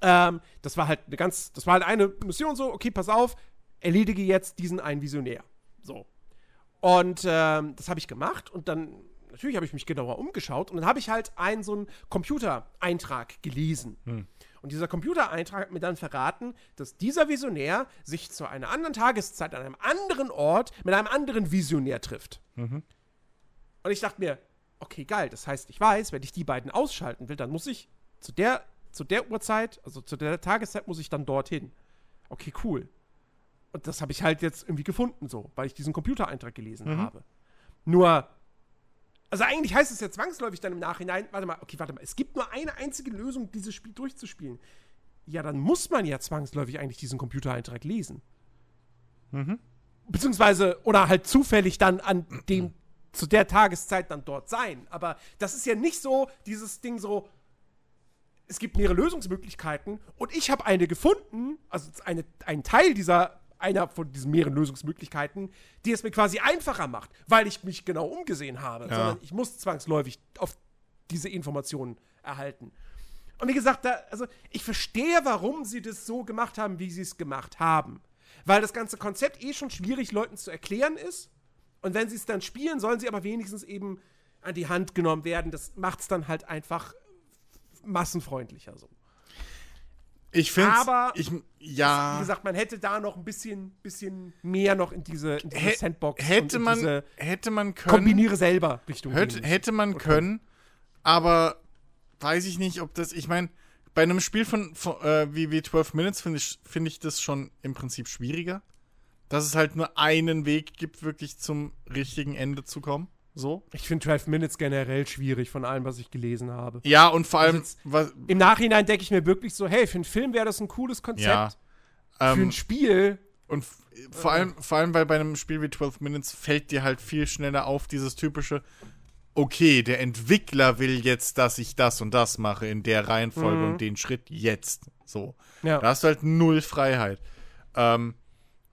ähm, das war halt eine ganz, das war halt eine Mission so, okay, pass auf, erledige jetzt diesen einen Visionär. So. Und ähm, das habe ich gemacht und dann, natürlich habe ich mich genauer umgeschaut und dann habe ich halt einen so einen Computereintrag gelesen. Hm. Und dieser Computereintrag hat mir dann verraten, dass dieser Visionär sich zu einer anderen Tageszeit an einem anderen Ort mit einem anderen Visionär trifft. Mhm. Und ich dachte mir, okay, geil, das heißt, ich weiß, wenn ich die beiden ausschalten will, dann muss ich zu der, zu der Uhrzeit, also zu der Tageszeit, muss ich dann dorthin. Okay, cool. Und das habe ich halt jetzt irgendwie gefunden, so, weil ich diesen Computereintrag gelesen mhm. habe. Nur, also eigentlich heißt es ja zwangsläufig dann im Nachhinein, warte mal, okay, warte mal, es gibt nur eine einzige Lösung, dieses Spiel durchzuspielen. Ja, dann muss man ja zwangsläufig eigentlich diesen Computereintrag lesen. Mhm. Beziehungsweise, oder halt zufällig dann an dem, zu der Tageszeit dann dort sein. Aber das ist ja nicht so, dieses Ding so, es gibt mehrere Lösungsmöglichkeiten und ich habe eine gefunden, also eine, einen Teil dieser einer von diesen mehreren Lösungsmöglichkeiten, die es mir quasi einfacher macht, weil ich mich genau umgesehen habe, ja. sondern ich muss zwangsläufig auf diese Informationen erhalten. Und wie gesagt, da, also ich verstehe, warum sie das so gemacht haben, wie sie es gemacht haben. Weil das ganze Konzept eh schon schwierig Leuten zu erklären ist. Und wenn sie es dann spielen, sollen sie aber wenigstens eben an die Hand genommen werden. Das macht es dann halt einfach massenfreundlicher so. Ich finde aber ich, ja. wie gesagt, man hätte da noch ein bisschen, bisschen mehr noch in diese, in diese Sandbox hätte man hätte man können kombiniere selber Richtung hätte, hätte man okay. können, aber weiß ich nicht, ob das ich meine, bei einem Spiel von, von äh, wie, wie 12 Minutes finde ich finde ich das schon im Prinzip schwieriger, dass es halt nur einen Weg gibt wirklich zum richtigen Ende zu kommen. So? Ich finde 12 Minutes generell schwierig von allem, was ich gelesen habe. Ja, und vor allem. Also Im Nachhinein denke ich mir wirklich so: hey, für einen Film wäre das ein cooles Konzept. Ja, ähm, für ein Spiel. Und vor allem, vor allem, weil bei einem Spiel wie 12 Minutes fällt dir halt viel schneller auf, dieses typische: okay, der Entwickler will jetzt, dass ich das und das mache in der Reihenfolge mhm. und den Schritt jetzt. So. Ja. Da hast du halt null Freiheit. Ähm,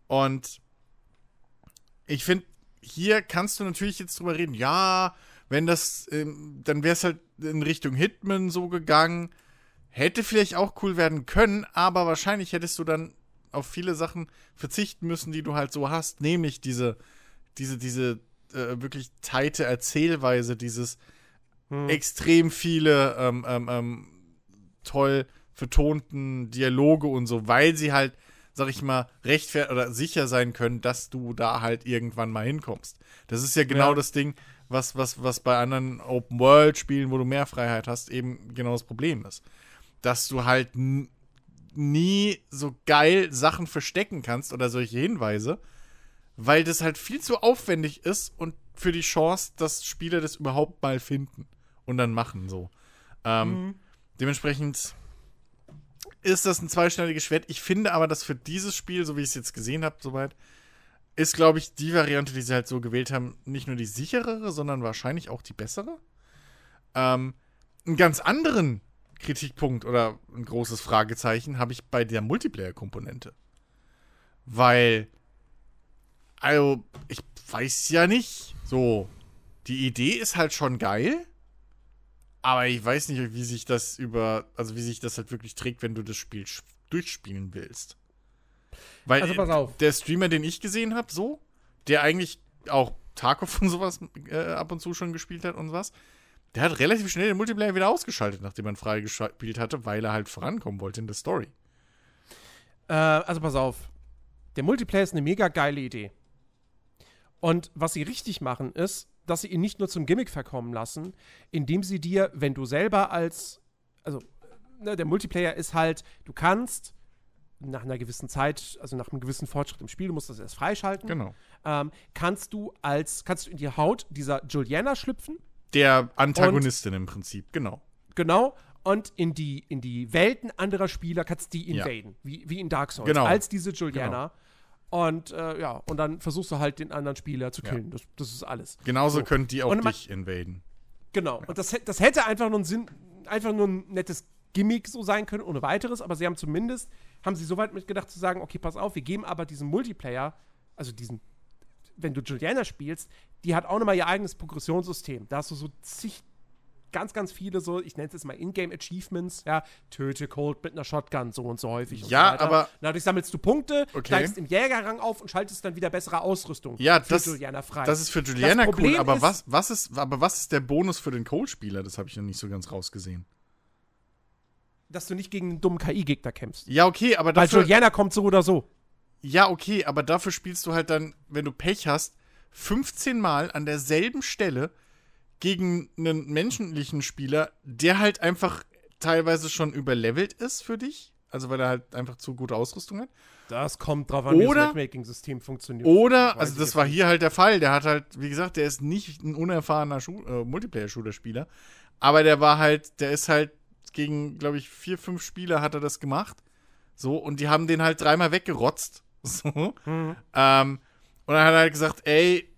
und ich finde, hier kannst du natürlich jetzt drüber reden, ja, wenn das, ähm, dann wäre es halt in Richtung Hitman so gegangen. Hätte vielleicht auch cool werden können, aber wahrscheinlich hättest du dann auf viele Sachen verzichten müssen, die du halt so hast, nämlich diese, diese, diese äh, wirklich teite Erzählweise, dieses hm. extrem viele ähm, ähm, ähm, toll vertonten Dialoge und so, weil sie halt sag ich mal, rechtfertigt oder sicher sein können, dass du da halt irgendwann mal hinkommst. Das ist ja genau ja. das Ding, was, was, was bei anderen Open-World-Spielen, wo du mehr Freiheit hast, eben genau das Problem ist. Dass du halt nie so geil Sachen verstecken kannst oder solche Hinweise, weil das halt viel zu aufwendig ist und für die Chance, dass Spieler das überhaupt mal finden und dann machen so. Ähm, mhm. Dementsprechend ist das ein zweischneidiges Schwert. Ich finde aber, dass für dieses Spiel, so wie ich es jetzt gesehen habe, soweit, ist, glaube ich, die Variante, die sie halt so gewählt haben, nicht nur die sicherere, sondern wahrscheinlich auch die bessere. Ähm, einen ganz anderen Kritikpunkt oder ein großes Fragezeichen habe ich bei der Multiplayer-Komponente. Weil, also, ich weiß ja nicht, so, die Idee ist halt schon geil. Aber ich weiß nicht, wie sich das über, also wie sich das halt wirklich trägt, wenn du das Spiel durchspielen willst. Weil also pass auf. der Streamer, den ich gesehen habe, so, der eigentlich auch Tarkov und sowas äh, ab und zu schon gespielt hat und was, der hat relativ schnell den Multiplayer wieder ausgeschaltet, nachdem er freigespielt hatte, weil er halt vorankommen wollte in der Story. Äh, also pass auf. Der Multiplayer ist eine mega geile Idee. Und was sie richtig machen, ist, dass sie ihn nicht nur zum Gimmick verkommen lassen, indem sie dir, wenn du selber als, also ne, der Multiplayer ist halt, du kannst nach einer gewissen Zeit, also nach einem gewissen Fortschritt im Spiel, du musst das erst freischalten. Genau. Ähm, kannst du als, kannst du in die Haut dieser Juliana schlüpfen. Der Antagonistin und, im Prinzip, genau. Genau. Und in die, in die Welten anderer Spieler kannst du die invaden, ja. wie, wie in Dark Souls, genau. als diese Juliana. Genau. Und äh, ja, und dann versuchst du halt den anderen Spieler zu killen. Ja. Das, das, ist alles. Genauso so. können die auch und dich invaden. Genau. Ja. Und das, das hätte einfach nur ein Sinn, einfach nur ein nettes Gimmick so sein können, ohne weiteres, aber sie haben zumindest, haben sie so weit mitgedacht zu sagen, okay, pass auf, wir geben aber diesem Multiplayer, also diesen, wenn du Juliana spielst, die hat auch nochmal ihr eigenes Progressionssystem. Da hast du so zig ganz, ganz viele so, ich nenne es jetzt mal Ingame-Achievements, ja, töte Cold mit einer Shotgun so und so häufig. Ja, so aber. Dadurch sammelst du Punkte, okay. steigst im Jägerrang auf und schaltest dann wieder bessere Ausrüstung ja, für das, Juliana frei. Das ist für Juliana cool, aber ist, was, was ist, aber was ist der Bonus für den Cold-Spieler? Das habe ich noch nicht so ganz rausgesehen dass du nicht gegen einen dummen KI-Gegner kämpfst. Ja, okay, aber dafür. Weil Juliana kommt so oder so. Ja, okay, aber dafür spielst du halt dann, wenn du Pech hast, 15 Mal an derselben Stelle gegen einen menschlichen Spieler, der halt einfach teilweise schon überlevelt ist für dich. Also weil er halt einfach zu gute Ausrüstung hat. Das kommt drauf an, wie das Matchmaking-System funktioniert. Oder, also das war hier halt der Fall. Der hat halt, wie gesagt, der ist nicht ein unerfahrener äh, Multiplayer-Shooter-Spieler. Aber der war halt, der ist halt gegen, glaube ich, vier, fünf Spieler hat er das gemacht. So, und die haben den halt dreimal weggerotzt. [LAUGHS] So. Mhm. Ähm, und dann hat er halt gesagt, ey,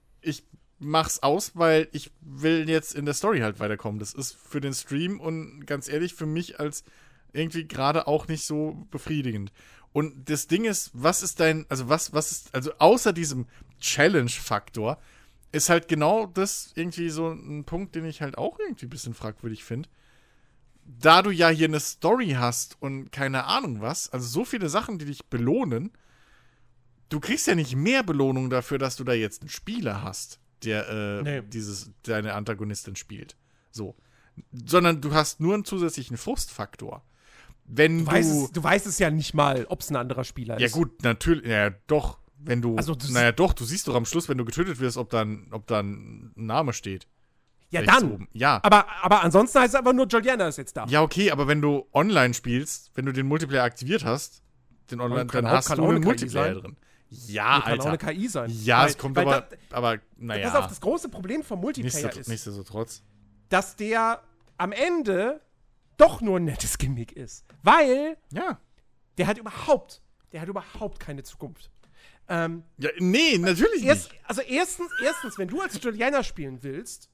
mach's aus, weil ich will jetzt in der Story halt weiterkommen. Das ist für den Stream und ganz ehrlich, für mich als irgendwie gerade auch nicht so befriedigend. Und das Ding ist, was ist dein, also was, was ist, also außer diesem Challenge-Faktor, ist halt genau das irgendwie so ein Punkt, den ich halt auch irgendwie ein bisschen fragwürdig finde da du ja hier eine Story hast und keine Ahnung was, also so viele Sachen, die dich belohnen, du kriegst ja nicht mehr Belohnung dafür, dass du da jetzt einen Spieler hast, der äh, nee. dieses, deine Antagonistin spielt. So. Sondern du hast nur einen zusätzlichen Frustfaktor. Wenn du, du, weißt es, du weißt es ja nicht mal, ob es ein anderer Spieler ist. Ja, gut, natürlich, ja, doch. Wenn du, also, naja, doch, du siehst doch am Schluss, wenn du getötet wirst, ob dann, ob dann ein Name steht. Ja, dann. Oben. Ja. Aber, aber ansonsten heißt es einfach nur, Juliana ist jetzt da. Ja, okay, aber wenn du online spielst, wenn du den Multiplayer aktiviert hast, den Online, dann hast du einen Multiplayer drin. Ja, kann Alter. Kann auch eine KI sein. Ja, weil, es kommt aber, da, aber, naja. Pass auf, das große Problem vom Multiplayer ist, nichtsdestotrotz. dass der am Ende doch nur ein nettes [LAUGHS] Gimmick ist. Weil ja. der hat überhaupt, der hat überhaupt keine Zukunft. Ähm, ja, nee, natürlich erst, nicht. Also erstens, erstens, wenn du als Juliana spielen willst,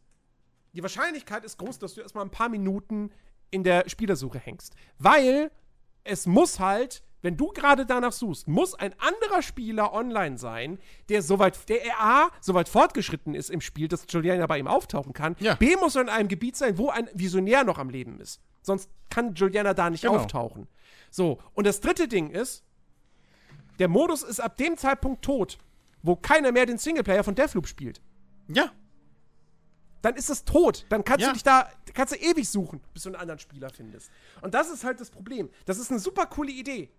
die Wahrscheinlichkeit ist groß, dass du erstmal ein paar Minuten in der Spielersuche hängst. Weil es muss halt, wenn du gerade danach suchst, muss ein anderer Spieler online sein, der soweit, der A, soweit fortgeschritten ist im Spiel, dass Juliana bei ihm auftauchen kann. Ja. B muss er in einem Gebiet sein, wo ein Visionär noch am Leben ist. Sonst kann Juliana da nicht genau. auftauchen. So, und das dritte Ding ist, der Modus ist ab dem Zeitpunkt tot, wo keiner mehr den Singleplayer von Deathloop spielt. Ja dann ist es tot. Dann kannst ja. du dich da, kannst du ewig suchen, bis du einen anderen Spieler findest. Und das ist halt das Problem. Das ist eine super coole Idee.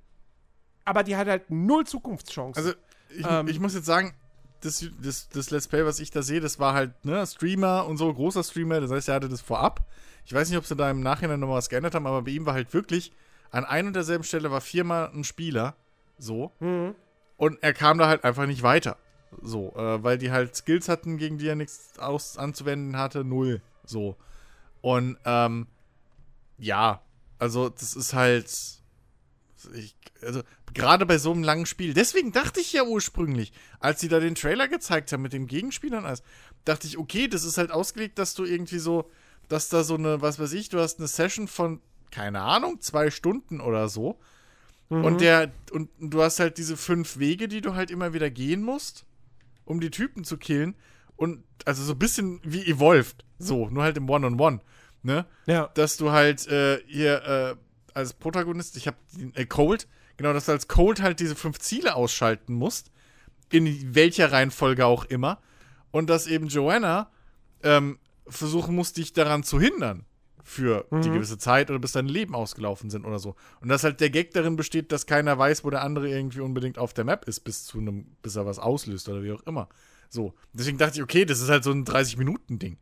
Aber die hat halt null Zukunftschancen. Also, ich, ähm, ich muss jetzt sagen, das, das, das, Let's Play, was ich da sehe, das war halt, ne, Streamer und so, großer Streamer, das heißt, er hatte das vorab. Ich weiß nicht, ob sie da im Nachhinein nochmal was geändert haben, aber bei ihm war halt wirklich, an ein und derselben Stelle war viermal ein Spieler, so. Mhm. Und er kam da halt einfach nicht weiter. So, äh, weil die halt Skills hatten, gegen die er nichts aus anzuwenden hatte, null. So. Und, ähm, ja, also das ist halt. Ich, also, gerade bei so einem langen Spiel, deswegen dachte ich ja ursprünglich, als sie da den Trailer gezeigt haben mit dem Gegenspieler und alles, dachte ich, okay, das ist halt ausgelegt, dass du irgendwie so, dass da so eine, was weiß ich, du hast eine Session von, keine Ahnung, zwei Stunden oder so. Mhm. Und der, und du hast halt diese fünf Wege, die du halt immer wieder gehen musst um die Typen zu killen. Und also so ein bisschen wie Evolved. So, nur halt im One-on-One. -on -One, ne? Ja. Dass du halt äh, hier äh, als Protagonist, ich hab äh, Cold, genau, dass du als Cold halt diese fünf Ziele ausschalten musst. In welcher Reihenfolge auch immer. Und dass eben Joanna ähm, versuchen muss, dich daran zu hindern für mhm. die gewisse Zeit oder bis dein Leben ausgelaufen sind oder so. Und dass halt der Gag darin besteht, dass keiner weiß, wo der andere irgendwie unbedingt auf der Map ist, bis zu einem, bis er was auslöst oder wie auch immer. So. Deswegen dachte ich, okay, das ist halt so ein 30-Minuten-Ding.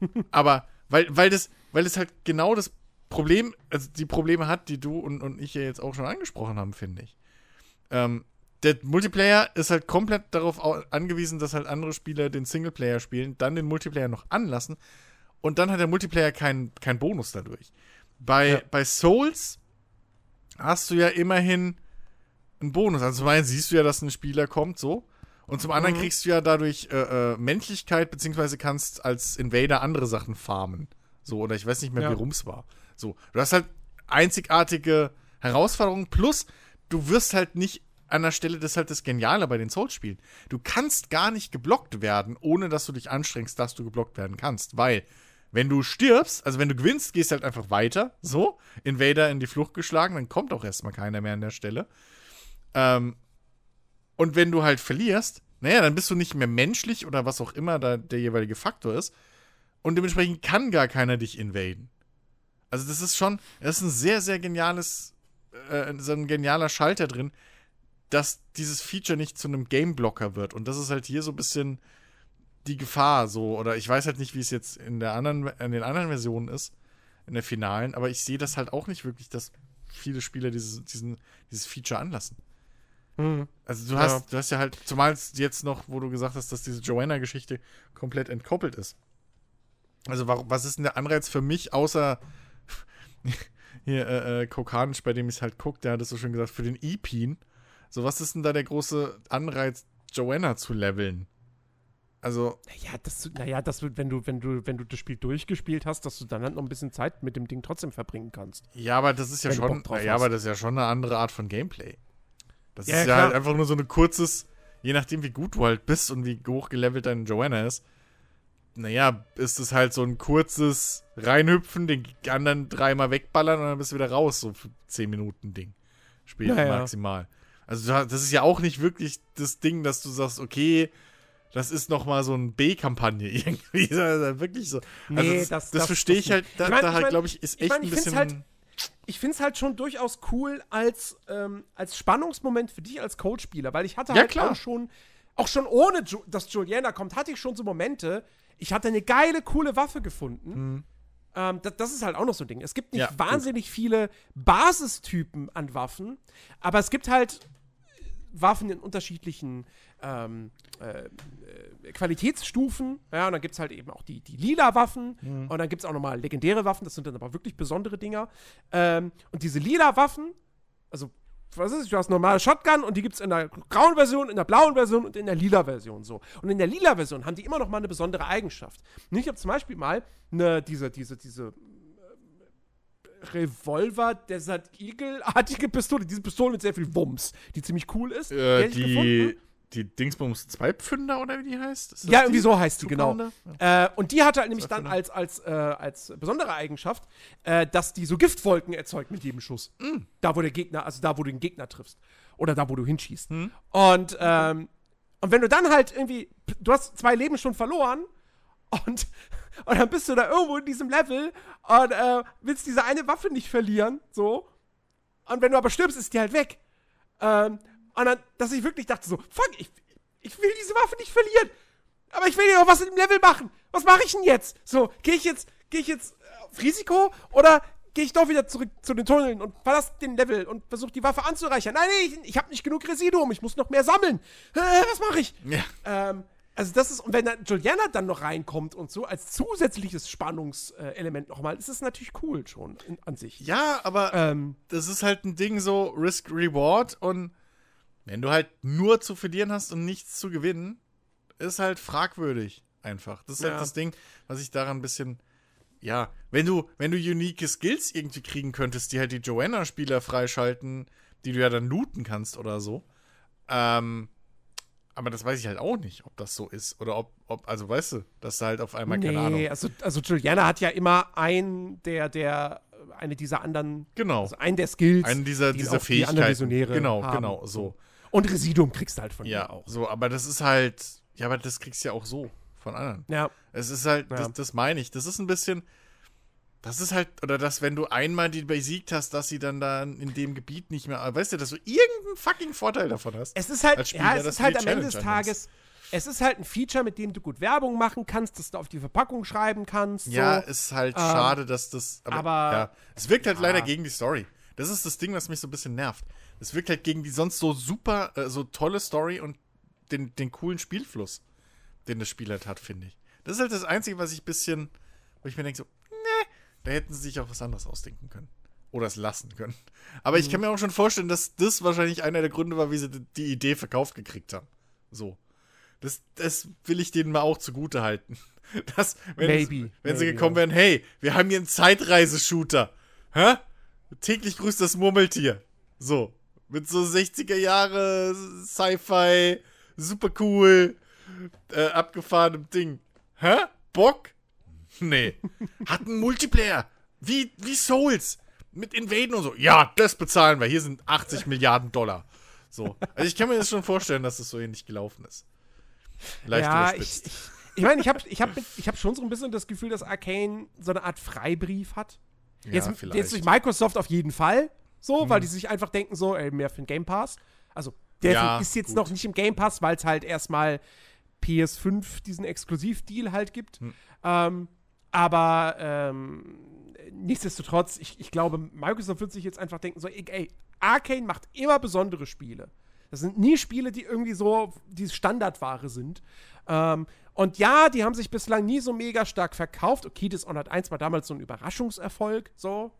[LAUGHS] Aber weil, weil das, weil es halt genau das Problem, also die Probleme hat, die du und, und ich ja jetzt auch schon angesprochen haben, finde ich. Ähm, der Multiplayer ist halt komplett darauf angewiesen, dass halt andere Spieler den Singleplayer spielen, dann den Multiplayer noch anlassen und dann hat der Multiplayer keinen kein Bonus dadurch. Bei, ja. bei Souls hast du ja immerhin ein Bonus. Also zum einen siehst du ja, dass ein Spieler kommt, so. Und zum anderen mhm. kriegst du ja dadurch äh, äh, Menschlichkeit, beziehungsweise kannst als Invader andere Sachen farmen. So, oder ich weiß nicht mehr, ja. wie rum es war. So, du hast halt einzigartige Herausforderungen, plus du wirst halt nicht an der Stelle, das ist halt das Geniale bei den Souls-Spielen. Du kannst gar nicht geblockt werden, ohne dass du dich anstrengst, dass du geblockt werden kannst. Weil, wenn du stirbst, also wenn du gewinnst, gehst du halt einfach weiter. So, Invader in die Flucht geschlagen, dann kommt auch erstmal keiner mehr an der Stelle. Ähm, und wenn du halt verlierst, naja, dann bist du nicht mehr menschlich oder was auch immer da der jeweilige Faktor ist. Und dementsprechend kann gar keiner dich invaden. Also, das ist schon, das ist ein sehr, sehr geniales, äh, so ein genialer Schalter drin, dass dieses Feature nicht zu einem Gameblocker wird. Und das ist halt hier so ein bisschen die Gefahr, so, oder ich weiß halt nicht, wie es jetzt in der anderen, in den anderen Versionen ist, in der finalen, aber ich sehe das halt auch nicht wirklich, dass viele Spieler dieses, diesen, dieses Feature anlassen. Mhm. Also du hast, ja. du hast ja halt, zumal jetzt noch, wo du gesagt hast, dass diese Joanna-Geschichte komplett entkoppelt ist. Also warum, was ist denn der Anreiz für mich, außer [LAUGHS] hier äh, äh, Kokanisch, bei dem ich es halt gucke, der hat es so schön gesagt, für den Epin so, was ist denn da der große Anreiz, Joanna zu leveln? Also. Naja, das, naja, das wird, wenn du, wenn du, wenn du das Spiel durchgespielt hast, dass du dann halt noch ein bisschen Zeit mit dem Ding trotzdem verbringen kannst. Ja, aber das ist ja schon, ja, aber das ist ja schon eine andere Art von Gameplay. Das ja, ist ja, halt einfach nur so ein kurzes, je nachdem wie gut du halt bist und wie hoch gelevelt deine Joanna ist, naja, ist es halt so ein kurzes Reinhüpfen, den anderen dreimal wegballern und dann bist du wieder raus, so für 10 Minuten Ding. Später naja. maximal. Also das ist ja auch nicht wirklich das Ding, dass du sagst, okay, das ist noch mal so eine B-Kampagne [LAUGHS] irgendwie. wirklich so. Also nee, das, das, das verstehe ich halt, da, ich mein, da halt, glaube ich, ist echt ich mein, ich ein bisschen... Halt, ich finde es halt schon durchaus cool als, ähm, als Spannungsmoment für dich als Coach-Spieler, weil ich hatte ja, halt klar. auch schon, auch schon ohne, dass Juliana kommt, hatte ich schon so Momente, ich hatte eine geile, coole Waffe gefunden. Mhm. Ähm, das, das, ist halt auch noch so ein Ding. Es gibt nicht ja, wahnsinnig gut. viele Basistypen an Waffen, aber es gibt halt Waffen in unterschiedlichen ähm, äh, äh, Qualitätsstufen. Ja, und dann gibt es halt eben auch die, die lila Waffen. Mhm. Und dann gibt es auch nochmal legendäre Waffen. Das sind dann aber wirklich besondere Dinger. Ähm, und diese lila Waffen, also was ist, du hast normale Shotgun und die gibt es in der grauen Version, in der blauen Version und in der lila Version so. Und in der lila Version haben die immer noch mal eine besondere Eigenschaft. Und ich habe zum Beispiel mal eine, diese, diese, diese Revolver, Desert Eagle-artige Pistole. Diese Pistole mit sehr viel Wumms, die ziemlich cool ist. Äh, die, die Dingsbums Zweipfünder oder wie die heißt? Ja, irgendwie so heißt die, genau. Ja. Äh, und die hatte halt nämlich dann als, als, äh, als besondere Eigenschaft, äh, dass die so Giftwolken erzeugt mit jedem Schuss. Mhm. Da, wo der Gegner, also da, wo du den Gegner triffst. Oder da, wo du hinschießt. Mhm. Und, ähm, und wenn du dann halt irgendwie, du hast zwei Leben schon verloren und [LAUGHS] und dann bist du da irgendwo in diesem Level und äh, willst diese eine Waffe nicht verlieren, so. Und wenn du aber stirbst, ist die halt weg. Ähm, und dann, dass ich wirklich dachte so, fuck, ich, ich will diese Waffe nicht verlieren. Aber ich will ja auch was dem Level machen. Was mache ich denn jetzt? So, gehe ich jetzt, gehe ich jetzt auf Risiko oder gehe ich doch wieder zurück zu den Tunneln und verlasse den Level und versuche die Waffe anzureichern. Nein, nee, ich, ich habe nicht genug Residuum, ich muss noch mehr sammeln. Äh, was mache ich? Ja. Ähm, also das ist, und wenn dann Juliana dann noch reinkommt und so als zusätzliches Spannungselement nochmal, ist es natürlich cool schon in, an sich. Ja, aber ähm, das ist halt ein Ding so Risk-Reward und wenn du halt nur zu verlieren hast und nichts zu gewinnen, ist halt fragwürdig einfach. Das ist halt ja. halt das Ding, was ich daran ein bisschen ja, wenn du, wenn du unique Skills irgendwie kriegen könntest, die halt die Joanna-Spieler freischalten, die du ja dann looten kannst oder so, ähm, aber das weiß ich halt auch nicht, ob das so ist. Oder ob, ob also weißt du, dass da halt auf einmal, nee, keine Ahnung. Also, also Juliana hat ja immer einen der, der, eine dieser anderen. Genau. Also einen der Skills. Einen dieser, die dieser Fähigkeiten. Die genau, haben. genau, so. Und Residuum kriegst du halt von ja, auch. So, aber das ist halt, ja, aber das kriegst du ja auch so von anderen. Ja. Es ist halt, ja. das, das meine ich. Das ist ein bisschen, das ist halt, oder dass, wenn du einmal die besiegt hast, dass sie dann da in dem Gebiet nicht mehr, weißt du, dass du irgendeinen fucking Vorteil davon hast. Es ist halt, Spieler, ja, es ist halt am Ende des Tages, es ist halt ein Feature, mit dem du gut Werbung machen kannst, dass du auf die Verpackung schreiben kannst. Ja, so. ist halt ähm, schade, dass das, aber, aber ja, es wirkt halt ja. leider gegen die Story. Das ist das Ding, was mich so ein bisschen nervt. Es wirkt halt gegen die sonst so super, äh, so tolle Story und den, den coolen Spielfluss, den das Spiel halt hat, finde ich. Das ist halt das Einzige, was ich ein bisschen, wo ich mir denke so, da hätten sie sich auch was anderes ausdenken können. oder es lassen können. Aber mhm. ich kann mir auch schon vorstellen, dass das wahrscheinlich einer der Gründe war, wie sie die Idee verkauft gekriegt haben. So. Das, das will ich denen mal auch zugute halten. [LAUGHS] Das, wenn, maybe, es, wenn maybe, sie gekommen wären, hey, wir haben hier einen Zeitreiseshooter. Hä? Täglich grüßt das Murmeltier. So. Mit so 60er Jahre Sci-Fi, super cool, äh, abgefahrenem Ding. Hä? Bock? Nee. Hat einen Multiplayer. Wie, wie Souls. Mit Invaden und so. Ja, das bezahlen wir. Hier sind 80 Milliarden Dollar. So. Also ich kann mir das schon vorstellen, dass es das so ähnlich gelaufen ist. Leicht ja. Ich, ich, ich meine, ich habe ich hab, ich hab schon so ein bisschen das Gefühl, dass Arcane so eine Art Freibrief hat. Ja, jetzt, vielleicht. jetzt durch Microsoft auf jeden Fall so, mhm. weil die sich einfach denken so, ey, mehr für den Game Pass. Also, der ja, ist jetzt gut. noch nicht im Game Pass, weil es halt erstmal PS5 diesen Exklusivdeal halt gibt. Mhm. Ähm, aber ähm, nichtsdestotrotz, ich, ich glaube, Microsoft wird sich jetzt einfach denken so, ey, Arcane macht immer besondere Spiele. Das sind nie Spiele, die irgendwie so die Standardware sind. Ähm, und ja, die haben sich bislang nie so mega stark verkauft. Okay, Dishonored 1 war damals so ein Überraschungserfolg, so.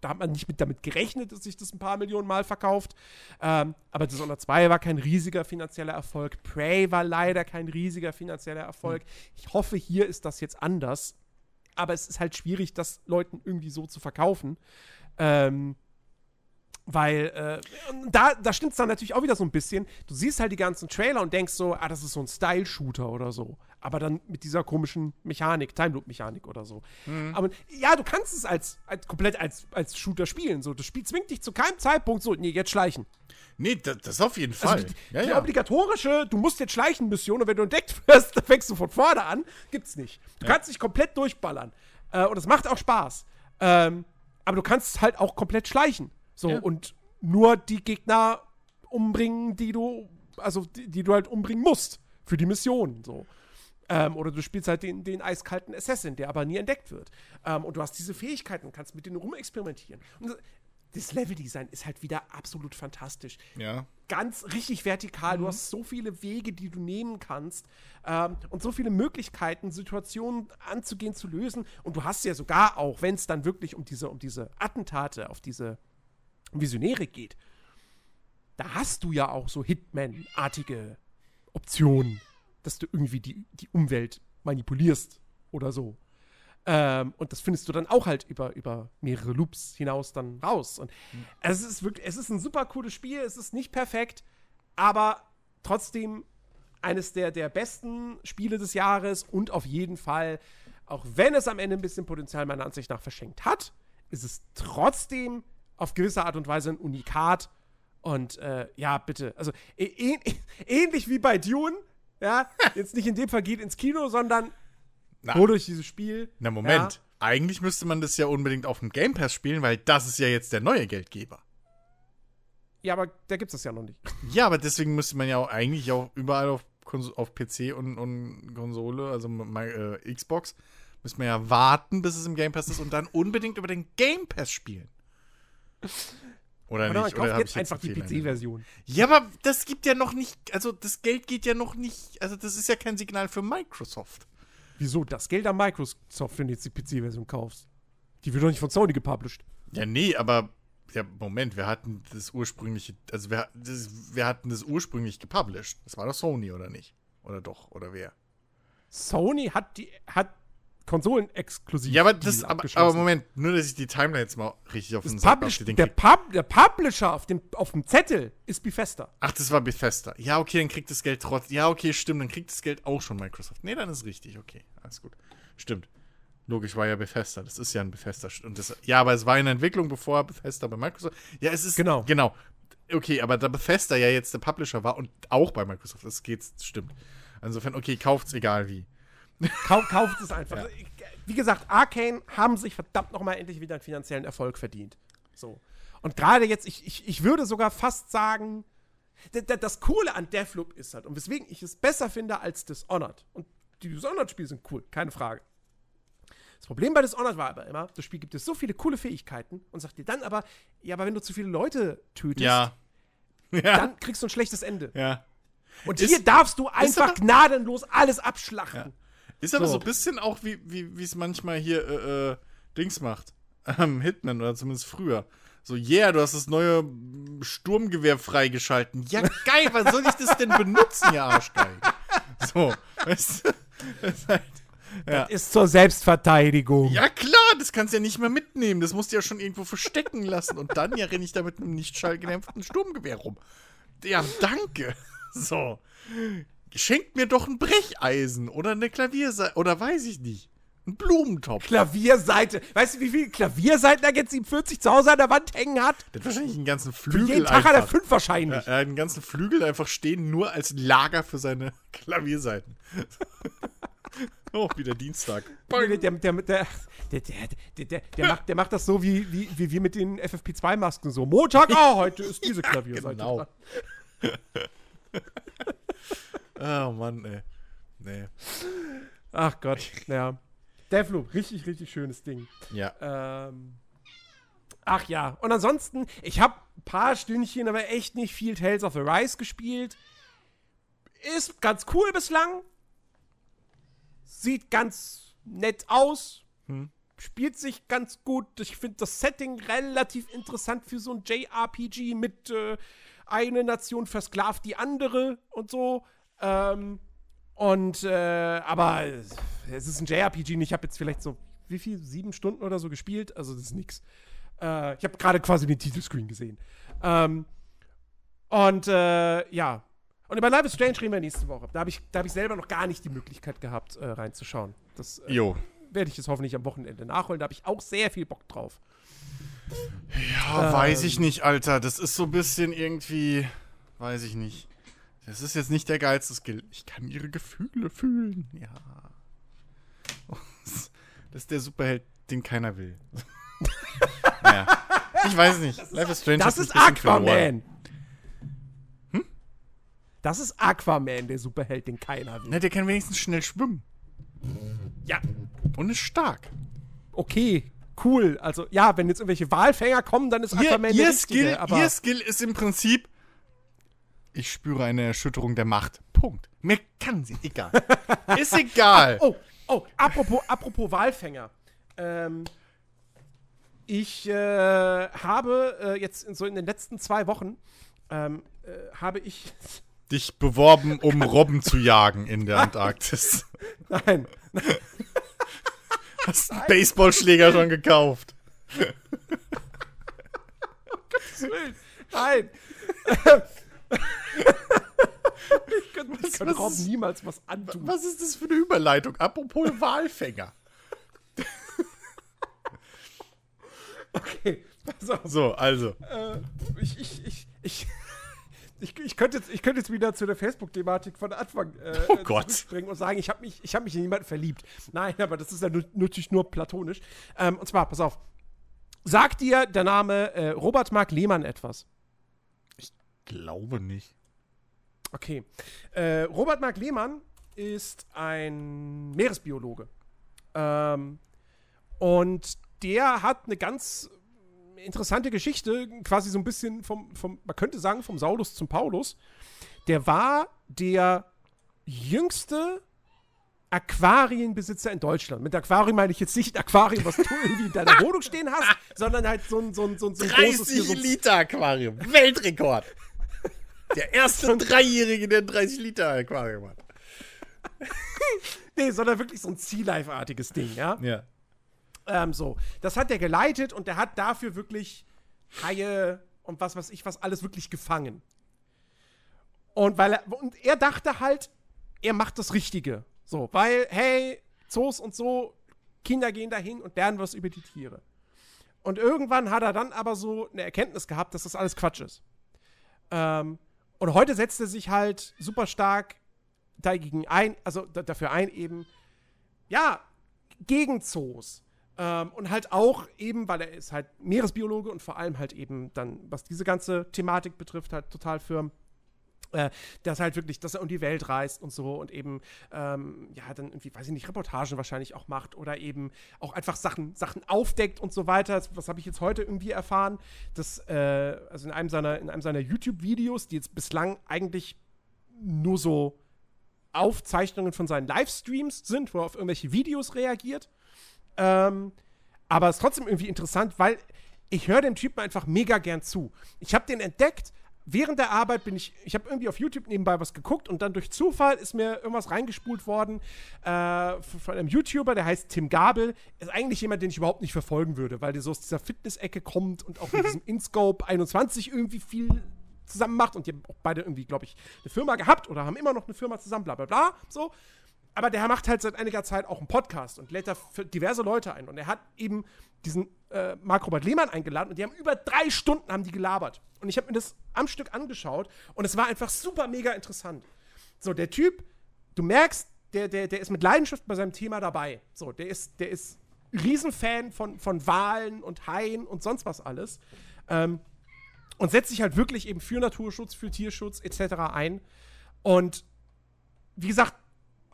Da hat man nicht mit damit gerechnet, dass sich das ein paar Millionen Mal verkauft. Ähm, aber Dishonored 2 war kein riesiger finanzieller Erfolg. Prey war leider kein riesiger finanzieller Erfolg. Hm. Ich hoffe, hier ist das jetzt anders. Aber es ist halt schwierig, das Leuten irgendwie so zu verkaufen. Ähm, weil äh, da, da stimmt es dann natürlich auch wieder so ein bisschen. Du siehst halt die ganzen Trailer und denkst so, ah, das ist so ein Style-Shooter oder so. Aber dann mit dieser komischen Mechanik, Time Loop-Mechanik oder so. Mhm. Aber ja, du kannst es als, als komplett als, als Shooter spielen. So, das Spiel zwingt dich zu keinem Zeitpunkt so, nee, jetzt schleichen. Nee, das, das auf jeden also Fall. Also die, ja, die ja. obligatorische, du musst jetzt schleichen Mission und wenn du entdeckt [LAUGHS] wirst, dann fängst du von vorne an. Gibt's nicht. Du ja. kannst dich komplett durchballern. Äh, und es macht auch Spaß. Ähm, aber du kannst halt auch komplett schleichen. So, ja. und nur die Gegner umbringen, die du, also die, die, du halt umbringen musst für die Mission. So. Ähm, oder du spielst halt den, den eiskalten Assassin, der aber nie entdeckt wird. Ähm, und du hast diese Fähigkeiten und kannst mit denen rumexperimentieren. Und das Leveldesign ist halt wieder absolut fantastisch. Ja. Ganz richtig vertikal. Mhm. Du hast so viele Wege, die du nehmen kannst ähm, und so viele Möglichkeiten, Situationen anzugehen, zu lösen. Und du hast ja sogar auch, wenn es dann wirklich um diese, um diese Attentate auf diese Visionäre geht, da hast du ja auch so Hitman-artige Optionen, dass du irgendwie die, die Umwelt manipulierst oder so. Ähm, und das findest du dann auch halt über, über mehrere Loops hinaus dann raus. Und mhm. es ist wirklich, es ist ein super cooles Spiel, es ist nicht perfekt, aber trotzdem eines der, der besten Spiele des Jahres und auf jeden Fall, auch wenn es am Ende ein bisschen Potenzial meiner Ansicht nach verschenkt hat, ist es trotzdem auf gewisse Art und Weise ein Unikat. Und äh, ja, bitte. Also [LAUGHS] ähnlich wie bei Dune, ja, [LAUGHS] jetzt nicht in dem Fall geht ins Kino, sondern Na, nur durch dieses Spiel. Na, Moment. Ja. Eigentlich müsste man das ja unbedingt auf dem Game Pass spielen, weil das ist ja jetzt der neue Geldgeber. Ja, aber da gibt es ja noch nicht. [LAUGHS] Ja, aber deswegen müsste man ja auch eigentlich auch überall auf, auf PC und, und Konsole, also äh, Xbox, müsste man ja warten, bis es im Game Pass ist und dann unbedingt über den Game Pass spielen. Oder, Oder nicht? Oder jetzt einfach die PC-Version. Ja, aber das gibt ja noch nicht, also das Geld geht ja noch nicht, also das ist ja kein Signal für Microsoft. Wieso? Das Geld an Microsoft, wenn du jetzt die PC-Version kaufst. Die wird doch nicht von Sony gepublished. Ja, nee, aber ja, Moment, wir hatten das ursprüngliche, also wir, das, wir hatten das ursprünglich gepublished. Das war doch Sony, oder nicht? Oder doch, oder wer? Sony hat die, hat Konsolen-exklusiv. Ja, aber das, aber, aber, Moment, nur dass ich die Timeline jetzt mal richtig auf den Sack Publish, der, Pub, der Publisher auf dem, auf dem Zettel ist Bethesda. Ach, das war Bethesda. Ja, okay, dann kriegt das Geld trotzdem. Ja, okay, stimmt, dann kriegt das Geld auch schon Microsoft. Nee, dann ist richtig, okay, alles gut. Stimmt. Logisch war ja Bethesda. Das ist ja ein Bethesda. Und das, ja, aber es war in Entwicklung, bevor Bethesda bei Microsoft. Ja, es ist. Genau. Genau. Okay, aber da Bethesda ja jetzt der Publisher war und auch bei Microsoft, das geht, stimmt. Insofern, okay, kauft's egal wie. Kau kauft es einfach. Ja. Wie gesagt, Arcane haben sich verdammt nochmal endlich wieder einen finanziellen Erfolg verdient. So. Und gerade jetzt, ich, ich, ich würde sogar fast sagen, das Coole an Deathloop ist halt, und weswegen ich es besser finde als Dishonored. Und die Dishonored-Spiele sind cool, keine Frage. Das Problem bei Dishonored war aber immer, das Spiel gibt es so viele coole Fähigkeiten und sagt dir dann aber, ja, aber wenn du zu viele Leute tötest, ja. [LAUGHS] Ja. dann kriegst du ein schlechtes Ende. Ja. Und ist, hier darfst du einfach gnadenlos alles abschlachten. Ist aber so, so ein bisschen auch, wie es wie, manchmal hier äh, äh, Dings macht. [LAUGHS] ähm, Hitman oder zumindest früher. So, yeah, du hast das neue Sturmgewehr freigeschalten. Ja, geil, was soll ich das denn benutzen, ihr Arschgeil? So, weißt du? [LAUGHS] Das ist, halt, ja. das ist zur Selbstverteidigung. Ja, klar, das kannst du ja nicht mehr mitnehmen. Das musst du ja schon irgendwo verstecken lassen. Und dann ja renne ich da mit einem nicht schallgedämpften Sturmgewehr rum. Ja, danke. So. Schenkt mir doch ein Brecheisen oder eine Klavierseite oder weiß ich nicht. Ein Blumentopf. Klavierseite. Weißt du, wie viele Klavierseiten Agent 47 zu Hause an der Wand hängen hat? Der hat wahrscheinlich einen ganzen Flügel. Für jeden Tag einfach. hat er fünf wahrscheinlich. Er hat einen ganzen Flügel einfach stehen, nur als Lager für seine [LAUGHS] Klavierseiten. [LAUGHS] oh, wieder Dienstag. Der, der, der, der, der, der, macht, der macht das so wie, wie, wie wir mit den FFP2-Masken so. Montag, oh, [LAUGHS] heute ist diese Klavierseite. genau. Oh Mann, ey. Nee. Ach Gott, ja. Deathloop, richtig, richtig schönes Ding. Ja. Ähm, ach ja, und ansonsten, ich habe ein paar Stündchen, aber echt nicht viel Tales of Arise gespielt. Ist ganz cool bislang. Sieht ganz nett aus. Hm. Spielt sich ganz gut. Ich finde das Setting relativ interessant für so ein JRPG mit äh, eine Nation versklavt die andere und so. Ähm, und, äh, aber es ist ein JRPG und ich habe jetzt vielleicht so, wie viel? Sieben Stunden oder so gespielt. Also, das ist nix. Äh, ich habe gerade quasi den Titelscreen gesehen. Ähm, und, äh, ja. Und über Life is Strange reden wir nächste Woche. Da habe ich, hab ich selber noch gar nicht die Möglichkeit gehabt, äh, reinzuschauen. Das äh, werde ich jetzt hoffentlich am Wochenende nachholen. Da habe ich auch sehr viel Bock drauf. Ja, ähm, weiß ich nicht, Alter. Das ist so ein bisschen irgendwie. Weiß ich nicht. Das ist jetzt nicht der geilste Skill. Ich kann ihre Gefühle fühlen. Ja. Das ist der Superheld, den keiner will. [LAUGHS] ja. Ich weiß nicht. Das Life is Strange das ist Aquaman. Hm? Das ist Aquaman, der Superheld, den keiner will. Na, der kann wenigstens schnell schwimmen. Ja. Und ist stark. Okay, cool. Also, ja, wenn jetzt irgendwelche Walfänger kommen, dann ist Aquaman ihr, ihr der Skill, aber Ihr Skill ist im Prinzip ich spüre eine Erschütterung der Macht. Punkt. Mir kann sie. Egal. [LAUGHS] Ist egal. oh, oh, apropos, apropos Walfänger. Ähm, ich äh, habe äh, jetzt in, so in den letzten zwei Wochen ähm, äh, habe ich [LAUGHS] dich beworben, um Robben zu jagen in der Antarktis. [LAUGHS] Nein. Hast einen Baseballschläger schon gekauft? Nein ich könnte, ich könnte Rob ist, niemals was antun. Was ist das für eine Überleitung? Apropos [LAUGHS] Walfänger. [LAUGHS] okay, pass auf. So, also. Äh, ich, ich, ich, ich, [LAUGHS] ich, ich, könnte jetzt, ich könnte jetzt wieder zu der Facebook-Thematik von Anfang äh, oh Gott. bringen und sagen, ich habe mich, hab mich in jemanden verliebt. Nein, aber das ist ja natürlich nur platonisch. Ähm, und zwar, pass auf. Sagt dir der Name äh, Robert Mark Lehmann etwas? Glaube nicht. Okay. Äh, Robert Mark Lehmann ist ein Meeresbiologe. Ähm, und der hat eine ganz interessante Geschichte, quasi so ein bisschen vom, vom, man könnte sagen, vom Saulus zum Paulus. Der war der jüngste Aquarienbesitzer in Deutschland. Mit Aquarium meine ich jetzt nicht ein Aquarium, was du irgendwie in deiner [LAUGHS] Wohnung stehen hast, sondern halt so ein, so ein, so ein, so ein 30 großes, so Liter Aquarium. Weltrekord. Der erste Dreijährige, der ein 30 Liter Aquarium hat. [LAUGHS] nee, sondern wirklich so ein Sea Life-artiges Ding, ja? Ja. Ähm, so. Das hat er geleitet und der hat dafür wirklich Haie und was weiß ich, was alles wirklich gefangen. Und weil er, und er dachte halt, er macht das Richtige. So, weil, hey, Zoos und so, Kinder gehen dahin und lernen was über die Tiere. Und irgendwann hat er dann aber so eine Erkenntnis gehabt, dass das alles Quatsch ist. Ähm, und heute setzt er sich halt super stark dagegen ein, also dafür ein, eben, ja, gegen Zoos. Ähm, und halt auch eben, weil er ist halt Meeresbiologe und vor allem halt eben dann, was diese ganze Thematik betrifft, halt total firm äh, dass halt wirklich, dass er um die Welt reist und so und eben, ähm, ja, dann irgendwie, weiß ich nicht, Reportagen wahrscheinlich auch macht oder eben auch einfach Sachen, Sachen aufdeckt und so weiter. Das, was habe ich jetzt heute irgendwie erfahren? Dass, äh, also in einem seiner, in einem seiner YouTube-Videos, die jetzt bislang eigentlich nur so Aufzeichnungen von seinen Livestreams sind, wo er auf irgendwelche Videos reagiert, ähm, aber es ist trotzdem irgendwie interessant, weil ich höre dem Typen einfach mega gern zu. Ich habe den entdeckt. Während der Arbeit bin ich, ich habe irgendwie auf YouTube nebenbei was geguckt und dann durch Zufall ist mir irgendwas reingespult worden äh, von einem YouTuber, der heißt Tim Gabel. Ist eigentlich jemand, den ich überhaupt nicht verfolgen würde, weil der so aus dieser Fitness-Ecke kommt und auch mit diesem [LAUGHS] InScope 21 irgendwie viel zusammen macht und die haben auch beide irgendwie, glaube ich, eine Firma gehabt oder haben immer noch eine Firma zusammen, bla bla bla. So. Aber der macht halt seit einiger Zeit auch einen Podcast und lädt da für diverse Leute ein. Und er hat eben diesen äh, Marc Robert Lehmann eingeladen und die haben über drei Stunden haben die gelabert. Und ich habe mir das am Stück angeschaut und es war einfach super mega interessant. So, der Typ, du merkst, der, der, der ist mit Leidenschaft bei seinem Thema dabei. So, der ist, der ist Riesenfan von, von Wahlen und Haien und sonst was alles. Ähm, und setzt sich halt wirklich eben für Naturschutz, für Tierschutz etc. ein. Und wie gesagt,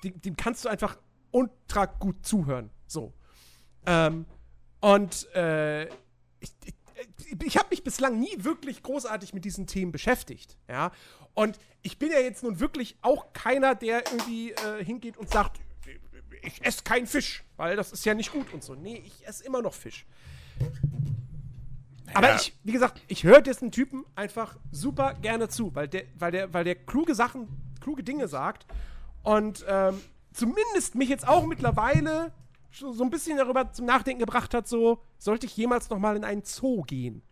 dem, dem kannst du einfach ultra gut zuhören. So. Ähm, und äh, ich, ich, ich habe mich bislang nie wirklich großartig mit diesen Themen beschäftigt. Ja. Und ich bin ja jetzt nun wirklich auch keiner, der irgendwie äh, hingeht und sagt, ich esse keinen Fisch, weil das ist ja nicht gut und so. Nee, ich esse immer noch Fisch. Aber ja. ich, wie gesagt, ich höre diesen Typen einfach super gerne zu, weil der, weil der, weil der kluge Sachen, kluge Dinge sagt und ähm, zumindest mich jetzt auch mittlerweile so, ein bisschen darüber zum Nachdenken gebracht hat, so, sollte ich jemals noch mal in einen Zoo gehen?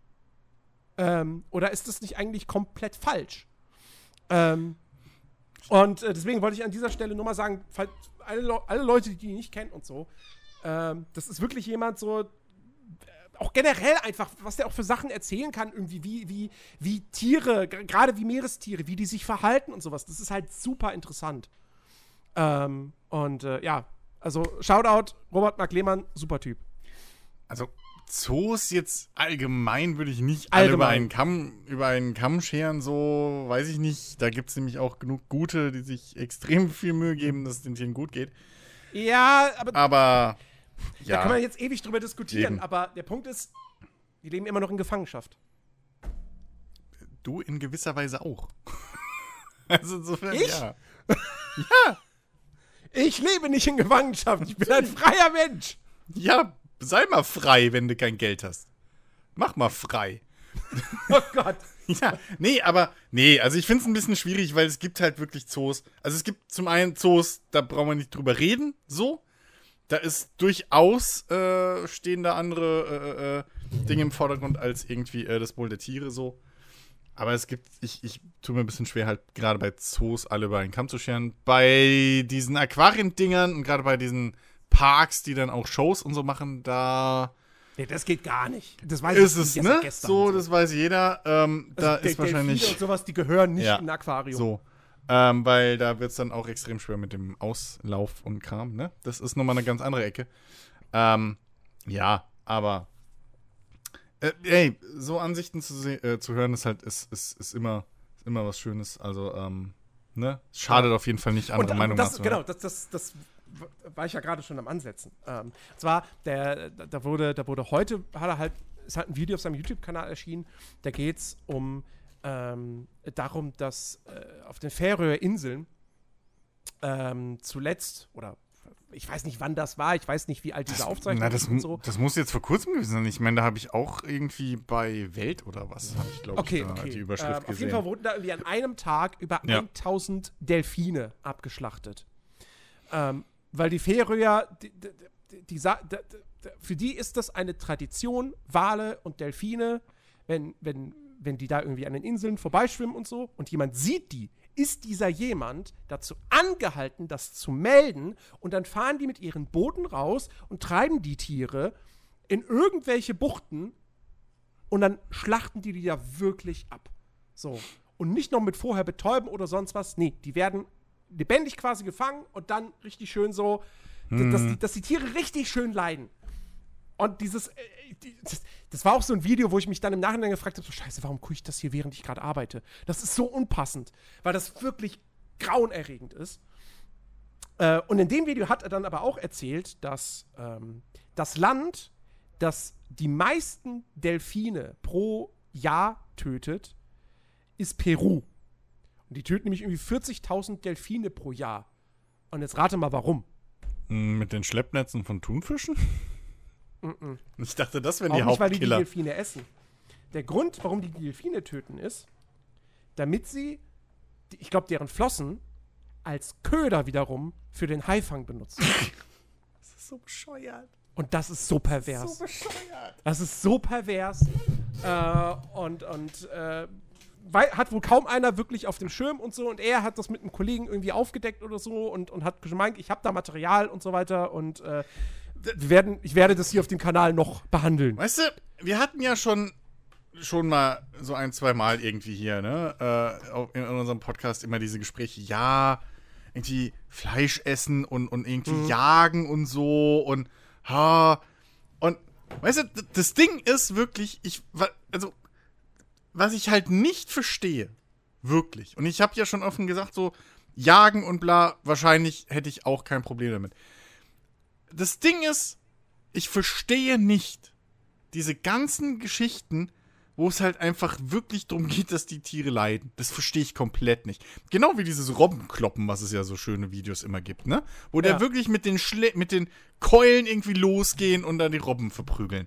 Ähm, oder ist das nicht eigentlich komplett falsch? Ähm, und äh, deswegen wollte ich an dieser Stelle nur mal sagen, alle, alle Leute, die ihn nicht kennen und so, ähm, das ist wirklich jemand so, auch generell einfach, was der auch für Sachen erzählen kann, irgendwie, wie, wie, wie Tiere, gerade wie Meerestiere, wie die sich verhalten und sowas. Das ist halt super interessant. Ähm, und äh, ja, also Shoutout, Robert Mark Lehmann, super Typ. Also Zoos jetzt allgemein würde ich nicht alle über einen, Kamm, über einen Kamm scheren, so weiß ich nicht. Da gibt es nämlich auch genug Gute, die sich extrem viel Mühe geben, dass es den Tieren gut geht. Ja, aber. Aber ja. Da kann man jetzt ewig drüber diskutieren, Eben. aber der Punkt ist, die leben immer noch in Gefangenschaft. Du in gewisser Weise auch. [LAUGHS] also insofern, ich? ja. ja. Ich lebe nicht in Gefangenschaft. Ich bin ein freier Mensch. Ja, sei mal frei, wenn du kein Geld hast. Mach mal frei. oh Gott. [LAUGHS] ja, nee, aber nee, also ich finde es ein bisschen schwierig, weil es gibt halt wirklich Zoos. Also es gibt zum einen Zoos, da brauchen wir nicht drüber reden, so da ist durchaus äh, stehen da andere äh, äh, Dinge im Vordergrund als irgendwie äh, das Wohl der Tiere so. Aber es gibt, ich, ich tue mir ein bisschen schwer, halt gerade bei Zoos alle über einen Kamm zu scheren. Bei diesen Aquariendingern und gerade bei diesen Parks, die dann auch Shows und so machen, da. Nee, das geht gar nicht. Das weiß ist ich es, ne? So, das weiß jeder. Ähm, also da ist wahrscheinlich. Und sowas, die gehören nicht ja, in ein Aquarium. So. Ähm, weil da wird es dann auch extrem schwer mit dem Auslauf und Kram, ne? Das ist nochmal eine ganz andere Ecke. Ähm, ja, aber äh, ey, so Ansichten zu, äh, zu hören ist halt, ist, ist, ist, immer, ist immer was Schönes. Also, ähm, ne? Schadet auf jeden Fall nicht, andere und, Meinungen das, Genau, das, das, das war ich ja gerade schon am Ansetzen. Ähm, und zwar, der, da wurde, da wurde heute, hat er halt, ist halt ein Video auf seinem YouTube-Kanal erschienen, da geht es um ähm, darum, dass äh, auf den Färöer Inseln ähm, zuletzt, oder ich weiß nicht, wann das war, ich weiß nicht, wie alt diese Aufzeichnung ist und so. Das muss jetzt vor kurzem gewesen sein. Ich meine, da habe ich auch irgendwie bei Welt oder was, habe ich, glaube okay, ich, okay. die Überschrift ähm, gesehen. Auf jeden Fall wurden da irgendwie an einem Tag über ja. 1000 Delfine abgeschlachtet. Ähm, weil die Färöer, die, die, die, für die ist das eine Tradition, Wale und Delfine, wenn, wenn wenn die da irgendwie an den Inseln vorbeischwimmen und so und jemand sieht die, ist dieser jemand dazu angehalten, das zu melden und dann fahren die mit ihren Booten raus und treiben die Tiere in irgendwelche Buchten und dann schlachten die die ja wirklich ab. So. Und nicht noch mit vorher betäuben oder sonst was. Nee, die werden lebendig quasi gefangen und dann richtig schön so, hm. dass, die, dass die Tiere richtig schön leiden. Und dieses, äh, das, war auch so ein Video, wo ich mich dann im Nachhinein gefragt habe: so, Scheiße, warum gucke ich das hier, während ich gerade arbeite? Das ist so unpassend, weil das wirklich grauenerregend ist. Äh, und in dem Video hat er dann aber auch erzählt, dass ähm, das Land, das die meisten Delfine pro Jahr tötet, ist Peru. Und die töten nämlich irgendwie 40.000 Delfine pro Jahr. Und jetzt rate mal, warum. Mit den Schleppnetzen von Thunfischen? Mm Ich dachte, das wären die nicht, Hauptkiller. weil die, die Delfine essen. Der Grund, warum die Delfine töten, ist, damit sie, ich glaube, deren Flossen als Köder wiederum für den Haifang benutzen. [LAUGHS] das ist so bescheuert. Und das ist so pervers. So bescheuert. Das ist so pervers. Äh, und und äh, hat wohl kaum einer wirklich auf dem Schirm und so. Und er hat das mit einem Kollegen irgendwie aufgedeckt oder so und, und hat gemeint, ich habe da Material und so weiter. Und äh, werden, ich werde das hier auf dem Kanal noch behandeln. Weißt du, wir hatten ja schon schon mal so ein, zwei Mal irgendwie hier, ne, äh, in unserem Podcast immer diese Gespräche, ja, irgendwie Fleisch essen und, und irgendwie mhm. jagen und so und ha. Und weißt du, das Ding ist wirklich, ich, also, was ich halt nicht verstehe, wirklich, und ich habe ja schon offen gesagt, so, jagen und bla, wahrscheinlich hätte ich auch kein Problem damit. Das Ding ist, ich verstehe nicht diese ganzen Geschichten, wo es halt einfach wirklich darum geht, dass die Tiere leiden. Das verstehe ich komplett nicht. Genau wie dieses Robbenkloppen, was es ja so schöne Videos immer gibt, ne? Wo ja. der wirklich mit den, Schle mit den Keulen irgendwie losgehen und dann die Robben verprügeln.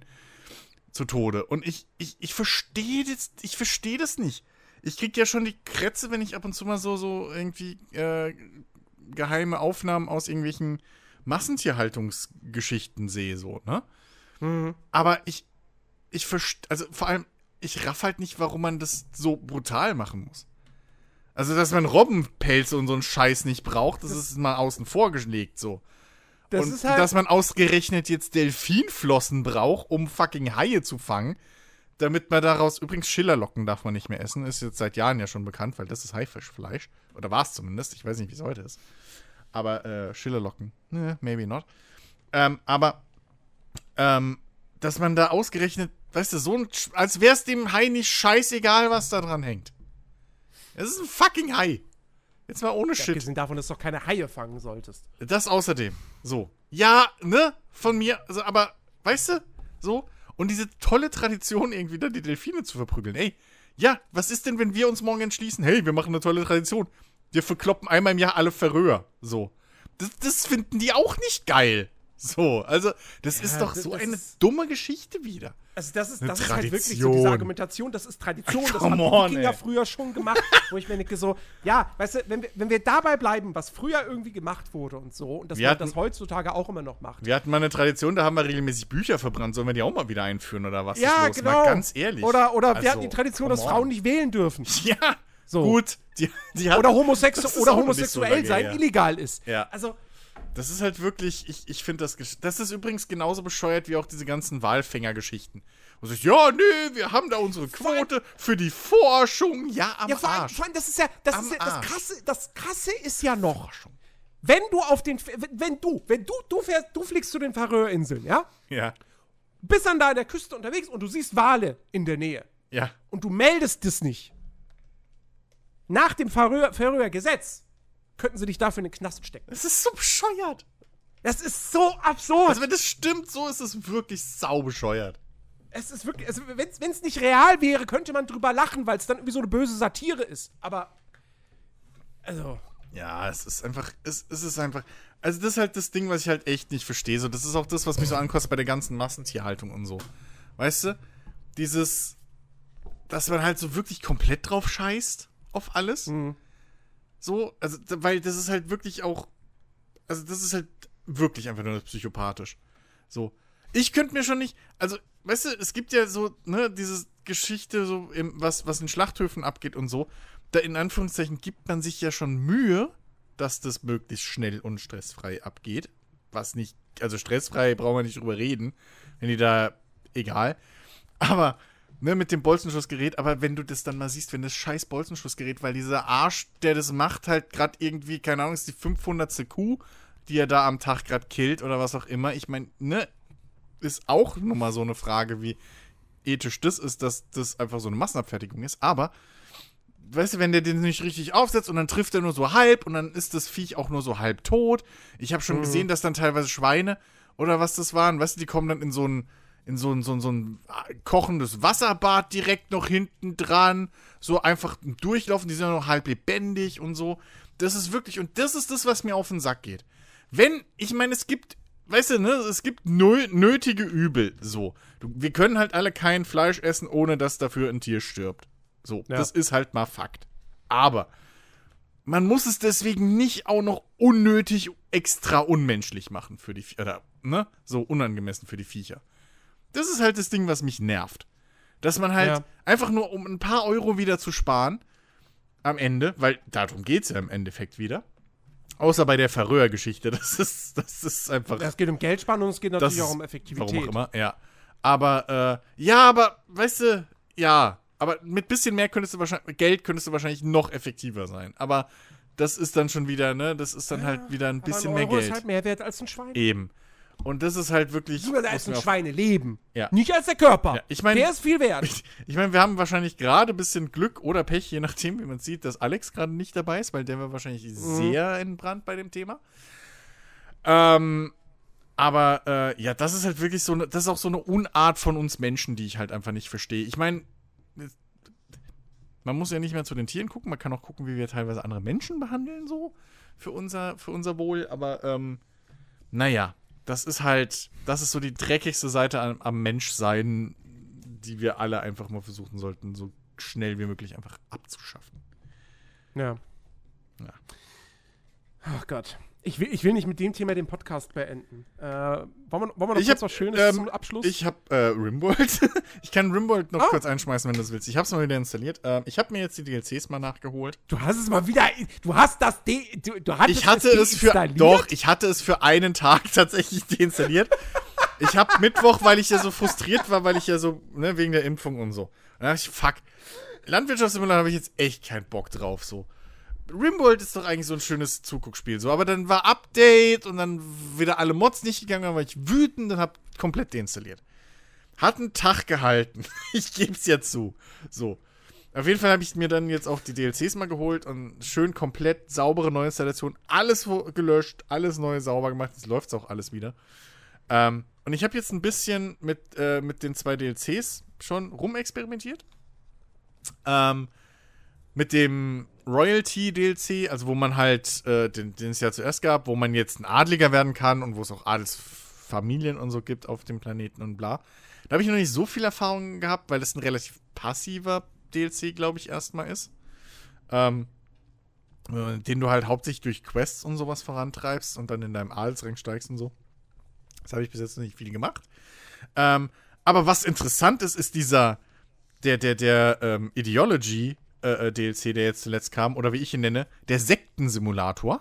Zu Tode. Und ich, ich, ich verstehe das, ich verstehe das nicht. Ich krieg ja schon die Krätze, wenn ich ab und zu mal so, so irgendwie äh, geheime Aufnahmen aus irgendwelchen Massentierhaltungsgeschichten sehe, so, ne? Mhm. Aber ich, ich verstehe, also vor allem, ich raff halt nicht, warum man das so brutal machen muss. Also, dass man Robbenpelze und so einen Scheiß nicht braucht, das, das ist mal außen vor gelegt so. Das und halt dass man ausgerechnet jetzt Delfinflossen braucht, um fucking Haie zu fangen, damit man daraus übrigens Schillerlocken darf man nicht mehr essen, ist jetzt seit Jahren ja schon bekannt, weil das ist Haifischfleisch oder war es zumindest, ich weiß nicht, wie es heute ist. Aber äh, Schillerlocken, ne, maybe not. Ähm, aber ähm, dass man da ausgerechnet Weißt du, so ein. Als wär's dem Hai nicht scheißegal, was da dran hängt. Es ist ein fucking Hai. Jetzt mal ohne ja, Shit. Abgesehen davon, dass du doch keine Haie fangen solltest. Das außerdem. So. Ja, ne? Von mir. Also, aber, weißt du? So. Und diese tolle Tradition, irgendwie da die Delfine zu verprügeln. Ey, ja, was ist denn, wenn wir uns morgen entschließen? Hey, wir machen eine tolle Tradition. Wir verkloppen einmal im Jahr alle Verröhr. So. Das, das finden die auch nicht geil. So, also, das ja, ist doch so eine dumme Geschichte wieder. Also das ist, das ist halt wirklich so diese Argumentation, das ist Tradition, das haben die Wikinger früher schon gemacht, wo ich mir denke so, ja, weißt du, wenn wir, wenn wir dabei bleiben, was früher irgendwie gemacht wurde und so, und dass wir man hatten, das heutzutage auch immer noch macht. Wir hatten mal eine Tradition, da haben wir regelmäßig Bücher verbrannt, sollen wir die auch mal wieder einführen oder was ja, genau. Mal ganz ehrlich. Oder, oder also, wir hatten die Tradition, dass Frauen nicht wählen dürfen. [LAUGHS] Ja, so. gut. Die, die oder, homosexu oder homosexuell so sein ja. illegal ist. Ja. Also das ist halt wirklich, ich, ich finde das, das ist übrigens genauso bescheuert wie auch diese ganzen Walfänger-Geschichten. Und sagt, ja, nee, wir haben da unsere Quote für die Forschung. Ja, am ja, vor allem, Arsch. Vor allem, das ist ja, das, am ist ja, das krasse, das krasse ist ja noch, wenn du auf den, wenn du, wenn du, du fährst, du fliegst zu den Färöerinseln, ja? Ja. Bist dann da an der Küste unterwegs und du siehst Wale in der Nähe. Ja. Und du meldest das nicht. Nach dem Färöer Gesetz könnten sie dich dafür in den Knast stecken. Das ist so bescheuert. Das ist so absurd. Also, wenn das stimmt, so ist es wirklich sau bescheuert. Es ist wirklich, also wenn es nicht real wäre, könnte man drüber lachen, weil es dann irgendwie so eine böse Satire ist. Aber, also. Ja, es ist einfach, es, es ist einfach, also das ist halt das Ding, was ich halt echt nicht verstehe. So, das ist auch das, was mich so ankostet bei der ganzen Massentierhaltung und so. Weißt du? Dieses, dass man halt so wirklich komplett drauf scheißt auf alles. Mhm. So, also, weil das ist halt wirklich auch. Also, das ist halt wirklich einfach nur psychopathisch. So. Ich könnte mir schon nicht. Also, weißt du, es gibt ja so, ne, diese Geschichte, so, im, was, was in Schlachthöfen abgeht und so. Da in Anführungszeichen gibt man sich ja schon Mühe, dass das möglichst schnell und stressfrei abgeht. Was nicht. Also, stressfrei brauchen wir nicht drüber reden. Wenn die da. Egal. Aber ne, mit dem Bolzenschussgerät, aber wenn du das dann mal siehst, wenn das scheiß Bolzenschussgerät, weil dieser Arsch, der das macht, halt gerade irgendwie, keine Ahnung, ist die 500. Kuh, die er da am Tag gerade killt oder was auch immer. Ich meine, ne, ist auch nochmal so eine Frage, wie ethisch das ist, dass das einfach so eine Massenabfertigung ist, aber weißt du, wenn der den nicht richtig aufsetzt und dann trifft er nur so halb und dann ist das Viech auch nur so halb tot. Ich habe schon mhm. gesehen, dass dann teilweise Schweine oder was das waren, weißt du, die kommen dann in so ein in so ein, so, ein, so ein kochendes Wasserbad direkt noch hinten dran. So einfach durchlaufen, die sind ja noch halb lebendig und so. Das ist wirklich, und das ist das, was mir auf den Sack geht. Wenn, ich meine, es gibt weißt du, ne, es gibt nötige Übel. So. Du, wir können halt alle kein Fleisch essen, ohne dass dafür ein Tier stirbt. So, ja. das ist halt mal Fakt. Aber man muss es deswegen nicht auch noch unnötig extra unmenschlich machen für die oder ne, so unangemessen für die Viecher. Das ist halt das Ding, was mich nervt. Dass man halt ja. einfach nur um ein paar Euro wieder zu sparen am Ende, weil darum geht es ja im Endeffekt wieder. Außer bei der Verröhr-Geschichte. [LAUGHS] Das ist, das ist einfach. Es geht um Geldsparen und es geht natürlich auch um Effektivität. Warum auch immer, ja. Aber, äh, ja, aber, weißt du, ja. Aber mit bisschen mehr könntest du wahrscheinlich, Geld könntest du wahrscheinlich noch effektiver sein. Aber das ist dann schon wieder, ne, das ist dann ja, halt wieder ein bisschen ein mehr Geld. ist halt mehr wert als ein Schwein. Eben. Und das ist halt wirklich. Sogar als ein Schweineleben. Ja. Nicht als der Körper. Ja, ich mein, der ist viel wert. [LAUGHS] Ich, ich meine, wir haben wahrscheinlich gerade ein bisschen Glück oder Pech, je nachdem, wie man sieht, dass Alex gerade nicht dabei ist, weil der war wahrscheinlich mhm. sehr in Brand bei dem Thema. Ähm, aber äh, ja, das ist halt wirklich so eine, das ist auch so eine Unart von uns Menschen, die ich halt einfach nicht verstehe. Ich meine, man muss ja nicht mehr zu den Tieren gucken, man kann auch gucken, wie wir teilweise andere Menschen behandeln, so für unser, für unser Wohl, aber ähm, naja, das ist halt, das ist so die dreckigste Seite am, am Menschsein, die wir alle einfach mal versuchen sollten, so schnell wie möglich einfach abzuschaffen. Ja. Ja. Ach Gott. Ich will, ich will nicht mit dem Thema den Podcast beenden. Äh, wollen, wir, wollen wir noch ich kurz hab, was Schönes ähm, zum Abschluss? Ich habe äh, Rimworld. [LAUGHS] ich kann Rimworld noch ah. kurz einschmeißen, wenn du willst. Ich habe es mal wieder installiert. Ähm, ich habe mir jetzt die DLCs mal nachgeholt. Du hast es mal wieder. Du hast das. De, du, du ich hatte es, es für. Doch, ich hatte es für einen Tag [LAUGHS] tatsächlich deinstalliert. ich habe Mittwoch, weil ich ja so frustriert war, weil ich ja so, ne, wegen der Impfung und so. Und dann dachte ich, fuck. Landwirtschaftssimulator habe ich jetzt echt keinen Bock drauf, so. Rimworld ist doch eigentlich so ein schönes Zuguckspiel, so. Aber dann war Update und dann wieder alle Mods nicht gegangen, dann war ich wütend und hab komplett deinstalliert. Hat einen Tag gehalten. [LAUGHS] ich geb's ja zu. So. Auf jeden Fall habe ich mir dann jetzt auch die DLCs mal geholt und schön komplett saubere Neuinstallation. Alles gelöscht, alles neu sauber gemacht. Jetzt läuft's auch alles wieder. Ähm, und ich habe jetzt ein bisschen mit, äh, mit den zwei DLCs schon rumexperimentiert. Ähm, mit dem Royalty DLC, also wo man halt, äh, den, den es ja zuerst gab, wo man jetzt ein Adliger werden kann und wo es auch Adelsfamilien und so gibt auf dem Planeten und bla. Da habe ich noch nicht so viel Erfahrung gehabt, weil das ein relativ passiver DLC, glaube ich, erstmal ist. Ähm, äh, den du halt hauptsächlich durch Quests und sowas vorantreibst und dann in deinem Adelsrang steigst und so. Das habe ich bis jetzt noch nicht viel gemacht. Ähm, aber was interessant ist, ist dieser, der, der, der ähm, Ideology äh, äh DLC, der jetzt zuletzt kam, oder wie ich ihn nenne, der Sektensimulator.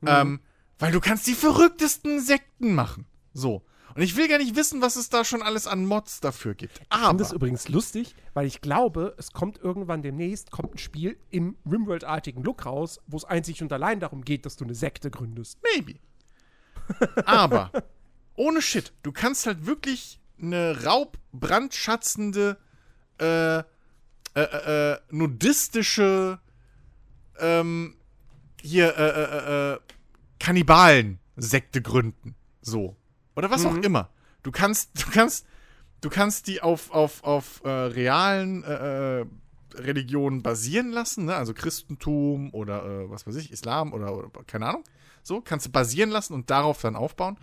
Mhm. Ähm, weil du kannst die verrücktesten Sekten machen. So. Und ich will gar nicht wissen, was es da schon alles an Mods dafür gibt. Aber ich finde das übrigens lustig, weil ich glaube, es kommt irgendwann demnächst kommt ein Spiel im Rimworld-artigen Look raus, wo es einzig und allein darum geht, dass du eine Sekte gründest. Maybe. [LAUGHS] Aber ohne Shit, du kannst halt wirklich eine raubbrandschatzende äh, äh, äh, äh, nudistische ähm, hier äh, äh, äh, Kannibalen-Sekte gründen. So. Oder was mhm. auch immer. Du kannst, du kannst, du kannst die auf, auf, auf äh, realen äh, äh, Religionen basieren lassen, ne? also Christentum oder äh, was weiß ich, Islam oder, oder keine Ahnung. So, kannst du basieren lassen und darauf dann aufbauen.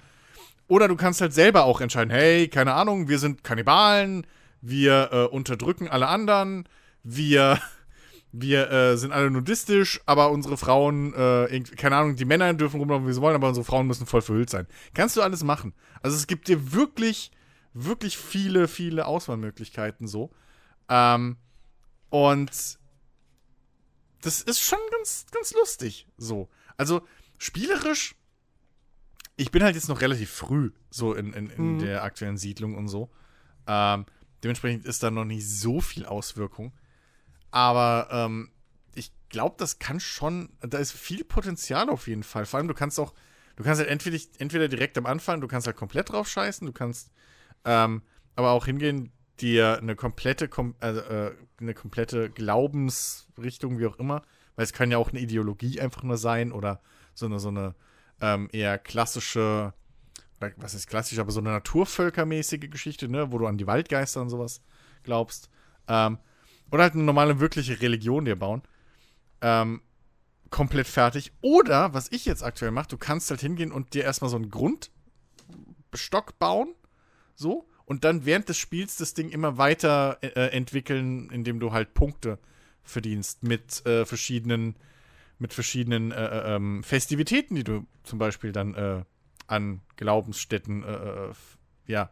Oder du kannst halt selber auch entscheiden, hey, keine Ahnung, wir sind Kannibalen, wir äh, unterdrücken alle anderen, wir, wir äh, sind alle nudistisch, aber unsere Frauen, äh, keine Ahnung, die Männer dürfen rumlaufen, wie sie wollen, aber unsere Frauen müssen voll verhüllt sein. Kannst du alles machen. Also es gibt dir wirklich, wirklich viele, viele Auswahlmöglichkeiten so. Ähm, und das ist schon ganz, ganz lustig so. Also spielerisch, ich bin halt jetzt noch relativ früh so in, in, in mhm. der aktuellen Siedlung und so. Ähm, dementsprechend ist da noch nicht so viel Auswirkung. Aber ähm, ich glaube, das kann schon, da ist viel Potenzial auf jeden Fall. Vor allem, du kannst auch, du kannst halt entweder, entweder direkt am Anfang, du kannst halt komplett drauf scheißen, du kannst ähm, aber auch hingehen, dir eine komplette, also, äh, eine komplette Glaubensrichtung, wie auch immer, weil es kann ja auch eine Ideologie einfach nur sein oder so eine, so eine ähm, eher klassische, was ist klassisch, aber so eine naturvölkermäßige Geschichte, ne, wo du an die Waldgeister und sowas glaubst. Ähm, oder halt eine normale, wirkliche Religion dir bauen. Ähm, komplett fertig. Oder, was ich jetzt aktuell mache, du kannst halt hingehen und dir erstmal so ein Grund, Stock bauen, so, und dann während des Spiels das Ding immer weiter äh, entwickeln, indem du halt Punkte verdienst mit äh, verschiedenen, mit verschiedenen äh, äh ähm, Festivitäten, die du zum Beispiel dann äh, an Glaubensstätten äh, ja,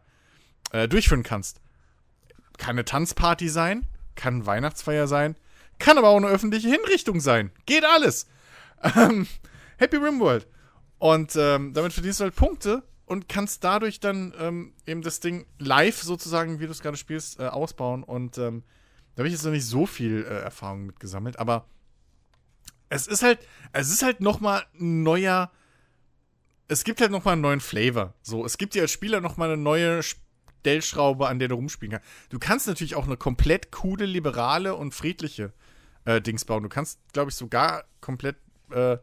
durchführen kannst. Kann eine Tanzparty sein, kann Weihnachtsfeier sein, kann aber auch eine öffentliche Hinrichtung sein. Geht alles. [LAUGHS] Ähm, Happy Rimworld. Und ähm, damit verdienst du halt Punkte und kannst dadurch dann ähm, eben das Ding live sozusagen, wie du es gerade spielst, äh, ausbauen. Und ähm, da habe ich jetzt noch nicht so viel äh, Erfahrung mit gesammelt, aber es ist halt, es ist halt nochmal ein neuer, es gibt halt nochmal einen neuen Flavor. So, es gibt dir als Spieler nochmal eine neue Stellschraube, an der du rumspielen kannst. Du kannst natürlich auch eine komplett coole, liberale und friedliche äh, Dings bauen. Du kannst, glaube ich, sogar komplett äh,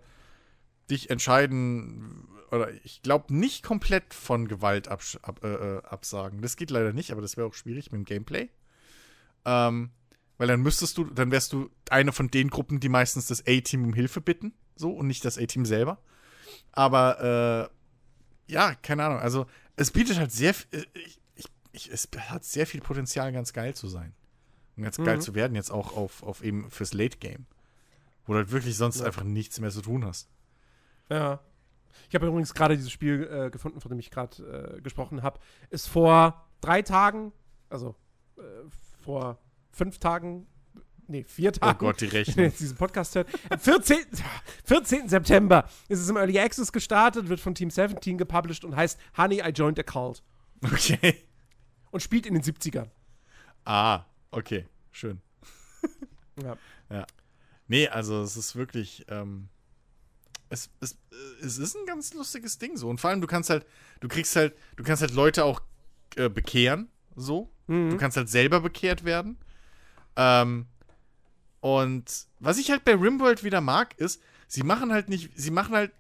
dich entscheiden, oder ich glaube nicht komplett von Gewalt ab, ab, äh, äh, absagen. Das geht leider nicht, aber das wäre auch schwierig mit dem Gameplay. Ähm, weil dann müsstest du, dann wärst du eine von den Gruppen, die meistens das A-Team um Hilfe bitten, so und nicht das A-Team selber. Aber äh, ja, keine Ahnung. Also es bietet halt sehr, äh, ich, ich, es hat sehr viel Potenzial, ganz geil zu sein und ganz mhm. geil zu werden jetzt auch auf, auf eben fürs Late Game, wo du halt wirklich sonst ja. einfach nichts mehr zu tun hast. Ja. Ich habe übrigens gerade dieses Spiel äh, gefunden, von dem ich gerade äh, gesprochen habe. Ist vor drei Tagen, also äh, vor fünf Tagen, nee, vier oh Tagen. Oh Gott, die Rechnung. jetzt [LAUGHS] diesen Podcast hört. 14, 14. September ist es im Early Access gestartet, wird von Team 17 gepublished und heißt Honey, I Joined a Cult. Okay. Und spielt in den 70ern. Ah, okay, schön. [LAUGHS] ja. Ja. Nee, also es ist wirklich, ähm, es, es, es ist ein ganz lustiges Ding so. Und vor allem, du kannst halt, du kriegst halt, du kannst halt Leute auch äh, bekehren, so. Mhm. Du kannst halt selber bekehrt werden. Ähm, und was ich halt bei Rimworld wieder mag, ist, sie machen halt nicht, sie machen halt.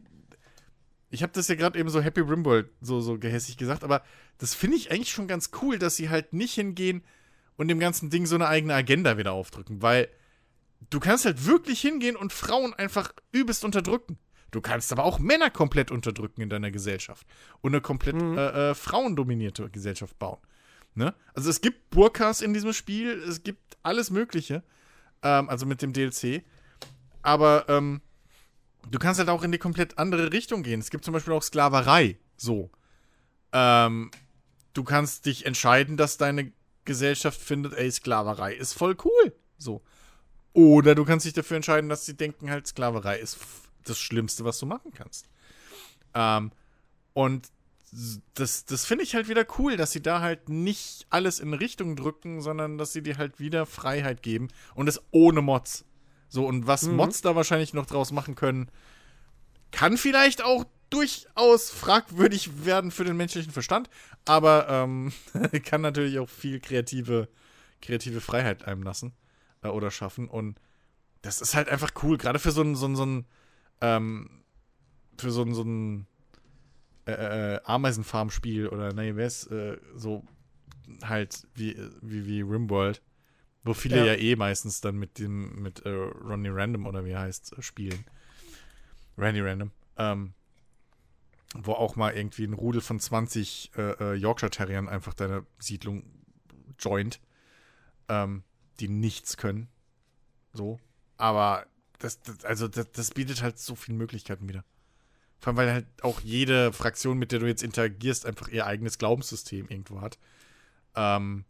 Ich habe das ja gerade eben so Happy Rimworld so, so gehässig gesagt, aber das finde ich eigentlich schon ganz cool, dass sie halt nicht hingehen und dem ganzen Ding so eine eigene Agenda wieder aufdrücken, weil du kannst halt wirklich hingehen und Frauen einfach übelst unterdrücken. Du kannst aber auch Männer komplett unterdrücken in deiner Gesellschaft und eine komplett mhm. äh, äh, frauendominierte Gesellschaft bauen. Ne? Also es gibt Burkas in diesem Spiel, es gibt alles Mögliche, ähm, also mit dem DLC. Aber ähm, du kannst halt auch in die komplett andere Richtung gehen. Es gibt zum Beispiel auch Sklaverei, so. Ähm, du kannst dich entscheiden, dass deine Gesellschaft findet, ey, Sklaverei ist voll cool, so. Oder du kannst dich dafür entscheiden, dass sie denken halt, Sklaverei ist das Schlimmste, was du machen kannst. Ähm, und das, das finde ich halt wieder cool, dass sie da halt nicht alles in Richtung drücken, sondern dass sie dir halt wieder Freiheit geben und das ohne Mods. So, und was mhm. Mods da wahrscheinlich noch draus machen können, kann vielleicht auch durchaus fragwürdig werden für den menschlichen Verstand, aber ähm, [LAUGHS] kann natürlich auch viel kreative, kreative Freiheit einem lassen äh, oder schaffen. Und das ist halt einfach cool, gerade für so ein, so ein, so ein ähm, für so, so ein äh, äh, Ameisenfarm-Spiel oder nee, wer ist äh, so halt wie, wie, wie Rimworld, wo viele ja. ja eh meistens dann mit dem, mit äh, Ronnie Random oder wie er heißt, spielen. Randy Random. Ähm, wo auch mal irgendwie ein Rudel von 20 äh, äh, Yorkshire Terriern einfach deine Siedlung joint, ähm, die nichts können. So. Aber das, das also das, das, bietet halt so viele Möglichkeiten wieder. Vor allem, weil halt auch jede Fraktion, mit der du jetzt interagierst, einfach ihr eigenes Glaubenssystem irgendwo hat. Ähm,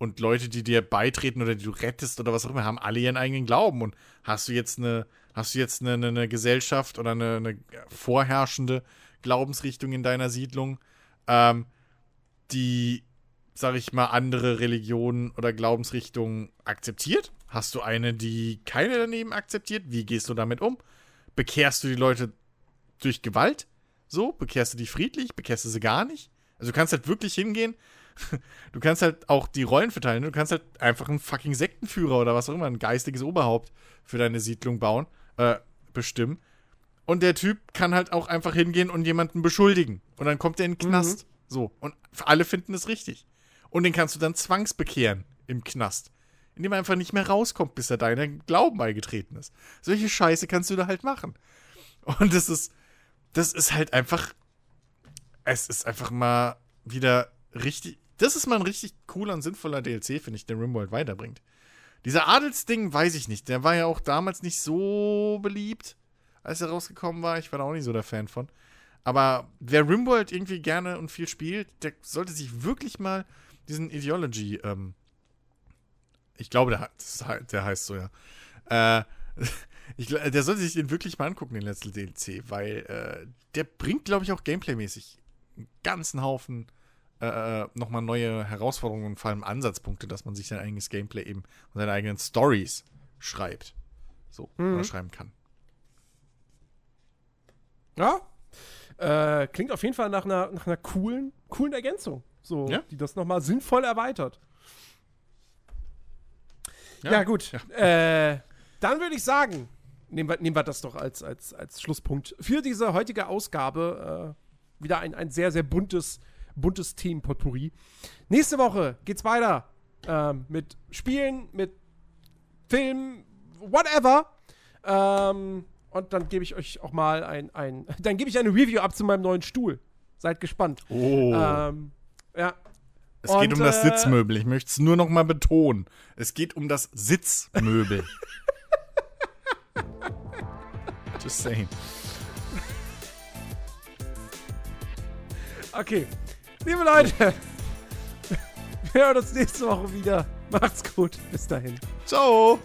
und Leute, die dir beitreten oder die du rettest oder was auch immer, haben alle ihren eigenen Glauben. Und hast du jetzt eine, hast du jetzt eine, eine Gesellschaft oder eine, eine, vorherrschende Glaubensrichtung in deiner Siedlung, ähm, die, sag ich mal, andere Religionen oder Glaubensrichtungen akzeptiert? Hast du eine, die keine daneben akzeptiert? Wie gehst du damit um? Bekehrst du die Leute durch Gewalt? So? Bekehrst du die friedlich? Bekehrst du sie gar nicht? Also du kannst halt wirklich hingehen. Du kannst halt auch die Rollen verteilen. Du kannst halt einfach einen fucking Sektenführer oder was auch immer, ein geistiges Oberhaupt für deine Siedlung bauen, äh, bestimmen. Und der Typ kann halt auch einfach hingehen und jemanden beschuldigen. Und dann kommt er in den Knast. Mhm. So. Und alle finden es richtig. Und den kannst du dann zwangsbekehren im Knast indem er einfach nicht mehr rauskommt, bis er deinen Glauben beigetreten ist. Solche Scheiße kannst du da halt machen. Und das ist, das ist halt einfach, es ist einfach mal wieder richtig. Das ist mal ein richtig cooler und sinnvoller DLC, finde ich, der Rimworld weiterbringt. Dieser Adelsding weiß ich nicht. Der war ja auch damals nicht so beliebt, als er rausgekommen war. Ich war da auch nicht so der Fan von. Aber wer Rimworld irgendwie gerne und viel spielt, der sollte sich wirklich mal diesen Ideology, ähm, ich glaube, der, der heißt so, ja. Äh, [LAUGHS] ich, der sollte sich den wirklich mal angucken, den letzten DLC, weil äh, der bringt, glaube ich, auch gameplaymäßig einen ganzen Haufen äh, äh, nochmal neue Herausforderungen und vor allem Ansatzpunkte, dass man sich sein eigenes Gameplay eben und seine eigenen Stories schreibt. So, mhm. oder schreiben kann. Ja. Äh, klingt auf jeden Fall nach einer, nach einer coolen, coolen Ergänzung. So, ja? die das nochmal sinnvoll erweitert. Ja, ja gut. Ja. Äh, dann würde ich sagen, nehmen wir, nehmen wir das doch als, als, als Schlusspunkt für diese heutige Ausgabe. Äh, wieder ein, ein sehr, sehr buntes buntes Themenpotpourri. Nächste Woche geht's weiter ähm, mit Spielen, mit Filmen, whatever. Ähm, und dann gebe ich euch auch mal ein, ein [LAUGHS] dann gebe ich eine Review ab zu meinem neuen Stuhl. Seid gespannt. Oh. Ähm, ja. Es und, geht um das äh, Sitzmöbel. Ich möchte es nur noch mal betonen. Es geht um das Sitzmöbel. [LAUGHS] Just saying. Okay. Liebe Leute, wir hören uns nächste Woche wieder. Macht's gut. Bis dahin. Ciao.